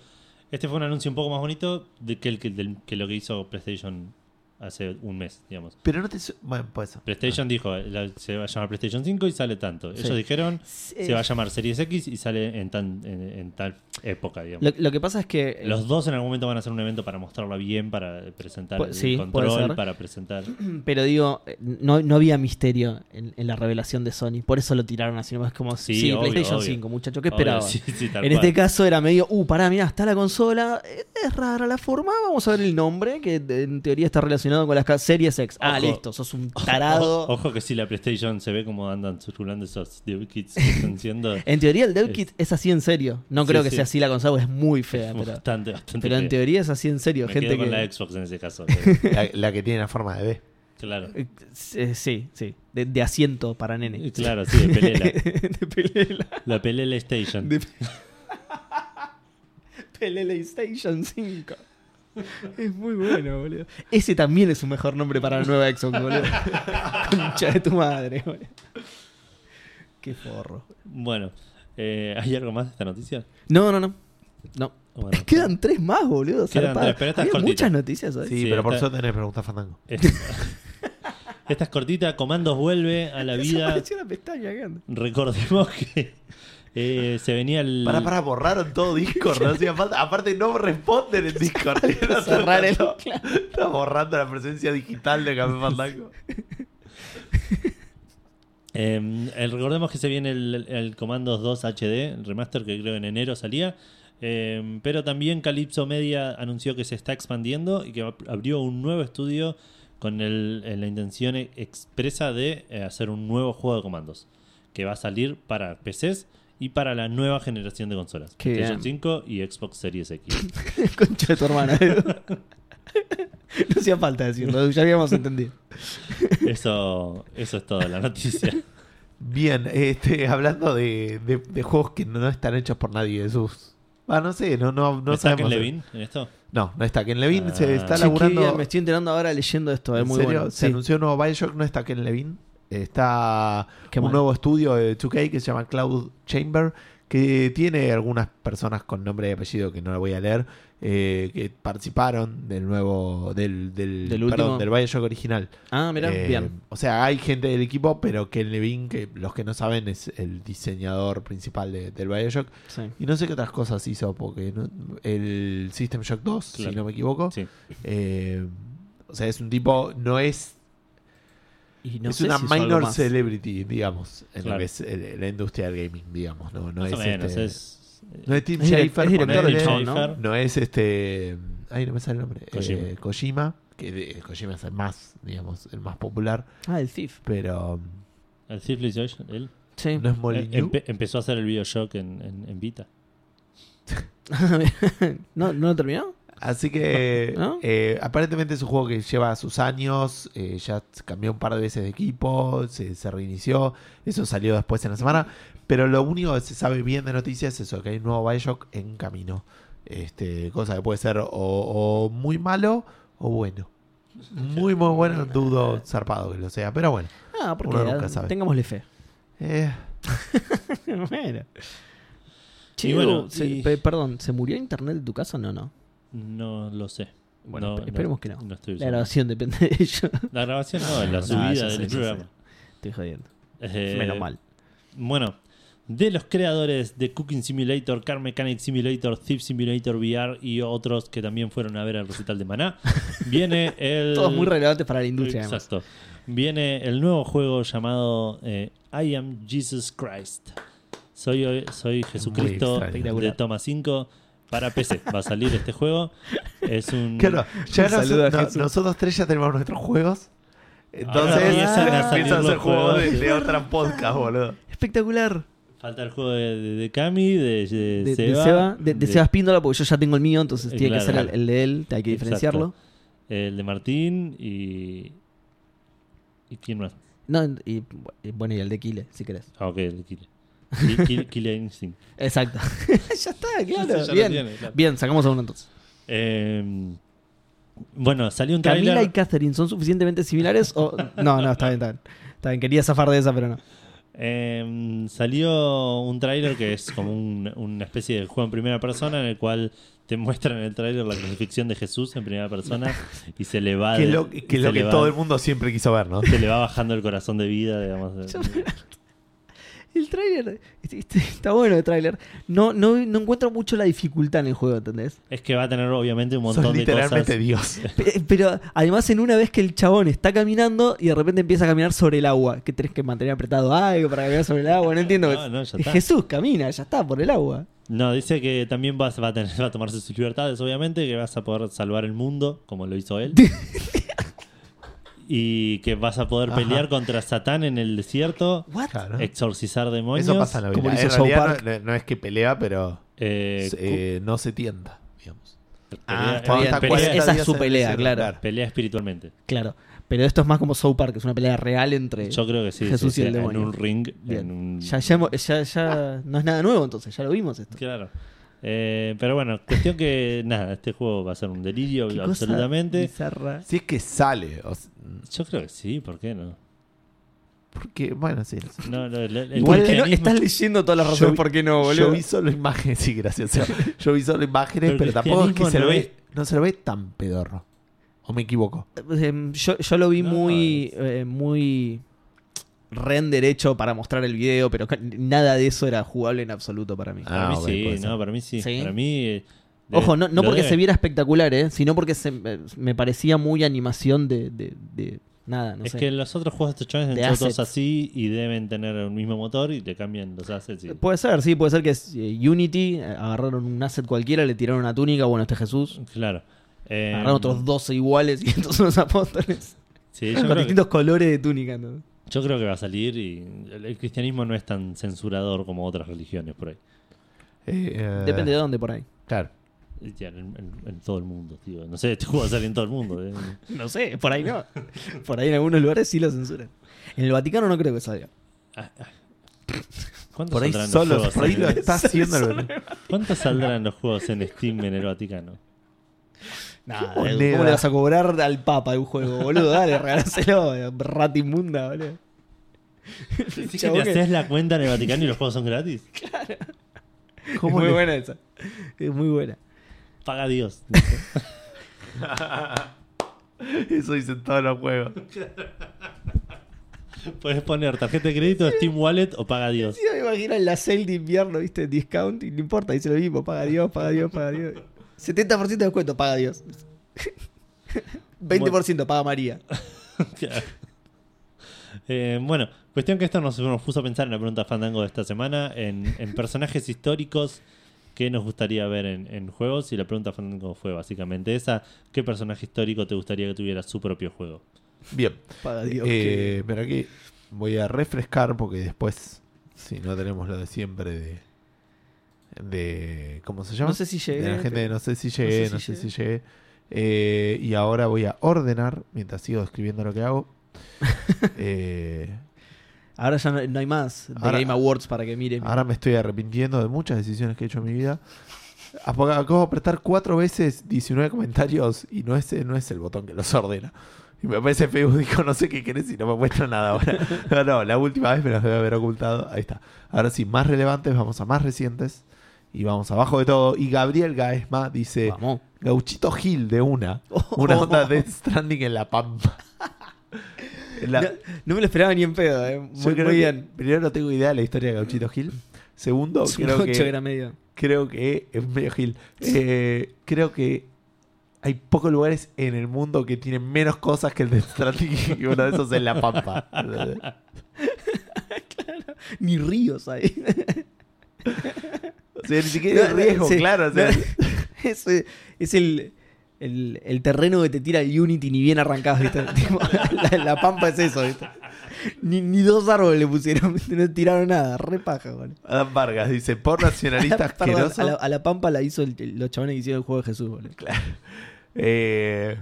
Este fue un anuncio un poco más bonito de que, el, que, que lo que hizo PlayStation hace un mes, digamos. Pero no te. su- Bueno, puede ser. PlayStation dijo, la- se va a llamar PlayStation 5 y sale tanto. Sí. Ellos dijeron, Eh, se va a llamar Series X y sale en, tan, en, en tal época, digamos. lo, lo que pasa es que... eh, Los dos en algún momento van a hacer un evento para mostrarla bien, para presentar Pu- el sí, puede control, ser. para presentar... Pero digo, eh, no, no había misterio en, en la revelación de Sony. Por eso lo tiraron así nomás como, sí, Sí, obvio, PlayStation obvio. 5, muchacho, ¿qué Obvio, esperaba? sí, sí, tal En cual. este caso era medio, uh, pará, mirá, está la consola, eh, es rara la forma, vamos a ver el nombre, que en teoría está relacionado con las Series X. Ah, Ojo. listo, sos un tarado. Ojo, ojo que si la PlayStation se ve como andan circulando esos dev kits que están siendo En teoría el Dev Es- Kit es así en serio. No Sí, creo que sí. sea así la consola, es muy fea, pero, bastante, bastante pero en fea. teoría es así en serio. Me gente quedo con que... la Xbox en ese caso. pero- La, la que tiene la forma de B. claro. Eh, eh, Sí, sí, de, de asiento para nene. Claro, sí, de pelela. de pelela. La Pelela Station. De- Pelele Station 5. Es muy bueno, boludo. Ese también es un mejor nombre para la nueva Xbox, boludo. Concha de tu madre, boludo. Qué forro. Bueno, eh, ¿hay algo más de esta noticia? No, no, no. No. Bueno, Quedan tres más, boludo. Quedan zarpado. tres, pero esta es Había cortita. muchas noticias hoy. Sí, Sí, pero por está- eso tenés preguntas Fandango. Esta, esta es cortita. Comandos vuelve a la vida. Desapareció la pestaña, ¿qué onda? Recordemos que eh, se venía el. Para, para, borraron todo Discord. No hacía falta. Aparte, no responden en Discord. Era Cerrar el- Está borrando la presencia digital de Café Fandango. Eh, el- recordemos que se viene el, el Commandos 2 HD, el remaster que creo en enero salía. Eh, pero también Calypso Media anunció que se está expandiendo y que ab- abrió un nuevo estudio con el- la intención e- expresa de eh, hacer un nuevo juego de comandos que va a salir para PCs y para la nueva generación de consolas. Qué PlayStation bien. 5 y Xbox Series X. Concha de tu hermana. no hacía falta decirlo, ya habíamos entendido. Eso, eso es todo la noticia. Bien, este, hablando de, de- de juegos que no están hechos por nadie de sus. Ah, no sé, no, no, no ¿Está Ken sabemos. Levin en esto? No, no está Ken Levin. Se Ah. está qué laburando. me estoy enterando ahora leyendo esto, es ¿En muy serio? bueno. Se Sí. anunció un nuevo Bioshock, no está Ken Levin. Está Qué un mal. nuevo estudio de 2K que se llama Cloud Chamber, que tiene algunas personas con nombre y apellido que no lo voy a leer, eh, que participaron del nuevo, del, del, ¿Del perdón, último? del Bioshock original. Ah, mira, Eh, bien. O sea, hay gente del equipo, pero Ken Levine, que los que no saben, es el diseñador principal de- del Bioshock. Sí. Y no sé qué otras cosas hizo, porque no- el System Shock 2, Claro. si no me equivoco. Sí. Eh, o sea, es un tipo, no es Y no es una si hizo minor celebrity, digamos, en lo Claro. que es el- la industria del gaming, digamos. No, no es menos. este- es, no es Tim Schafer, ¿no? No es este. Ay, no me sale el nombre. Kojima. Eh, Kojima, que de- Kojima es el más, digamos, el más popular, Ah, el Thief. pero El Thief Lee Josh, él Sí. no es eh, Molyneux. empe- empezó a hacer el Bioshock en, en, en Vita. ¿No, ¿No lo terminó? Así que ¿No? eh, aparentemente es un juego que lleva sus años, eh, ya cambió un par de veces de equipo, se, se reinició, eso salió después en la semana, pero lo único que se sabe bien de noticias es eso, que hay un nuevo Bioshock en camino. Este, cosa que puede ser o, o muy malo o bueno. Muy muy bueno, dudo zarpado que lo sea, pero bueno. Ah, porque Uno nunca sabe. tengámosle fe. Eh, bueno. Se- y- pe- perdón, ¿se murió internet de tu casa o no? No. No lo sé. Bueno, No, espe- esperemos que no. No estoy La grabación depende de ello. La grabación no, en la Ah, subida ya sé, del ya programa. sé. Estoy jodiendo. Eh, Menos mal. Bueno, de los creadores de Cooking Simulator, Car Mechanic Simulator, Thief Simulator VR y otros que también fueron a ver el recital de Maná. Viene el. Todos muy relevantes para la industria. además. Exacto. Viene el nuevo juego llamado eh, I Am Jesus Christ. Soy, soy Jesucristo de Toma 5 para PC. Va a salir este juego. Es un. Claro, ya Un nos- saludo a no- Jesús. nosotros tres ya tenemos nuestros juegos. Ahora Entonces empiezan a salir empiezan a juegos de, de otra podcast, boludo. Espectacular. Falta el juego de, de, de Cami, de, de De, de Seba. Seba, de, de de- Seba Espíndola, porque yo ya tengo el mío, entonces Eh, tiene que ser el, el de él, hay que Exacto. diferenciarlo. El de Martín y. ¿Y quién más? No, y y bueno, y el de Kile, si querés. Ah, ok, el de Kille. Ki- Ki- Killer Instinct. Exacto. ya está, claro. Ya bien. tiene, claro. bien, sacamos a uno entonces. Eh, bueno, salió un ¿Camila trailer. y Catherine son suficientemente similares? O... No, no, está bien, está bien. Está bien, quería zafar de esa, pero no. Eh, salió un tráiler que es como un- una especie de juego en primera persona en el cual te muestran en el tráiler la crucifixión de Jesús en primera persona y se le va Que lo que, lo que va- todo el mundo siempre quiso ver, ¿no? se le va bajando el corazón de vida digamos El tráiler este- este- está bueno el tráiler. No, no, no encuentro mucho la dificultad en el juego, ¿entendés? es que va a tener obviamente un Sos montón de literalmente cosas Dios. Pe- Pero además en una vez que el chabón está caminando y de repente empieza a caminar sobre el agua, que tenés que mantener apretado algo para caminar sobre el agua, no entiendo. No, no, ya está. Jesús camina, ya está, por el agua. no dice que también vas, va, a tener, va a tomarse sus libertades obviamente que vas a poder salvar el mundo como lo hizo él y que vas a poder Ajá. pelear contra Satán en el desierto ¿What? Claro. exorcizar demonios Eso pasa en la como vida. lo En hizo South realidad Park. no, no es que pelea, pero eh, eh, no se tienta, digamos. Ah, pelea- está bien. Hasta pelea- 40 esa es días su en el pelea, desierto, claro. pelea espiritualmente. Claro. Pero esto es más como South Park, que es una pelea real entre. Yo creo que sí. Jesús sí, y el sí, demonio. En un ring. Bien. En un... Ya, ya, hemos- ya, ya no es nada nuevo entonces, ya lo vimos esto. Claro. Eh, pero bueno, cuestión que nada, este juego va a ser un delirio Qué cosa absolutamente. bizarra. Si es que sale. o Yo creo que sí, ¿por qué no? porque, bueno, sí. no. No, no, el- el Igual que no, cristianismo- estás leyendo todas las razones por qué no, boludo. Yo vi solo imágenes, sí, gracias. o sea, yo vi solo imágenes, Pero tampoco es que se lo no ve, no se lo ve tan pedorro. ¿O me equivoco? Em, yo, yo lo vi No, muy, eh, muy render hecho para mostrar el video, pero nada de eso era jugable en absoluto para mí. Para Ah, mí puede sí, no, para mí sí. ¿Sí? Para mí. eh, Ojo, no, no porque debe. se viera espectacular, ¿eh? sino porque se, eh, me parecía muy animación de, de- de nada, no es sé. que los otros juegos de estos chavales son todos así y deben tener el mismo motor y le cambian los assets. y- Puede ser, sí, puede ser que es eh, Unity, agarraron un asset cualquiera, le tiraron una túnica, bueno, este es Jesús. Claro. Eh, Agarraron otros 12 iguales y entonces los apóstoles. sí, con que, distintos colores de túnica. ¿no? Yo creo que va a salir y el, cristianismo no es tan censurador como otras religiones por ahí. Eh, eh, Depende de dónde por ahí. Claro. Ya, En, en- en todo el mundo, tío. No sé, este juego va a salir en todo el mundo. eh. No sé, por ahí no. Por ahí en algunos lugares sí lo censuran. En el Vaticano no creo que salga. Ah, ah. ¿Cuántos Por ahí saldrán los solo, juegos por ahí en- lo está haciendo. el- ¿Cuántos saldrán los juegos en Steam en el Vaticano? Nada, ¿Qué ¿Cómo le vas a cobrar al Papa de un juego, boludo? Dale, regaláselo, eh, rata inmunda, boludo. ¿Sí que te haces la cuenta en el Vaticano y los juegos son gratis? Es ¿Cómo muy le- buena esa. Es muy buena. Paga Dios. Eso dicen todos los juegos. Puedes poner tarjeta de crédito, Steam Wallet o paga Dios. Sí, me imagino en la sale de invierno, ¿viste? Discount y no importa, dice lo mismo. Paga Dios, paga Dios, paga Dios. 70% de descuento, paga Dios. 20% paga María. Eh, bueno, cuestión que esto nos, nos puso a pensar en la pregunta Fandango de esta semana, en, en personajes históricos que nos gustaría ver en, en juegos. Y la pregunta Fandango fue básicamente esa: ¿qué personaje histórico te gustaría que tuviera su propio juego? Bien. Paga Dios. Eh, pero aquí voy a refrescar porque después, si no tenemos lo de siempre de. De ¿Cómo se llama? No sé si llegué. de la gente de no sé si llegué, no sé si llegué. Eh, y ahora voy a ordenar mientras sigo escribiendo lo que hago. Eh, Ahora ya no, no hay más de Ahora- Game Awards para que miren. ahora me estoy arrepintiendo de muchas decisiones que he hecho en mi vida. Acabo de apretar cuatro veces 19 comentarios y no es, no es el botón que los ordena. Y me aparece Facebook, dijo no sé qué querés y no me muestra nada ahora. No, no, la última vez me los debe haber ocultado. Ahí está. Ahora sí, más relevantes, vamos a más recientes. Y vamos abajo de todo. Y Gabriel Gaesma dice: Vamos. Gauchito Gil de una. Una onda de Death Stranding en la Pampa. La- No, no me lo esperaba ni en pedo, eh. Muy, bien. Primero no tengo idea de la historia de Gauchito Gil. Segundo, creo 8 que, era medio. creo que es medio gil. Eh, creo que hay pocos lugares en el mundo que tienen menos cosas que el de Stranding y uno de esos es La Pampa. Ni ríos ahí. O sea, ni siquiera No, riesgo, sí. claro. o sea, es, eh, es el, el, el terreno que te tira el Unity ni bien arrancado, la, la pampa es eso, ¿viste? Ni, ni dos árboles le pusieron, no tiraron nada, re paja, boludo. Adam Vargas dice, por nacionalista asqueroso. a, la, a la pampa la hizo el- los chavales que hicieron el juego de Jesús, boludo. Eh,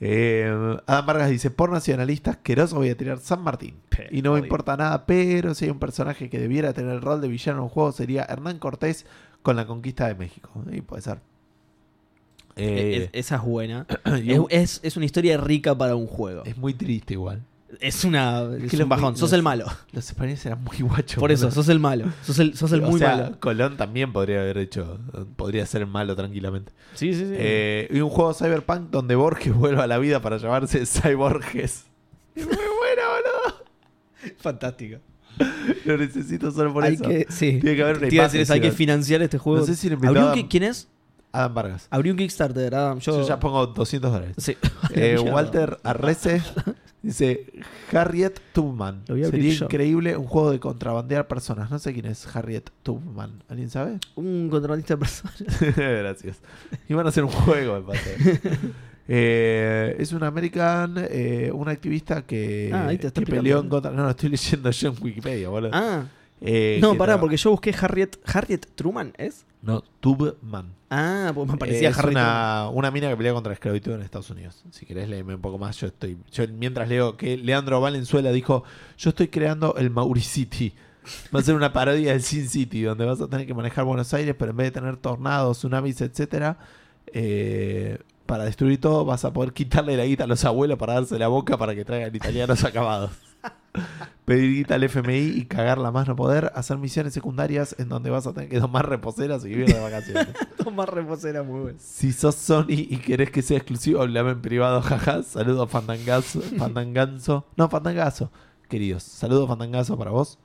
eh, Adam Vargas dice, por nacionalista asqueroso voy a tirar San Martín. Y no me importa nada, pero si hay un personaje que debiera tener el rol de villano en un juego sería Hernán Cortés con la conquista de México. Y puede ser. Eh, Es- esa es buena. es- es una historia rica para un juego. es muy triste igual. Es una es que un los- bajón. Sos el malo. Los españoles eran muy guachos. Por eso, sos el malo. Sos el, sos el O muy sea, malo. Colón también podría haber hecho, podría ser malo tranquilamente. Sí, sí, sí. Eh, y un juego cyberpunk donde Borges vuelva a la vida para llamarse Cyborges. Es muy buena, boludo. Fantástico. Lo necesito solo por hay eso. que, sí. Tiene que haber una hay que financiar este juego. No sé si lo invitó ¿Abrió un Adam, ki- ¿Quién es? Adam Vargas. Abrió un Kickstarter, Adam. Yo, Yo, ya pongo 200 dólares. Sí. Eh. Walter Arrece dice Harriet Tubman. Lo voy a abrir Sería yo. increíble un juego de contrabandear personas. No sé quién es Harriet Tubman. ¿Alguien sabe? Un contrabandista de personas. Gracias. Iban a hacer un juego, me parece. Eh, es un American, eh, un activista que, Ah, ahí te está que peleó en contra. No, no, estoy leyendo yo en Wikipedia, boludo. Ah, Eh, no, pará, porque yo busqué Harriet. ¿Harriet Truman es? No, Tubman. Ah, pues me parecía Eh, es Harriet Truman. una, una mina que pelea contra la esclavitud en Estados Unidos. Si querés leerme un poco más, yo estoy. Yo mientras leo que Leandro Valenzuela dijo: Yo estoy creando el Mauricity. Va a ser una parodia del Sin City, donde vas a tener que manejar Buenos Aires, pero en vez de tener tornados, tsunamis, etcétera, eh, para destruir todo, vas a poder quitarle la guita a los abuelos para darse la boca para que traigan italianos acabados. Pedir guita al FMI y cagarla más no poder, hacer misiones secundarias en donde vas a tener que tomar reposeras y vivir de vacaciones. Tomás Reposera muy bueno. Si sos Sony y querés que sea exclusivo, hablame en privado, jaja. Saludos Fandangazo, Fandanganzo. No, Fandangazo, queridos. Saludos Fandangazo para vos.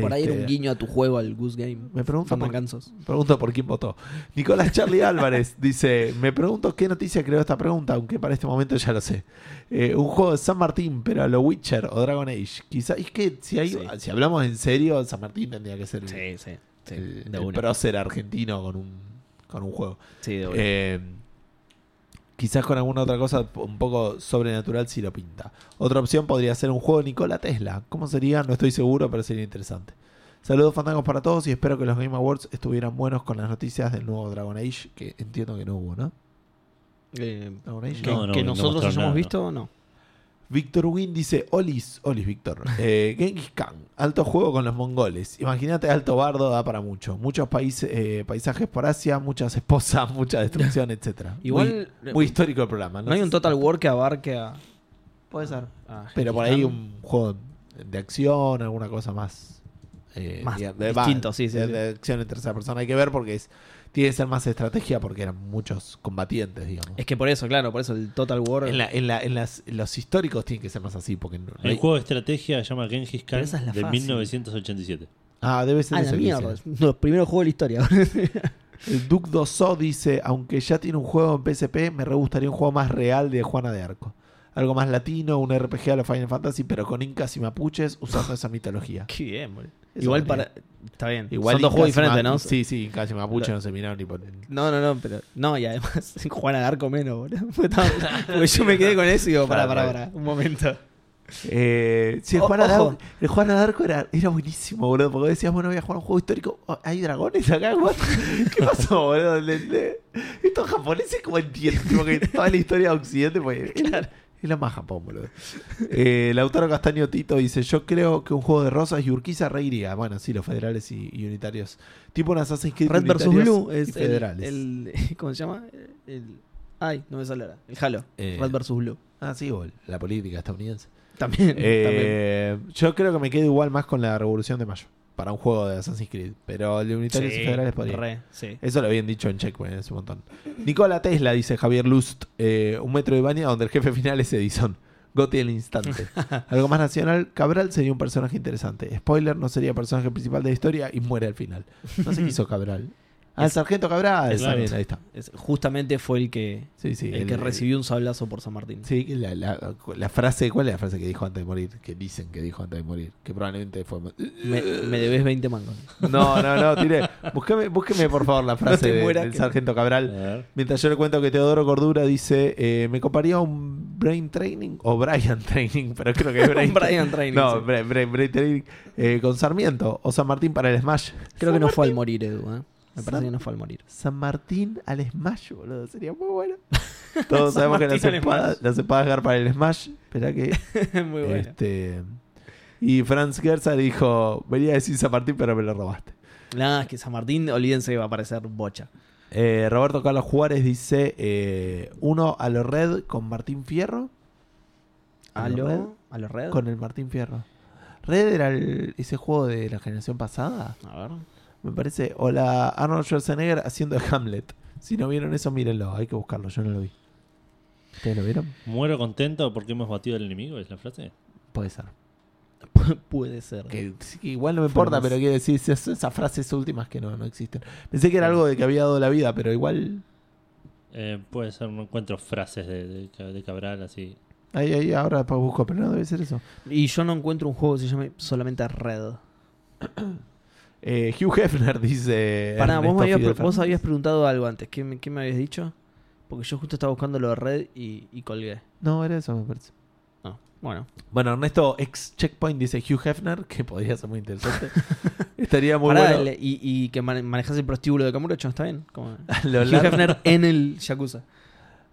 Por ahí era Este, un guiño a tu juego, al Goose Game. Me pregunto por, Fandanganzos. pregunto por quién votó. Nicolás Charlie Álvarez dice: Me pregunto qué noticia creó esta pregunta, aunque para este momento ya lo sé. Eh, un juego de San Martín, pero a lo Witcher o Dragon Age. Quizá, es que si, hay, Sí. si hablamos en serio, San Martín tendría que ser el, Sí, sí. el, el prócer argentino con un, con un juego. Sí, de. Eh, quizás con alguna otra cosa un poco sobrenatural si lo pinta. Otra opción podría ser un juego de Nikola Tesla. ¿Cómo sería? No estoy seguro, pero sería interesante. Saludos fantangos para todos y espero que los Game Awards estuvieran buenos con las noticias del nuevo Dragon Age, que entiendo que no hubo, ¿no? Eh, Dragon Age, que, No, no, que no nosotros mostraron hayamos nada, no. visto, no. Víctor Win dice, Olis, Olis Víctor, eh, Genghis Khan, alto juego con los mongoles. Imagínate Alto Bardo, da para mucho. Muchos países, eh, paisajes por Asia, muchas esposas, mucha destrucción, etcétera. Igual, muy, muy histórico el programa. no hay sé un Total War que abarque a. Puede ser. a Pero por ahí un juego de acción, alguna cosa más. eh, Más de- distinto, sí, sí, de, sí. de acción en tercera persona. Hay que ver porque es, tiene que ser más estrategia porque eran muchos combatientes, digamos. Es que por eso, claro, por eso el Total War. En, la- en la- en las- en los históricos tienen que ser más así. porque no- no El hay- juego de estrategia se llama Genghis Khan es la de fácil. 1987. Ah, debe ser Ah, ese la mierda. de los primeros juegos de la historia. El Duke Dosso dice: Aunque ya tiene un juego en PSP, me re gustaría un juego más real de Juana de Arco. Algo más latino, un RPG a los Final Fantasy, pero con incas y mapuches usando esa mitología. Qué bien, boludo. Igual para. Está bien. Igual Son dos juegos diferentes, ¿no? Sí, sí, Incas y Mapuche no se miraron ni por. No, no, no, pero. No, y además, Juana de Arco menos, boludo. Porque yo me quedé con eso y digo, pará, pará, pará. Un momento. Eh, sí, el O- Juana, de ojo. Arco, el era, era buenísimo, boludo. Porque decías, bueno, voy a jugar un juego histórico. Oh, ¿Hay dragones acá? What? ¿Qué pasó, boludo? Le- le- Estos japoneses, como entienden? Porque toda la historia de Occidente, pues. Es, es la más Japón, boludo. Eh, Lautaro Castaño Tito dice: Yo creo que un juego de rosas y Urquiza reiría. Bueno, sí, los federales y, y unitarios. Tipo un Assassin's Creed. Red vs. Blue es federales. el- ¿Cómo se llama? El. Ay, no me sale ahora. El Halo. Eh, Red vs. Blue. Ah, sí, o la política estadounidense. También. también. Eh, yo creo que me quedo igual más con la Revolución de Mayo para un juego de Assassin's Creed, pero el y Sí, federales podría. re, sí. Eso lo habían dicho en Checkpoint hace un montón. Nicola Tesla, dice Javier Lust, eh, un metro de baña donde el jefe final es Edison. Goti al instante. Algo más nacional, Cabral sería un personaje interesante. Spoiler, no sería personaje principal de la historia y muere al final. No sé qué hizo Cabral. El sargento Cabral. Claro. ahí está. Es- justamente fue el que, Sí, sí. el, que recibió un sablazo por San Martín. Sí, la, la- la frase, ¿cuál es la frase que dijo antes de morir? Que dicen que dijo antes de morir. Que probablemente fue. Me, me debes 20 mangos. No, no, no, tiré. Búsqueme, búsqueme por favor la frase de- del que- sargento Cabral. Mientras yo le cuento que Teodoro Cordura dice: eh, Me coparía un brain training o Brian training, pero creo que es brain, Brian Training. No, sí. brain, brain- brain training eh, con Sarmiento o San Martín para el Smash. Creo que no fue al morir, Edu. ¿eh? Me San- parece que no fue al morir. San Martín al Smash, boludo. Sería muy bueno. Todos sabemos que las Martín espadas, las espadas gar para el Smash. Espera que. Muy bueno. Este, y Franz Gerza dijo: Venía a decir San Martín, pero me lo robaste. Nada, es que San Martín, olvídense que va a aparecer bocha. Eh, Roberto Carlos Juárez dice: eh, Uno a lo red con Martín Fierro. ¿A lo red? a lo red? Con el Martín Fierro. Red era el- ese juego de la generación pasada, A ver. Me parece. O la Arnold Schwarzenegger haciendo Hamlet. Si no vieron eso, mírenlo. Hay que buscarlo. Yo no lo vi. ¿Ustedes lo vieron? Muero contento porque hemos batido al enemigo, es la frase. Puede ser. Puede ser. Que, igual no me importa, pero quiero decir esas, esas frases últimas que no, no existen. Pensé que era algo de que había dado la vida, pero igual. Eh, puede ser, no encuentro frases de, de, de Cabral así. Ahí, ahí, ahora después busco, pero no debe ser eso. Y yo no encuentro un juego que se llame solamente Red. Eh, Hugh Hefner dice. Pará, vos, me habías, vos preguntado algo antes. ¿Qué me, qué me habías dicho? Porque yo justo estaba buscando lo de Red y, y colgué. No, era eso, me parece. Ah, bueno. Bueno, Ernesto ex Checkpoint dice Hugh Hefner, que podría ser muy interesante. Estaría muy Pará, bueno. el- y, y que mane- manejas el prostíbulo de Camurocho, ¿está bien? Como- A lo, Hugh ladri, Hefner en el Yakuza.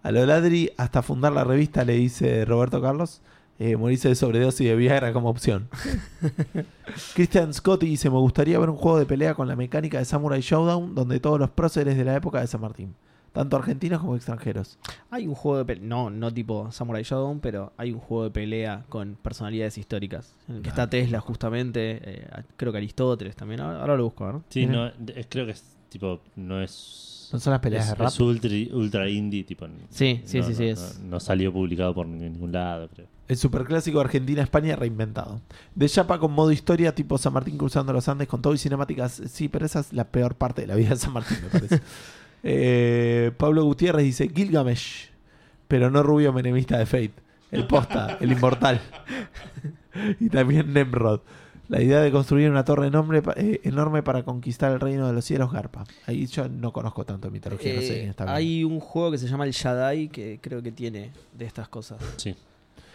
a lo ladri, hasta fundar la revista, le dice Roberto Carlos. Eh, morirse de sobredosis de Viagra como opción. Christian Scotty dice: Me gustaría ver un juego de pelea con la mecánica de Samurai Showdown, donde todos los próceres de la época de San Martín, tanto argentinos como extranjeros. Hay un juego de pelea, no, no tipo Samurai Shodown, pero hay un juego de pelea con personalidades históricas. En el que está Tesla justamente, eh, creo que Aristóteles también. Ahora, ahora lo busco, ¿no? Sí, Mira. no, es- creo que es tipo, no es. No son las peleas es, de rap. es ultra, ultra indie, tipo. Sí, sí, no, sí, no, sí, no- es- no salió publicado por ningún lado, creo. El superclásico Argentina-España reinventado. De Chapa con modo historia, tipo San Martín cruzando los Andes con todo y cinemáticas. Sí, pero esa es la peor parte de la vida de San Martín, me parece. Eh, Pablo Gutiérrez dice Gilgamesh, pero no rubio menemista de Fate. El posta, el inmortal. y también Nemrod. La idea de construir una torre enorme, eh, enorme para conquistar el reino de los cielos, Garpa. Ahí yo no conozco tanto de mitología, no sé Eh, hay un juego que se llama el Shaddai que creo que tiene de estas cosas, Sí.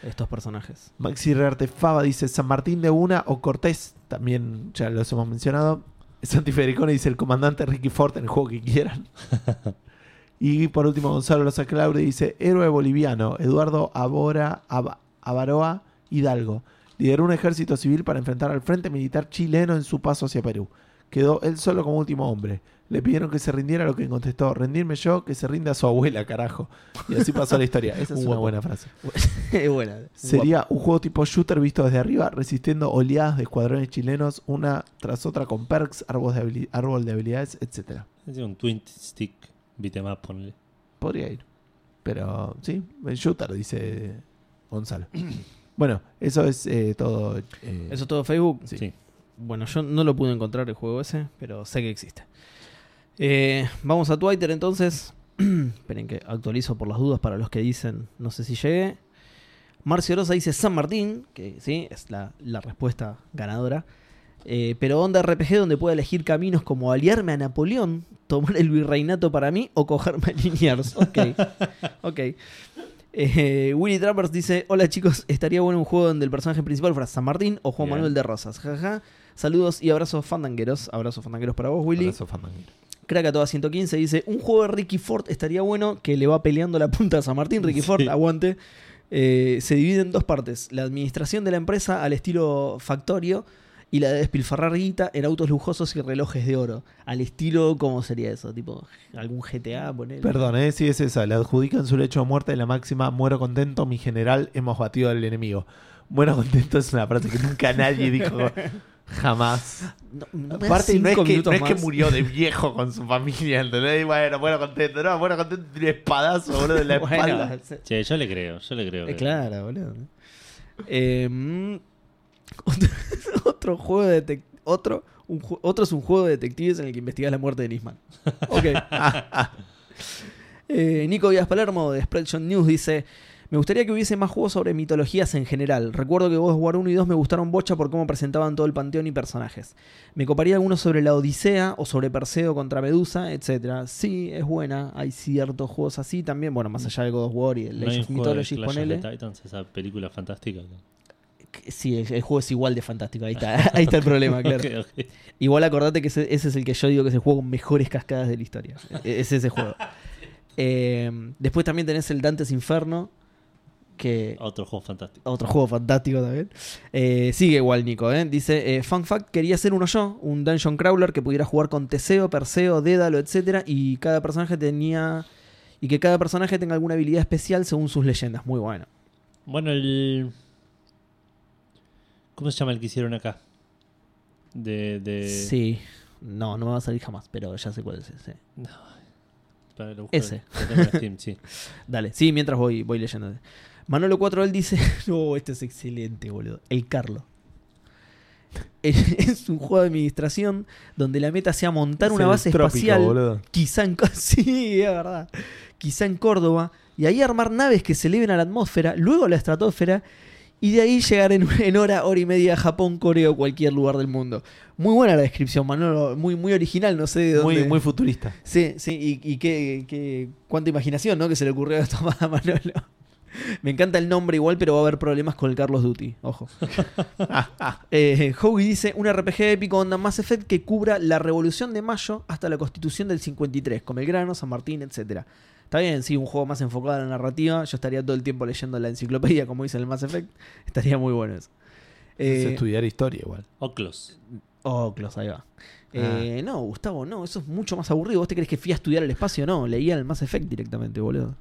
Estos personajes. Maxi Rearte Fava dice San Martín de una o Cortés, también ya los hemos mencionado. Santi Federicone dice el comandante Ricky Ford en el juego que quieran. y por último Gonzalo Loza Claure dice héroe boliviano Eduardo Abora, Ab- Avaroa Hidalgo. Lideró un ejército civil para enfrentar al frente militar chileno en su paso hacia Perú. Quedó él solo como último hombre. Le pidieron que se rindiera lo que contestó, rendirme yo, que se rinda su abuela, carajo. Y así pasó la historia. Esa es una Guapo. buena frase. Es buena. Sería un juego tipo shooter visto desde arriba, resistiendo oleadas de escuadrones chilenos, una tras otra con perks, árbol de, habili- árbol de habilidades, etcétera. Es un twin stick beat'em up, ponle. Podría ir. Pero sí, el shooter, dice Gonzalo. bueno, eso es eh, todo. eh, ¿Eso es todo Facebook? sí. Sí. Bueno, yo no lo pude encontrar el juego ese, pero sé que existe. Eh, vamos a Twitter entonces. Esperen que actualizo por las dudas para los que dicen, no sé si llegué. Marcio Rosa dice San Martín, que sí, es la, la respuesta ganadora. Eh, pero onda RPG donde pueda elegir caminos como aliarme a Napoleón, tomar el virreinato para mí o cogerme a Liniers. Ok, ok. Eh, Willy Trappers dice: Hola chicos, estaría bueno un juego donde el personaje principal fuera San Martín o Juan Bien. Manuel de Rosas. Jaja. Saludos y abrazos fandangueros. Abrazos fandangueros para vos, Willy. abrazo, fandanguero. Crack a toda 115 dice: Un juego de Ricky Ford estaría bueno que le va peleando la punta a San Martín. Ricky Sí. Ford, aguante. Eh, se divide en dos partes: la administración de la empresa al estilo Factorio y la de despilfarrar guita en autos lujosos y relojes de oro. Al estilo, ¿cómo sería eso? Tipo, algún GTA, poner. Perdón, eh, sí es esa. Le adjudican su lecho de muerte de la máxima: Muero contento, mi general, hemos batido al enemigo. Muero contento es una frase que nunca nadie dijo. Jamás. No, Aparte, no es, que, no minutos es que más. murió de viejo con su familia, ¿entendés? Y bueno, bueno, contento. No, bueno, contento, tiene espadazo, boludo, en la espalda. Che, yo le creo, yo le creo. eh, claro, boludo. Eh, mm, otro, otro juego de otro, un otro es un juego de detectives en el que investigas la muerte de Nisman. Ok. Eh, Nico Díaz Palermo de Spreadshot News dice: Me gustaría que hubiese más juegos sobre mitologías en general. Recuerdo que God of War 1 y 2 me gustaron bocha por cómo presentaban todo el panteón y personajes. Me coparía algunos sobre la Odisea o sobre Perseo contra Medusa, etc. Sí, es buena. Hay ciertos juegos así también. Bueno, más allá de God of War y el un of Mythology, ponele. Titans, esa película fantástica. Sí, el, el juego es igual de fantástico. Ahí está, ahí está el problema, claro. Ok, ok. Igual acordate que ese, ese es el que yo digo que es el juego con mejores cascadas de la historia. E- Es ese juego. Eh, después también tenés el Dante's Inferno, que Otro juego fantástico. otro juego fantástico también. Eh, sigue igual Nico, ¿eh? Dice, eh, fun fact, quería hacer uno yo, un dungeon crawler que pudiera jugar con Teseo, Perseo, Dédalo, etcétera, y cada personaje tenía y que cada personaje tenga alguna habilidad especial según sus leyendas. Muy bueno. Bueno, el. ¿Cómo se llama el que hicieron acá? De. de... Sí. No, no me va a salir jamás, pero ya sé cuál es ese. Para busco- Ese. Steam, sí. Dale, sí, mientras voy, voy leyendo. Manolo 4 él dice, no, este es excelente, boludo. El Carlo. Es un juego de administración donde la meta sea montar Es una base trópico, espacial, boludo. quizá en, sí, es verdad, quizá en Córdoba, y ahí armar naves que se eleven a la atmósfera, luego a la estratosfera, y de ahí llegar en, en hora, hora y media a Japón, Corea o cualquier lugar del mundo. Muy buena la descripción, Manolo, muy, muy original, no sé de dónde. Muy, muy futurista. Sí, sí, y, y qué, qué- cuánta imaginación, ¿no? Que se le ocurrió a esto a Manolo. Me encanta el nombre igual, pero va a haber problemas con el Carlos Duty. Ojo. eh, Howie dice: Un RPG épico onda Mass Effect que cubra la revolución de mayo hasta la constitución del 53, con Belgrano, San Martín, etcétera. Está bien, sí, un juego más enfocado en la narrativa. Yo estaría todo el tiempo leyendo la enciclopedia, como dice el Mass Effect. Estaría muy bueno eso. es Eh, estudiar historia igual. Oclos. Oh, Clos, ahí va. Ah. Eh, no, Gustavo, no, eso es mucho más aburrido. ¿Vos te crees que fui a estudiar el espacio? No, leía el Mass Effect directamente, boludo.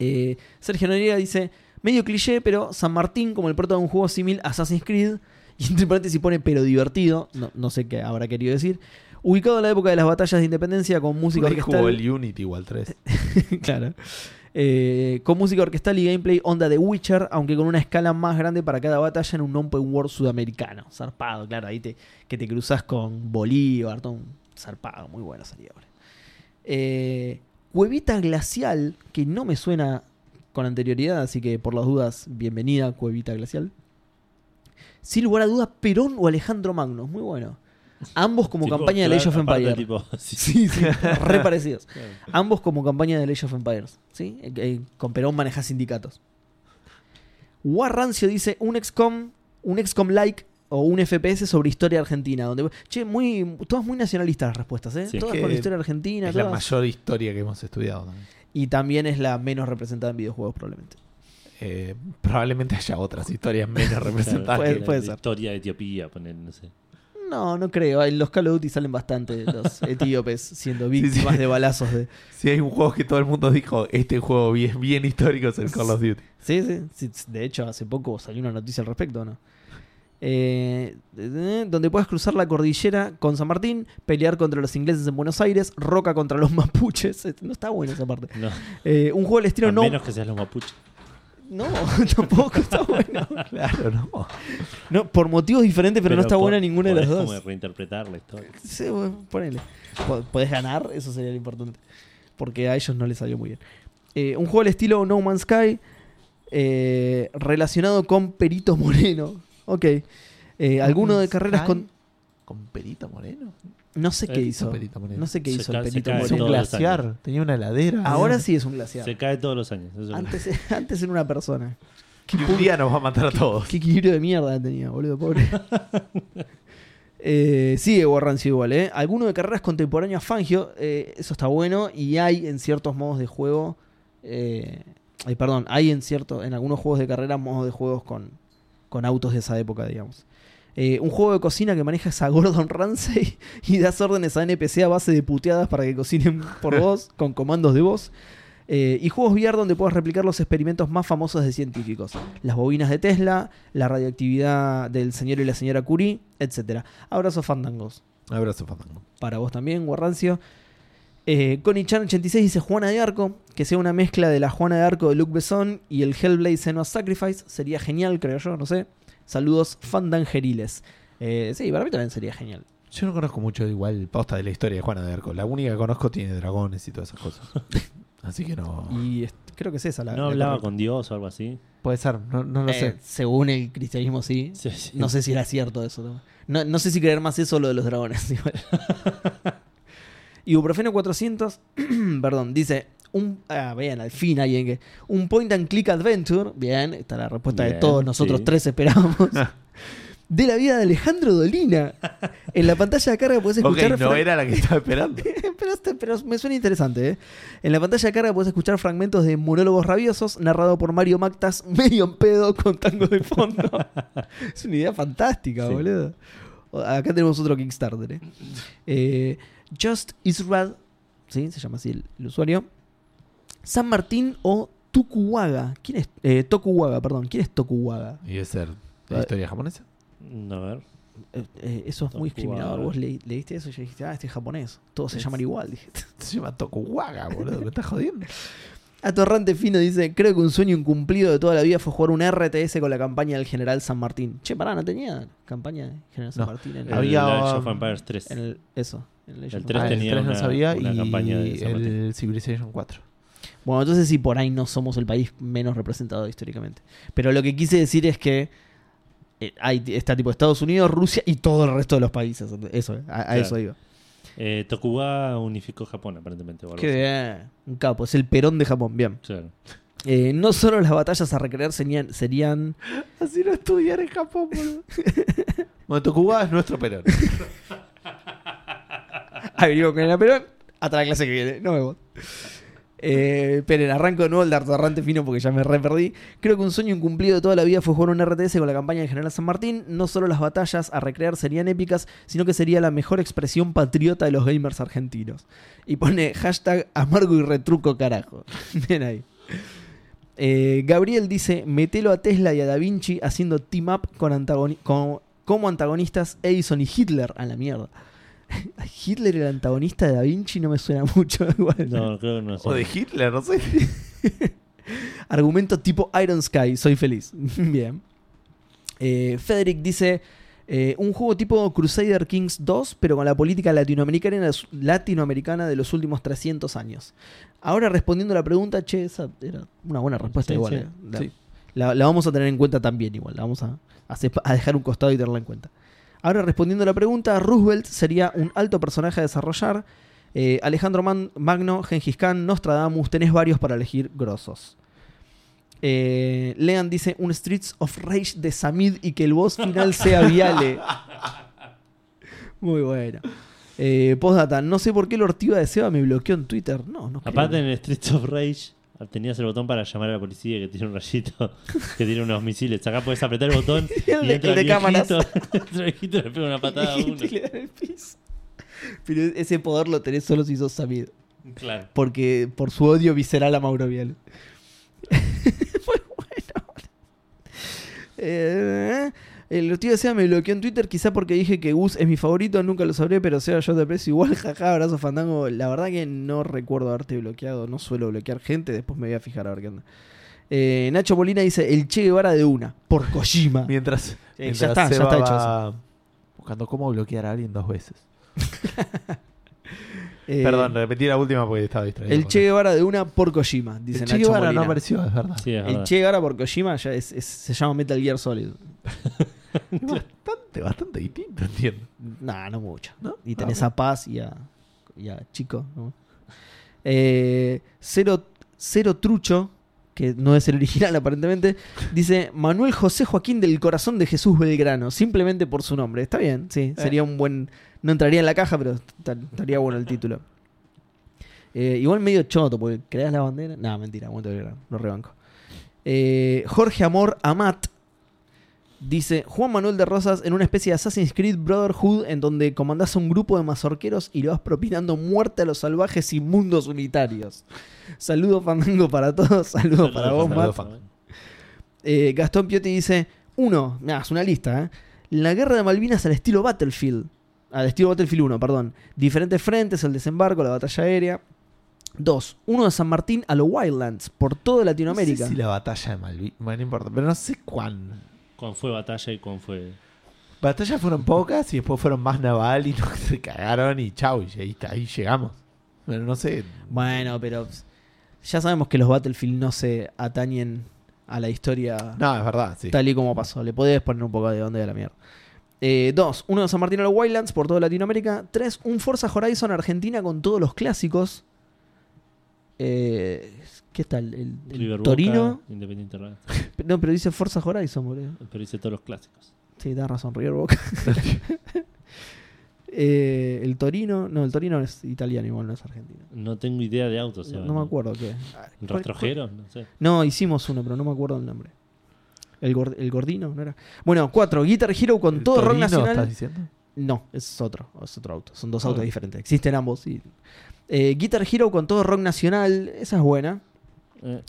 Eh, Sergio Noriega dice: medio cliché, pero San Martín, como el prota de un juego similar a Assassin's Creed, y entre paréntesis pone pero divertido, no, no sé qué habrá querido decir. Ubicado en la época de las batallas de independencia con música jugó orquestal. el Unity igual 3. claro. Eh, con música orquestal y gameplay onda de Witcher, aunque con una escala más grande para cada batalla en un open world sudamericano. Zarpado, claro, ahí te, que te cruzas con Bolívar, todo un zarpado, muy bueno sería. boludo. Eh, Cuevita Glacial, que no me suena con anterioridad, así que por las dudas, bienvenida Cuevita Glacial. Sin lugar a dudas, Perón o Alejandro Magno, muy bueno. Ambos como Tipo, campaña de Age of Empires. tipo, sí, Sí, sí, re parecidos. claro. Ambos como campaña de Age of Empires. ¿sí? Eh, eh, con Perón maneja sindicatos. War Rancio dice un XCOM, un XCOM like o un FPS sobre historia argentina. Donde, che, muy, todas muy nacionalistas las respuestas, ¿eh? Sí. todas Que con historia argentina. Es la mayor historia que hemos estudiado también. Y también es la menos representada en videojuegos, probablemente. Eh, probablemente haya otras historias menos representadas. Puede- La- puede la ser. historia de Etiopía, poner, no sé. No, no creo. En los Call of Duty salen bastante los etíopes siendo sí. víctimas de balazos de. Si hay un juego que todo el mundo dijo, este juego bien, bien histórico es el Call of Duty. Sí, sí, sí, De hecho, hace poco salió una noticia al respecto, ¿no? Eh, donde puedes cruzar la cordillera con San Martín, pelear contra los ingleses en Buenos Aires, Roca contra los mapuches. Eh, No está buena esa parte. No, Eh, un juego al estilo a no. menos que seas los mapuches. No, tampoco está bueno. Claro, no. No, por motivos diferentes, pero, no está buena ninguna de las dos. como reinterpretar la historia. Sí, bueno, ponele. Po- Podés ganar, eso sería lo importante. Porque a ellos no les salió muy bien. Eh, un juego al estilo No Man's Sky. eh, relacionado con Perito Moreno. Ok. Eh, alguno de carreras con. ¿Con Perito Moreno? No sé qué Eh, hizo. Perito Moreno. No sé qué Se hizo el se Perito cae Es un todos Moreno. los glaciar. Tenía una heladera. Ahora sí es un glaciar. Se cae todos los años. eso es Antes, antes era una persona. Y un día nos va a matar a todos. Qué equilibrio de mierda tenía, boludo, pobre. Eh, sigue Warrancio igual, ¿eh? Alguno de carreras contemporáneas Fangio, eh, eso está bueno. Y hay en ciertos modos de juego. eh, ay, perdón, hay en cierto, en algunos juegos de carrera modos de juegos con, con autos de esa época, digamos. Eh, un juego de cocina que manejas a Gordon Ramsay y das órdenes a NPC a base de puteadas para que cocinen por vos, con comandos de voz. Eh, y juegos VR donde puedas replicar los experimentos más famosos de científicos. Las bobinas de Tesla, la radioactividad del señor y la señora Curie, etc. Abrazo fandangos. Abrazo, Fandango. Para vos también, Guarrancio. Eh, Connie Chan 86 dice Juana de Arco, que sea una mezcla de la Juana de Arco de Luc Besson y el Hellblade Senua's Sacrifice. Sería genial, creo yo, no sé. Saludos fandangeriles. Eh, sí, para mí también sería genial. Yo no conozco mucho igual posta de la historia de Juana de Arco. La única que conozco tiene dragones y todas esas cosas. Así que no. Y creo que es esa la. ¿No la hablaba correcta. con Dios o algo así? Puede ser, no, no lo Eh, sé. Según el cristianismo, sí. Sí, sí. No sé si era cierto eso. ¿no? No, no sé si creer más eso o lo de los dragones. Ibuprofeno 400, perdón, dice. Un, ah, vean, al fin alguien que. Un point and click adventure. Bien, esta es la respuesta de Bien, todos nosotros sí. tres esperábamos. de la vida de Alejandro Dolina. En la pantalla de carga puedes escuchar. no fra- era la que estaba esperando. pero, este- pero me suena interesante, ¿eh? En la pantalla de carga puedes escuchar fragmentos de monólogos rabiosos narrado por Mario Mactas, medio en pedo con tango de fondo. es una idea fantástica, Sí. boludo. Acá tenemos otro Kickstarter, ¿eh? Eh, Just Israel, ¿sí? Se llama así el, el usuario. San Martín o Tokugawa. ¿Quién es? Eh, Tokugawa, perdón. ¿Quién es Tokugawa? Y de ser de la historia japonesa. No, a ver. Eh, eh, eso es muy discriminador. Vos le- leíste eso y dijiste, ah, este es japonés. Todos se Es- llaman igual, dije. Se llama Tokugawa, boludo. ¿Me estás jodiendo? Atorrante Fino dice, creo que un sueño incumplido de toda la vida fue jugar un RTS con la campaña del General San Martín. Che, pará, ¿no tenía campaña de General San No. Martín en, El Había, Age um, of Empires 3. en el... Eso. El Age El of 3 Ah, Empires. el tenía 3 no una- sabía una y campaña de el Civilization 4. Bueno, entonces sí, por ahí no somos el país menos representado históricamente. Pero lo que quise decir es que eh, hay, está tipo Estados Unidos, Rusia y todo el resto de los países. Eso, a, a Claro. eso iba. Eh, Tokugawa unificó Japón, aparentemente. Qué bien. Un capo, es el Perón de Japón, bien. Claro. Eh, no solo las batallas a recrear serían, serían Así no estudiar en Japón, boludo. bueno, Tokugawa es nuestro Perón. Venimos con el Perón. Hasta la clase que viene. No me voy. Eh, arranco de nuevo el de Artorrante Fino porque ya me re perdí. Creo que un sueño incumplido de toda la vida fue jugar un RTS con la campaña de General San Martín. No solo las batallas a recrear serían épicas, sino que sería la mejor expresión patriota de los gamers argentinos. Y pone hashtag amargo y retruco carajo. Bien ahí. Eh, Gabriel dice, metelo a Tesla y a Da Vinci haciendo team up con con- como antagonistas Edison y Hitler. A la mierda. Hitler el antagonista de Da Vinci no me suena mucho. igual. No, creo que no. O de Hitler, no sé. Argumento tipo Iron Sky, soy feliz. Bien. Eh, Federic dice: eh, Un juego tipo Crusader Kings 2, pero con la política latinoamericana, latinoamericana de los últimos 300 años. Ahora respondiendo a la pregunta, che, esa era una buena respuesta Sí, igual. sí. eh. La, Sí. la- la vamos a tener en cuenta también, igual. La vamos a, a a dejar un costado y tenerla en cuenta. Ahora respondiendo a la pregunta, Roosevelt sería un alto personaje a desarrollar. Eh, Alejandro Man- Magno, Gengis Khan, Nostradamus, tenés varios para elegir grosos. Eh, Lean dice un Streets of Rage de Samid y que el boss final sea Viale. Muy bueno. Eh, postdata, no sé por qué el ortiva de Seba me bloqueó en Twitter. No, no creo. Aparte en el Streets of Rage tenías el botón para llamar a la policía que tiene un rayito, que tiene unos misiles. Acá puedes apretar el botón y, El de- entra el de cámaras. entra el viejito y le pega una patada a uno. Y le da en el piso. Pero ese poder lo tenés solo si sos Samid. Claro. Porque por su odio visceral a Mauro Viale. Fue bueno. Eh, el tío de Seba me bloqueó en Twitter, quizá porque dije que Gus es mi favorito, nunca lo sabré, pero Seba yo te aprecio igual, jaja, abrazo fandango. La verdad que no recuerdo haberte bloqueado, no suelo bloquear gente, después me voy a fijar a ver qué onda. Eh, Nacho Molina dice, el Che Guevara de una, por Kojima. Mientras, ya está, ya está hecho va buscando cómo bloquear a alguien dos veces. Eh, Perdón, repetí la última porque estaba distraído. El Che. Guevara de una por Kojima, dice El Che Nacho Guevara Molina. no apareció, es verdad. Sí, es El verdad. Che Guevara por Kojima ya es- es- se llama Metal Gear Solid. Es bastante, bastante distinto, entiendo. Nah, no mucho. ¿No? Y tenés Ah, a Paz y a, y a Chico. ¿no? Eh, cero, Cero Trucho, que no es el original aparentemente, dice Manuel José Joaquín del Corazón de Jesús Belgrano, simplemente por su nombre. Está bien, sí, Eh. sería un buen... No entraría en la caja, pero esta- estaría bueno el título. Eh, igual medio choto, porque creas la bandera. No, mentira, lo rebanco. Eh, Jorge Amor Amat Dice Juan Manuel de Rosas en una especie de Assassin's Creed Brotherhood en donde comandás a un grupo de mazorqueros y le vas propinando muerte a los salvajes inmundos unitarios. Saludo fandango para todos, saludo para vos, Saludo, Matt. Eh, Gastón Piotti dice: Uno, mirá, es una lista, ¿eh? La guerra de Malvinas al estilo Battlefield. Al estilo Battlefield 1, perdón. Diferentes frentes, el desembarco, la batalla aérea. Dos, uno de San Martín a los Wildlands, por toda Latinoamérica. No sé si la batalla de Malvinas. Bueno, no importa, pero no sé cuán. ¿Cuán fue batalla y cuán fue.? Batallas fueron pocas y después fueron más naval y no, se cagaron y chau, y ahí, ahí llegamos. Pero no sé. Bueno, pero ya sabemos que los Battlefield no se atañen a la historia No, es verdad, sí. tal y como pasó. Le podés poner un poco de onda de la mierda. Eh, dos, uno de San Martín a los Wildlands por toda Latinoamérica. Tres, un Forza Horizon Argentina con todos los clásicos. Eh, ¿Qué tal? El, el River Boca, Torino. Independiente. No, pero dice Forza Horizon, boludo. Pero hice todos los clásicos. Sí, da razón, River Boca. Eh, el Torino. No, el Torino es italiano, igual no es argentino. No tengo idea de autos. No, me acuerdo qué. ¿Cuál- ¿Rastrojero? No sé. No, hicimos uno, pero no me acuerdo el nombre. El, gor- el gordino, ¿no era? Bueno, cuatro. Guitar Hero con ¿El todo rock nacional. estás diciendo? No, es otro, es otro auto. Son dos autos diferentes. Existen ambos. y- Eh, Guitar Hero con todo rock nacional, esa es buena. Eh,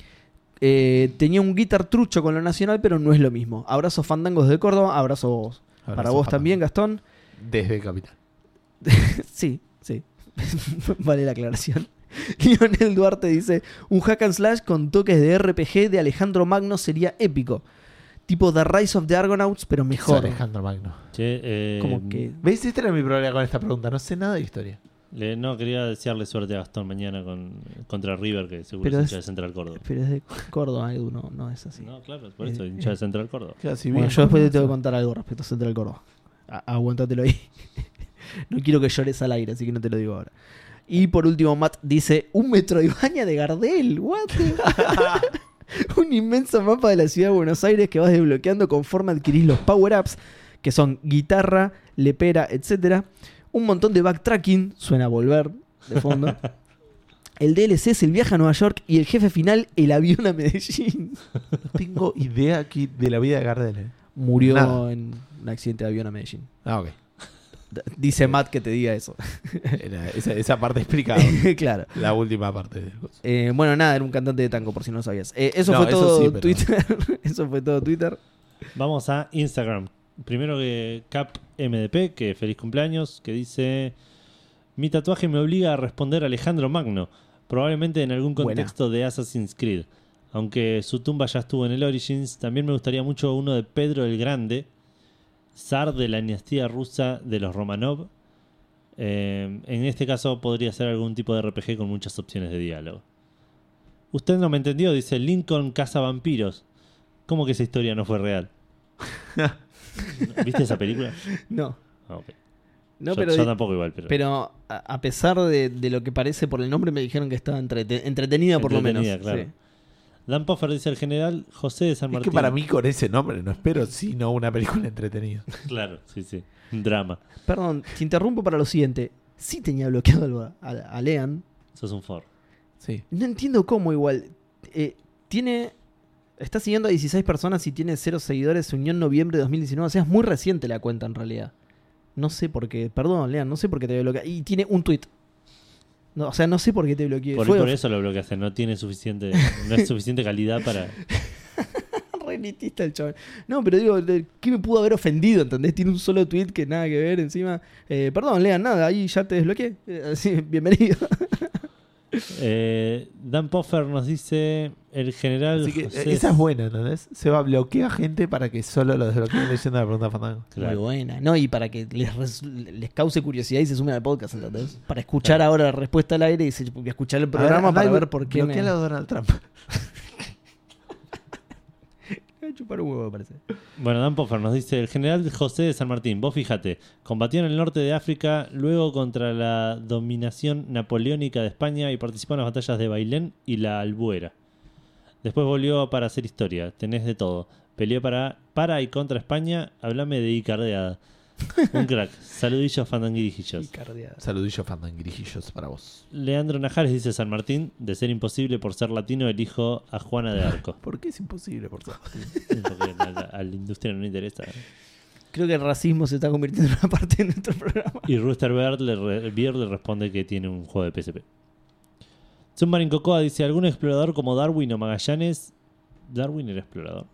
Eh, tenía un guitar trucho con lo nacional, pero no es lo mismo. Abrazos fandangos de Córdoba, abrazos para Abrazo, vos Fernando. también, Gastón. Desde Capital. Sí, sí. vale la aclaración. Lionel Duarte dice: Un hack and slash con toques de RPG de Alejandro Magno sería épico. Tipo The Rise of the Argonauts, pero mejor. Alejandro Magno. che, eh, Como que. ¿Ves? Este era mi problema con esta pregunta. No sé nada de historia. le- no, quería desearle suerte a Gastón mañana con, contra River, que seguro Pero es es- hincha de Central Córdoba. Pero es de Córdoba, Edu, no, no es así. No, claro, por eso, Eh, hincha eh. de Central Córdoba. Bueno, bien, yo después te tengo que contar algo respecto a Central Córdoba. A- aguántatelo ahí. no quiero que llores al aire, así que no te lo digo ahora. Y por último, Matt dice: Un Metroidvania de Gardel. ¿What? Un inmenso mapa de la ciudad de Buenos Aires que vas desbloqueando conforme adquirís los power-ups, que son guitarra, lepera, etc. Un montón de backtracking, suena a volver de fondo. El DLC es el viaje a Nueva York y el jefe final, el avión a Medellín. No tengo idea aquí de la vida de Gardel. eh. Murió Nada. en un accidente de avión a Medellín. Ah, ok. Dice Matt que te diga eso. Era esa, esa parte explicada. claro. la última parte del. Eh, bueno, nada, era un cantante de tango, por si no lo sabías. Eh, eso No, fue eso todo sí, pero- Twitter. eso fue todo Twitter. Vamos a Instagram. Primero que Cap MDP, que feliz cumpleaños, que dice: Mi tatuaje me obliga a responder a Alejandro Magno, probablemente en algún Buena. contexto de Assassin's Creed. Aunque su tumba ya estuvo en el Origins, también me gustaría mucho uno de Pedro el Grande, zar de la dinastía rusa de los Romanov. Eh, en este caso podría ser algún tipo de RPG con muchas opciones de diálogo. Usted no me entendió, dice Lincoln Casa Vampiros. ¿Cómo que esa historia no fue real? ¿Viste esa película? No. Ah. No, yo, pero, yo tampoco igual, pero, pero a, pesar de, de lo que parece por el nombre, me dijeron que estaba entrete- entretenida por lo menos. Claro. Sí. Dan Poffer dice el general José de San Es Martín. que para mí con ese nombre no espero sino una película entretenida. Claro, sí, sí. Un drama. Perdón, te interrumpo para lo siguiente. Sí tenía bloqueado algo a, a Lean. Sos un for. Sí. No entiendo cómo igual. Eh, tiene. Está siguiendo a 16 personas y tiene cero seguidores. Se unió en noviembre de 2019. O sea, es muy reciente la cuenta en realidad. No sé por qué. Perdón, Lean, no sé por qué te bloqueado. Y tiene un tweet. No, o sea, no sé por qué te bloqueé. Por, Fue por eso lo bloqueaste. No tiene suficiente, no es suficiente calidad para. re elitista el chaval. No, pero digo, de- ¿qué me pudo haber ofendido? ¿Entendés? Tiene un solo tweet que nada que ver encima. Eh, perdón, Lean, nada. Ahí ya te desbloqueé. Eh, así, bienvenido. Eh, Dan Poffer nos dice el general. Así que José- eh, esa es buena, ¿entendés? Se va a bloquear gente para que solo lo desbloqueen leyendo la pregunta fandango. Claro. Muy buena. No, y para que les, res- les cause curiosidad y se sumen al podcast, ¿entendés? Para escuchar ahora la respuesta al aire y se- y escuchar el programa A para ver por qué. Me... bloquealo a Donald Trump. Chupar un huevo, parece. Bueno, Dan Poffer nos dice el general José de San Martín. Vos fíjate, combatió en el norte de África, luego contra la dominación napoleónica de España y participó en las batallas de Bailén y la Albuera. Después volvió para hacer historia. Tenés de todo. Peleó para, para y contra España. Hablame de Icardeada. Un crack. Saludillos, fandanguirijillos. Saludillos fandanguirijillos para vos. Leandro Najares dice San Martín, de ser imposible por ser latino, elijo a Juana de Arco. ¿Por qué es imposible, por favor? Porque a la, a la industria no le interesa. Creo que el racismo se está convirtiendo en una parte de nuestro programa. Y Rooster Beard le, re- Beard le responde que tiene un juego de PSP. Submarine Cocoa dice: ¿Algún explorador como Darwin o Magallanes? Darwin era explorador.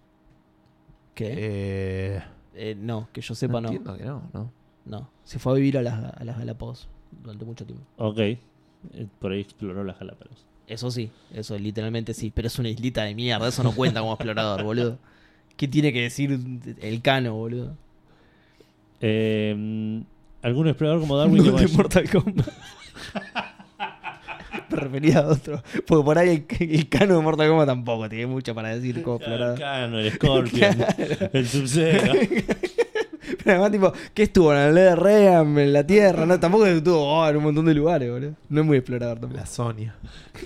¿Qué? Eh, Eh, no, que yo sepa no. entiendo que no, ¿no? No. Se fue a vivir a las, a las Galápagos durante mucho tiempo. Ok. Eh, Por ahí exploró las Galápagos. Eso sí, eso literalmente sí. Pero es una islita de mierda, eso no cuenta como explorador, boludo. ¿Qué tiene que decir el cano, boludo? Eh, ¿Algún explorador como Darwin o de? Mortal Kombat. Me refería a otro. Porque por ahí el, el cano de Mortal Kombat tampoco tiene mucho para decir como El explorador. Cano, el Scorpion, el Sub-Zero. Pero además, tipo, ¿qué estuvo en el de Ream, en la Tierra? No, tampoco estuvo oh, en un montón de lugares, boludo. No es muy explorador tampoco. La Sonia.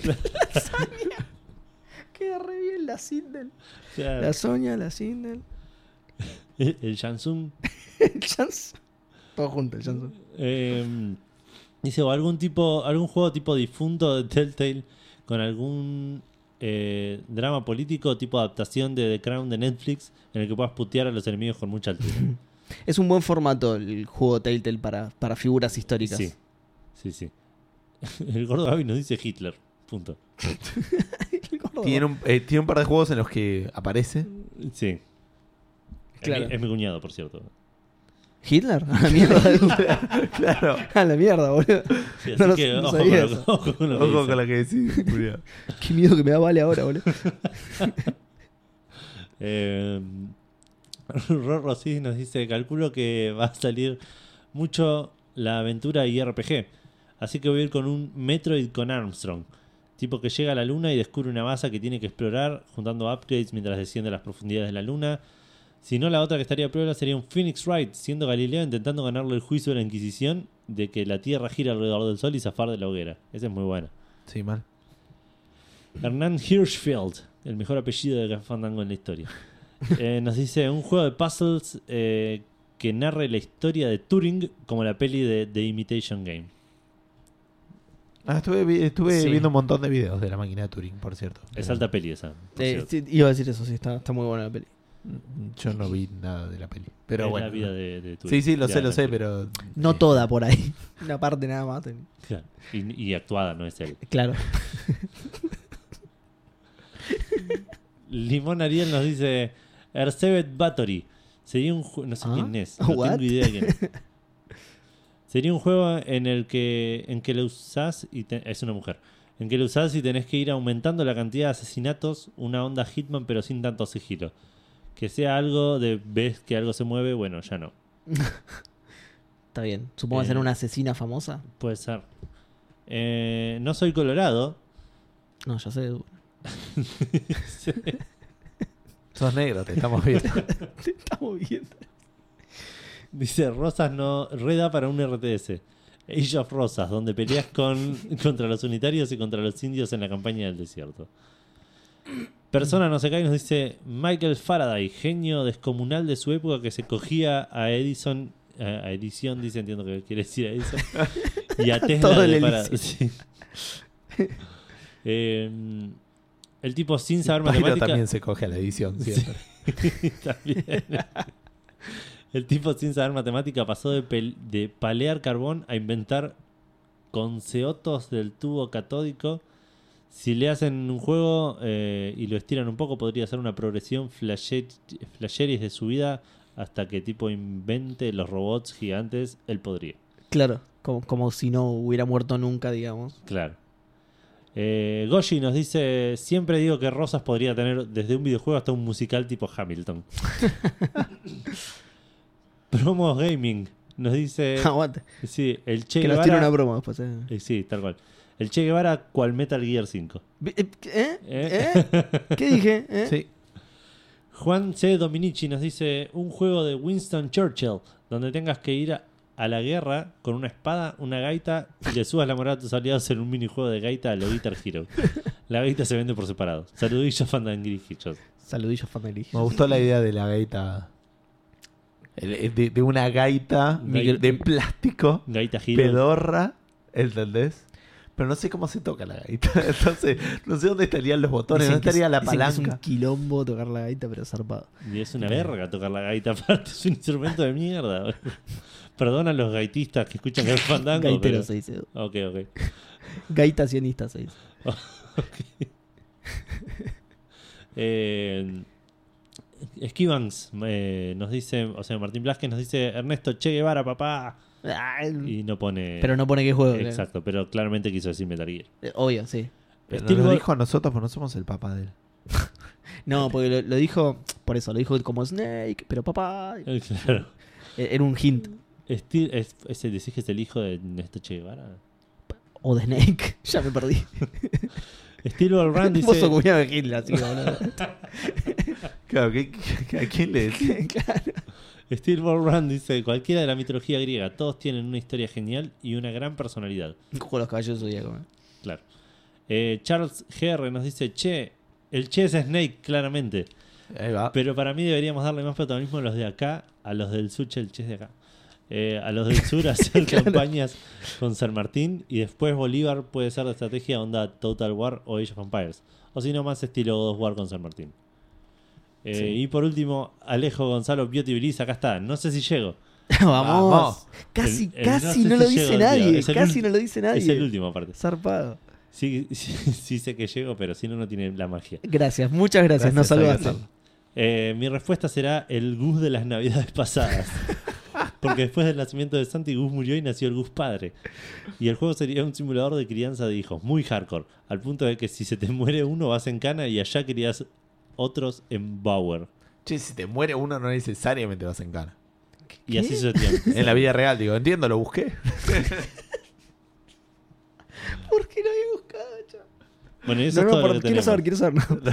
Queda re bien la Sindel. Claro. La Sonia, la Sindel. El, Shansung. El Jans. Todo junto, el Janssen. Eh, dice, o algún tipo, algún juego tipo difunto de Telltale con algún eh, drama político tipo adaptación de The Crown de Netflix en el que puedas putear a los enemigos con mucha altura. Es un buen formato el juego Telltale para, para figuras históricas. Sí, sí, sí. El gordo Gaby nos dice Hitler. Punto. Tiene un, eh, tiene un par de juegos en los que aparece. Sí. Claro. Es, mi, es mi cuñado, por cierto. ¿Hitler? A la mierda. claro. A la mierda, boludo. Sí, No lo- que no ojo, sabía con lo, eso. ojo con lo que Ojo con que decís. Qué miedo que me da Vale ahora, boludo. Eh, Rorro sí nos dice, calculo que va a salir mucho la aventura y RPG. Así que voy a ir con un Metroid con Armstrong. Tipo que llega a la luna y descubre una base que tiene que explorar, juntando upgrades mientras desciende a las profundidades de la luna. Si no, la otra que estaría a prueba sería un Phoenix Wright, siendo Galileo intentando ganarle el juicio de la Inquisición de que la Tierra gira alrededor del Sol y zafar de la hoguera. Esa es muy buena. Sí, mal. Hernán Hirschfeld, el mejor apellido de Café Fandango en la historia. Eh, nos dice un juego de puzzles eh, que narre la historia de Turing como la peli de The Imitation Game. Ah, estuve vi- estuve Sí. viendo un montón de videos de la máquina de Turing, por cierto. Es alta peli esa. Eh, sí, iba a decir eso, sí, está, está muy buena la peli. Yo no vi nada de la peli. Pero Es bueno. la vida de, de Turing. Sí, sí, lo sé, lo sé, pero. No eh, toda por ahí. Una parte nada más. Claro. Y, y actuada, no es él. Claro. Limón Ariel nos dice Ercebet Bathory. Sería un juego. No sé Ah, quién es. No what? tengo idea quién es. Sería un juego en el que en que lo usás y te- es una mujer. En que lo usás y tenés que ir aumentando la cantidad de asesinatos, una onda Hitman pero sin tanto sigilo. Que sea algo de ves que algo se mueve, bueno, ya no. Está bien. Supongo que Eh. será una asesina famosa. Puede ser. Eh, no soy colorado. No, ya sé. Sos negro, te estamos viendo. Te estamos viendo. Dice Rosas no reda para un RTS. Age of Rosas, donde peleas con, contra los unitarios y contra los indios en la campaña del desierto. Persona no se cae nos dice Michael Faraday, genio descomunal de su época que se cogía a Edison, a Edición, dice, entiendo que quiere decir a Edison, y a Tesla Todo de el sí. Eh, el tipo sin saber Pyro matemática también se coge a la edición siempre. También. El tipo sin saber matemática pasó de, de palear carbón a inventar conceotos del tubo catódico. Si le hacen un juego eh, y lo estiran un poco, podría ser una progresión flasher- flasheris de su vida hasta que tipo invente los robots gigantes. Él podría. Claro. Como, como si no hubiera muerto nunca, digamos. Claro. Eh, Goshi nos dice: Siempre digo que Rosas podría tener desde un videojuego hasta un musical tipo Hamilton. Promos Gaming nos dice: Aguante. Sí, el Che Que nos Guevara. una broma después. eh. Eh, sí, tal cual. El Che Guevara, cual Metal Gear 5. ¿Eh? ¿Eh? ¿Eh? ¿Eh? ¿Qué dije? ¿Eh? Sí. Juan C. Dominici nos dice: Un juego de Winston Churchill, donde tengas que ir a, a la guerra con una espada, una gaita y le subas la moral a tus aliados en un minijuego de gaita a lo Guitar Hero. La gaita se vende por separado. Saludillos, fandanguirijillos. Saludillos familia. Me gustó la idea de la gaita De, de una gaita Gaita. de plástico, Gaita Hero. pedorra, ¿entendés? Pero no sé cómo se toca la gaita. Entonces, no sé dónde estarían los botones, Dicen dónde que es- estaría la dicen que es un palanca. quilombo tocar la gaita, pero zarpado. Y es una verga tocar la gaita, aparte es un instrumento de mierda. Perdona a los gaitistas que escuchan el fandango. Gaitero pero- se dice. Ok, ok. Gaita sionista se dice. Eh, Esquivans eh, nos dice, o sea, Martín Blasquez nos dice Ernesto Che Guevara, papá. Y no pone. Pero no pone qué juego. claro. Exacto, pero claramente quiso decir Metal Gear. Eh, Obvio, sí. Pero lo dijo a nosotros, pero no somos el papá de él. No, porque lo, lo dijo, por eso, lo dijo como Snake, pero papá. Eh, Claro. Eh, Era un hint. Steel- es, ese, ¿Decís que es el hijo de Ernesto Che Guevara? O de Snake. ya me perdí. Steel Ball Run Vos sos dice. cuñado de Hitler, así que boludo. Claro, ¿qué- qué- ¿a quién le decís? claro. Steel Ball Run dice: Cualquiera de la mitología griega, todos tienen una historia genial y una gran personalidad. De los caballos zodíacos. eh. Claro. Eh, Charles GR nos dice: Che, el Che es Snake, claramente. Ahí va. Pero para mí deberíamos darle más protagonismo a los de acá, a los del sur, che, el Che es de acá. Eh, a los del sur hacer campañas con San Martín y después Bolívar puede ser de estrategia onda Total War o Age of Empires. O si no, más estilo God of War con San Martín. Eh, Sí. Y por último, Alejo Gonzalo Beauty Briz, acá está. No sé si llego. Vamos. Vamos. Casi, El- el casi no sé no si lo dice llego, nadie. el Casi no lo dice nadie. Es el último, aparte. Zarpado. Sí, sí, sí sé que llego, pero si no, no tiene la magia. Gracias, muchas gracias. Nos Gracias, saludaste. Alexander. Eh, mi respuesta será el Gus de las navidades pasadas. Porque después del nacimiento de Santi, Gus murió y nació el Gus padre. Y el juego sería un simulador de crianza de hijos, muy hardcore. Al punto de que si se te muere uno vas en cana y allá querías otros en Bauer. Che, si te muere uno, no necesariamente vas en cana. Y así sucesivamente. En la vida real, digo, entiendo, lo busqué. ¿Por qué no había buscado, chaval? Bueno, y eso No, es no, todo por- lo que quiero tenemos. saber, quiero saber. no.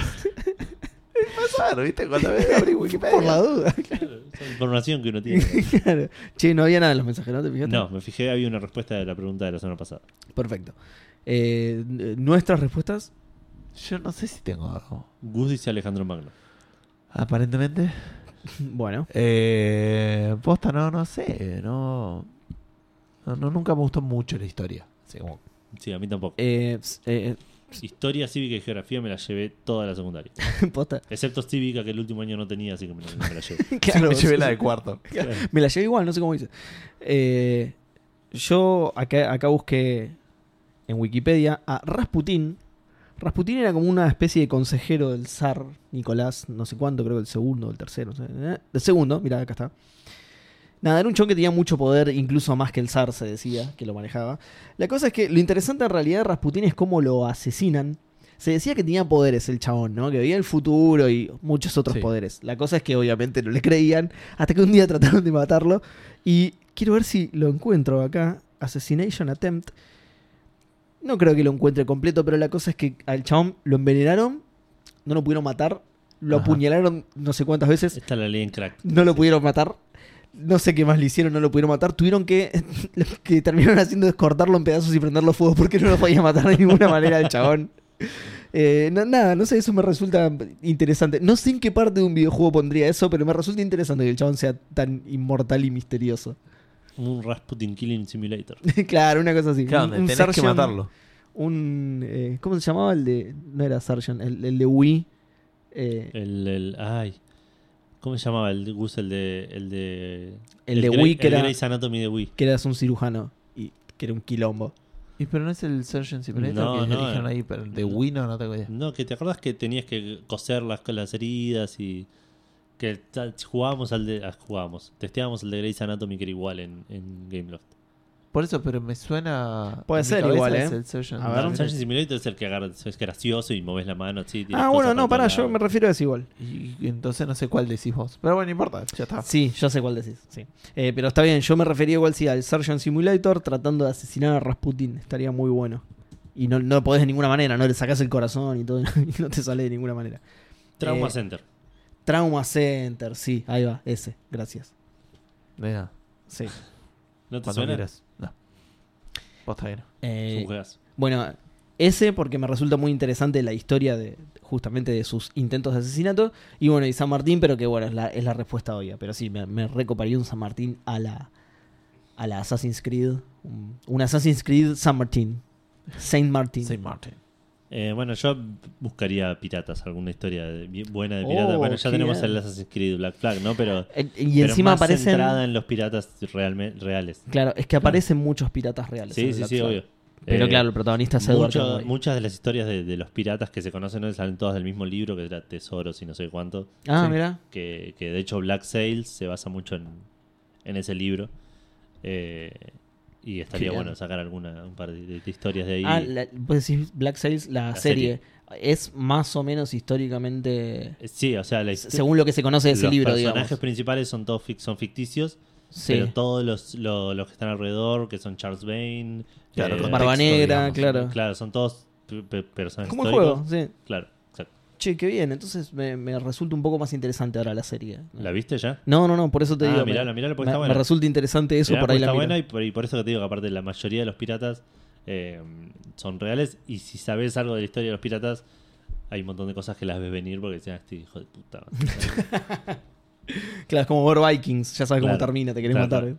Pasar, ¿viste? Cuando ves abrí Wikipedia. Por la duda. Claro, esa información que uno tiene. Claro. Che, no había nada en los mensajes, ¿no te fijaste? No, me fijé, había una respuesta de la pregunta de la semana pasada. Perfecto. Eh, Nuestras respuestas. Yo no sé si tengo algo. Gus dice Alejandro Magno. Aparentemente. Bueno. Eh, posta, no, no sé. No, no, no, Nunca me gustó mucho la historia. Así como- Sí, a mí tampoco. Eh, eh, Historia cívica y geografía me la llevé toda la secundaria. posta. Excepto cívica, que el último año no tenía, así que me, la- me la llevé. Claro, me llevé la de cuarto. Me la llevé igual, no sé cómo dice. Eh, yo acá, acá busqué en Wikipedia a Rasputín. Rasputín era como una especie de consejero del zar Nicolás, no sé cuánto, creo que el segundo o el tercero. ¿eh? El segundo, mira, acá está. Nada, era un chon que tenía mucho poder, incluso más que el zar se decía, que lo manejaba. La cosa es que lo interesante en realidad de Rasputín es cómo lo asesinan. Se decía que tenía poderes el chabón, ¿no? Que veía el futuro y muchos otros Sí. poderes. La cosa es que obviamente no le creían, hasta que un día trataron de matarlo. Y quiero ver si lo encuentro acá. Assassination Attempt. No creo que lo encuentre completo, pero la cosa es que al chabón lo envenenaron, no lo pudieron matar, lo Ajá. apuñalaron no sé cuántas veces, Esta la ley en crack. no lo pudieron matar. No sé qué más le hicieron, no lo pudieron matar. Tuvieron que. Lo que terminaron haciendo es cortarlo en pedazos y prenderlo fuego porque no lo podía matar de ninguna manera el chabón. Eh, no- nada, no sé, eso me resulta interesante. No sé en qué parte de un videojuego pondría eso, pero me resulta interesante que el chabón sea tan inmortal y misterioso. Un Rasputin Killing Simulator. claro, una cosa así. Claro, Un- donde un tenés que matarlo. Un. eh, ¿Cómo se llamaba el de.? No era Sargent, el, el de Wii. eh, El, el, ay. ¿Cómo se llamaba el de Gus? El de. El de, el de Wii, que el era, Grey's Anatomy de Wii. que eras un cirujano. Y que era un quilombo. ¿Y pero no es el Surgeon Simulator No, que no, dijeron eh. ahí? Pero de Wii no, no tengo idea. No, que te acordás que tenías que coser las, las heridas y. Que jugábamos al de. ah, jugábamos. Testeábamos el de Grey's Anatomy que era igual en, en Gameloft. Por eso, pero me suena. Puede ser igual, ¿eh? el Surgeon A ver. No. Surgeon Simulator es el que agarra, es gracioso y moves la mano así. Ah, bueno, no, para pará, yo me refiero a eso igual. Y, y entonces no sé cuál decís vos. Pero bueno, no importa, ya está. Sí, yo sé cuál decís. Sí. Eh, pero está bien, yo me refería igual sí al Surgeon Simulator tratando de asesinar a Rasputin. Estaría muy bueno. Y no, no podés de ninguna manera, no le sacás el corazón y todo, y no te sale de ninguna manera. Trauma Eh, Center. Trauma Center, sí, ahí va, ese, gracias. Venga, Sí. ¿No te cuando suena? quieras. No. Bien. Es Eh, bueno, Ese porque me resulta muy interesante la historia de justamente de sus intentos de asesinato. Y bueno, y San Martín, pero que bueno, es la, es la respuesta obvia. Pero sí, me, me recoparía un San Martín a la, a la Assassin's Creed. Un, un Assassin's Creed San Martín. Saint Martin. Saint Martin. Eh, bueno, yo buscaría piratas, alguna historia de- buena de piratas. Oh, bueno, ya tenemos bien. el Assassin's Creed Black Flag, ¿no? Pero, Eh, Y pero encima más aparecen. centrada en los piratas realme- reales. Claro, es que aparecen muchos piratas reales. Sí, sí, Black sí, Flag. obvio. Pero Eh, claro, el protagonista es Edward mucho- muchas de las historias de, de los piratas que se conocen hoy salen todas del mismo libro, que era Tesoros y no sé cuánto. Ah, Sí. mira. Que, que de hecho Black Sails se basa mucho en, en ese libro. Eh, y estaría Qué bien. bueno sacar alguna un par de, de historias de ahí. Ah, la, vos decís Black Sails, la, La serie. Es más o menos históricamente. Eh, Sí, o sea, la Según lo que se conoce de ese los libro, personajes digamos. principales son todos fic- son ficticios, Sí. pero todos los, lo- los que están alrededor, que son Charles Bane, Claro, eh, Barba Negra, claro. claro, son todos pe- pe- personajes Como el juego, sí. Claro. Che, qué bien. Entonces me, me resulta un poco más interesante ahora la serie. ¿La viste ya? No, no, no, por eso te Ah, digo. mirala, me, mirala porque me- está me buena. resulta interesante eso, Mirá, por ahí la está buena y por, y por eso que te digo que aparte la mayoría de los piratas eh, son reales y si sabes algo de la historia de los piratas hay un montón de cosas que las ves venir porque decían este hijo de puta. Claro, es como ver Vikings, ya sabes cómo termina, te querés Claro, matar. claro.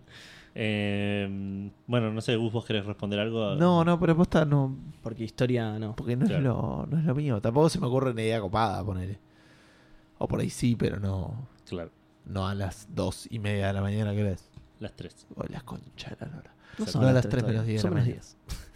Eh, bueno, no sé, Gus, vos querés responder algo. No, no, pero posta no. Porque historia no. Porque no, Claro. es lo, no es lo mío. Tampoco se me ocurre una idea copada, ponele. O por ahí sí, pero no. Claro, No a las dos y media de la mañana que es. las tres. O las conchas de la lora. No No son a las tres 3 menos todavía, 10 de son menos mañana.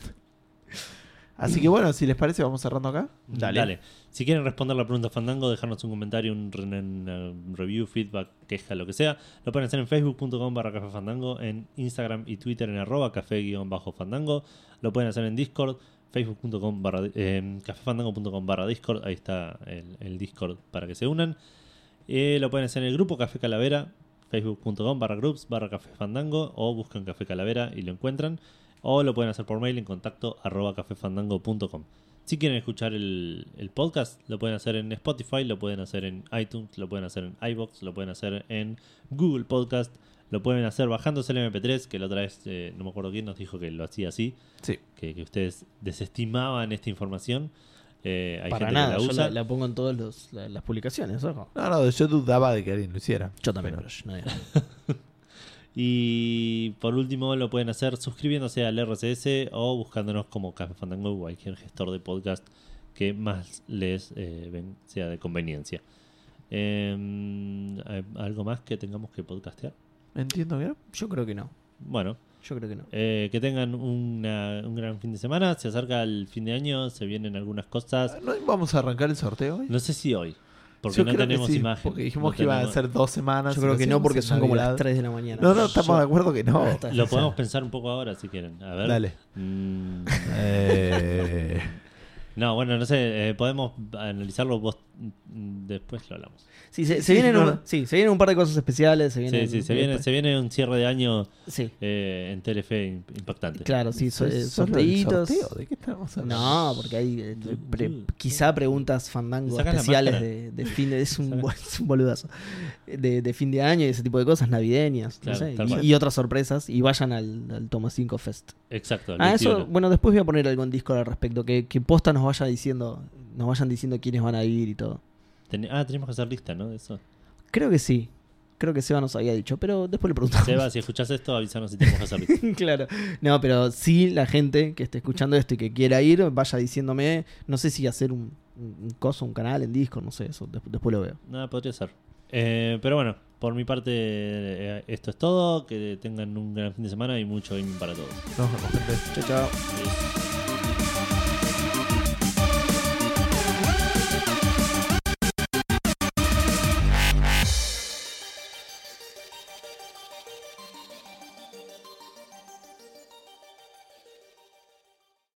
Así que bueno, si les parece, vamos cerrando acá. Dale. Si quieren responder la pregunta Fandango, dejarnos un comentario, un, re- una review, feedback, queja, lo que sea, lo pueden hacer en facebook.com barra café fandango, en Instagram y Twitter en arroba café guion bajo fandango, lo pueden hacer en Discord, facebook.com barra eh, cafefandango.com barra Discord, ahí está el, el Discord para que se unan. Eh, lo pueden hacer en el grupo Café Calavera, facebook.com barra groups barra café fandango o buscan Café Calavera y lo encuentran. O lo pueden hacer por mail en contacto arroba cafefandango.com. Si quieren escuchar el, el podcast, lo pueden hacer en Spotify, lo pueden hacer en iTunes, lo pueden hacer en iBox, lo pueden hacer en Google Podcast, lo pueden hacer bajándose el MP3, que la otra vez, eh, no me acuerdo quién nos dijo que lo hacía así, Sí. que, que ustedes desestimaban esta información. Eh, hay Para gente nada, que la yo usa. la, la pongo en todas las publicaciones, ojo. No, no, yo dudaba de que alguien lo hiciera. Yo también, Pero- pero yo- nadie. Y por último lo pueden hacer suscribiéndose al RCS o buscándonos como Café Fandango o cualquier gestor de podcast que más les eh, ven- sea de conveniencia. ¿hay ¿Algo más que tengamos que podcastear? Entiendo que no. Yo creo que no. Bueno, Yo creo que no. eh, que tengan una- un gran fin de semana. Se acerca el fin de año, se vienen algunas cosas. ¿No vamos a arrancar el sorteo hoy? No sé si hoy, porque Yo no creo que tenemos sí, imagen. Porque dijimos No que iban a tenemos- ser dos semanas. Yo creo que no porque son como las Navidad. 3 de la mañana. No, no, estamos Yo- de acuerdo que no. Está- Lo podemos pensar un poco ahora si quieren. A ver. Dale. Mm, Eh, No, bueno, no sé, eh, podemos analizarlo vos después lo hablamos. Sí, se, se Sí, vienen no, un, sí, se vienen un par de cosas especiales. Se Sí, vienen, sí, se viene, se viene un cierre de año Sí, eh, en Telefe im- impactante. claro, sí, so- eh. ¿De qué estamos hablando? No, porque hay eh, pre- quizá preguntas fandango especiales de, de fin de es un, es boludazo de, de fin de año y ese tipo de cosas navideñas no sé, y, otras sorpresas y vayan al, al Toma 5 Fest. Exacto. Ah, eso, 21. bueno, después voy a poner algo en Discord al respecto que, que posta nos vaya diciendo, nos vayan diciendo quiénes van a ir y todo. Ten- ah, tenemos que hacer lista, ¿no? De eso. Creo que sí. Creo que Seba nos había dicho, pero después le preguntamos. Seba, si escuchas esto, avísanos si tenemos que hacer lista. claro. No, pero sí la gente que esté escuchando esto y que quiera ir, vaya diciéndome, no sé si hacer un, coso, un canal en Discord, no sé, eso des- después lo veo. Nada, podría ser. Eh, pero bueno, por mi parte, eh, esto es todo. Que tengan un gran fin de semana y mucho gaming para todos. Nos vemos, gente. Chao, chao.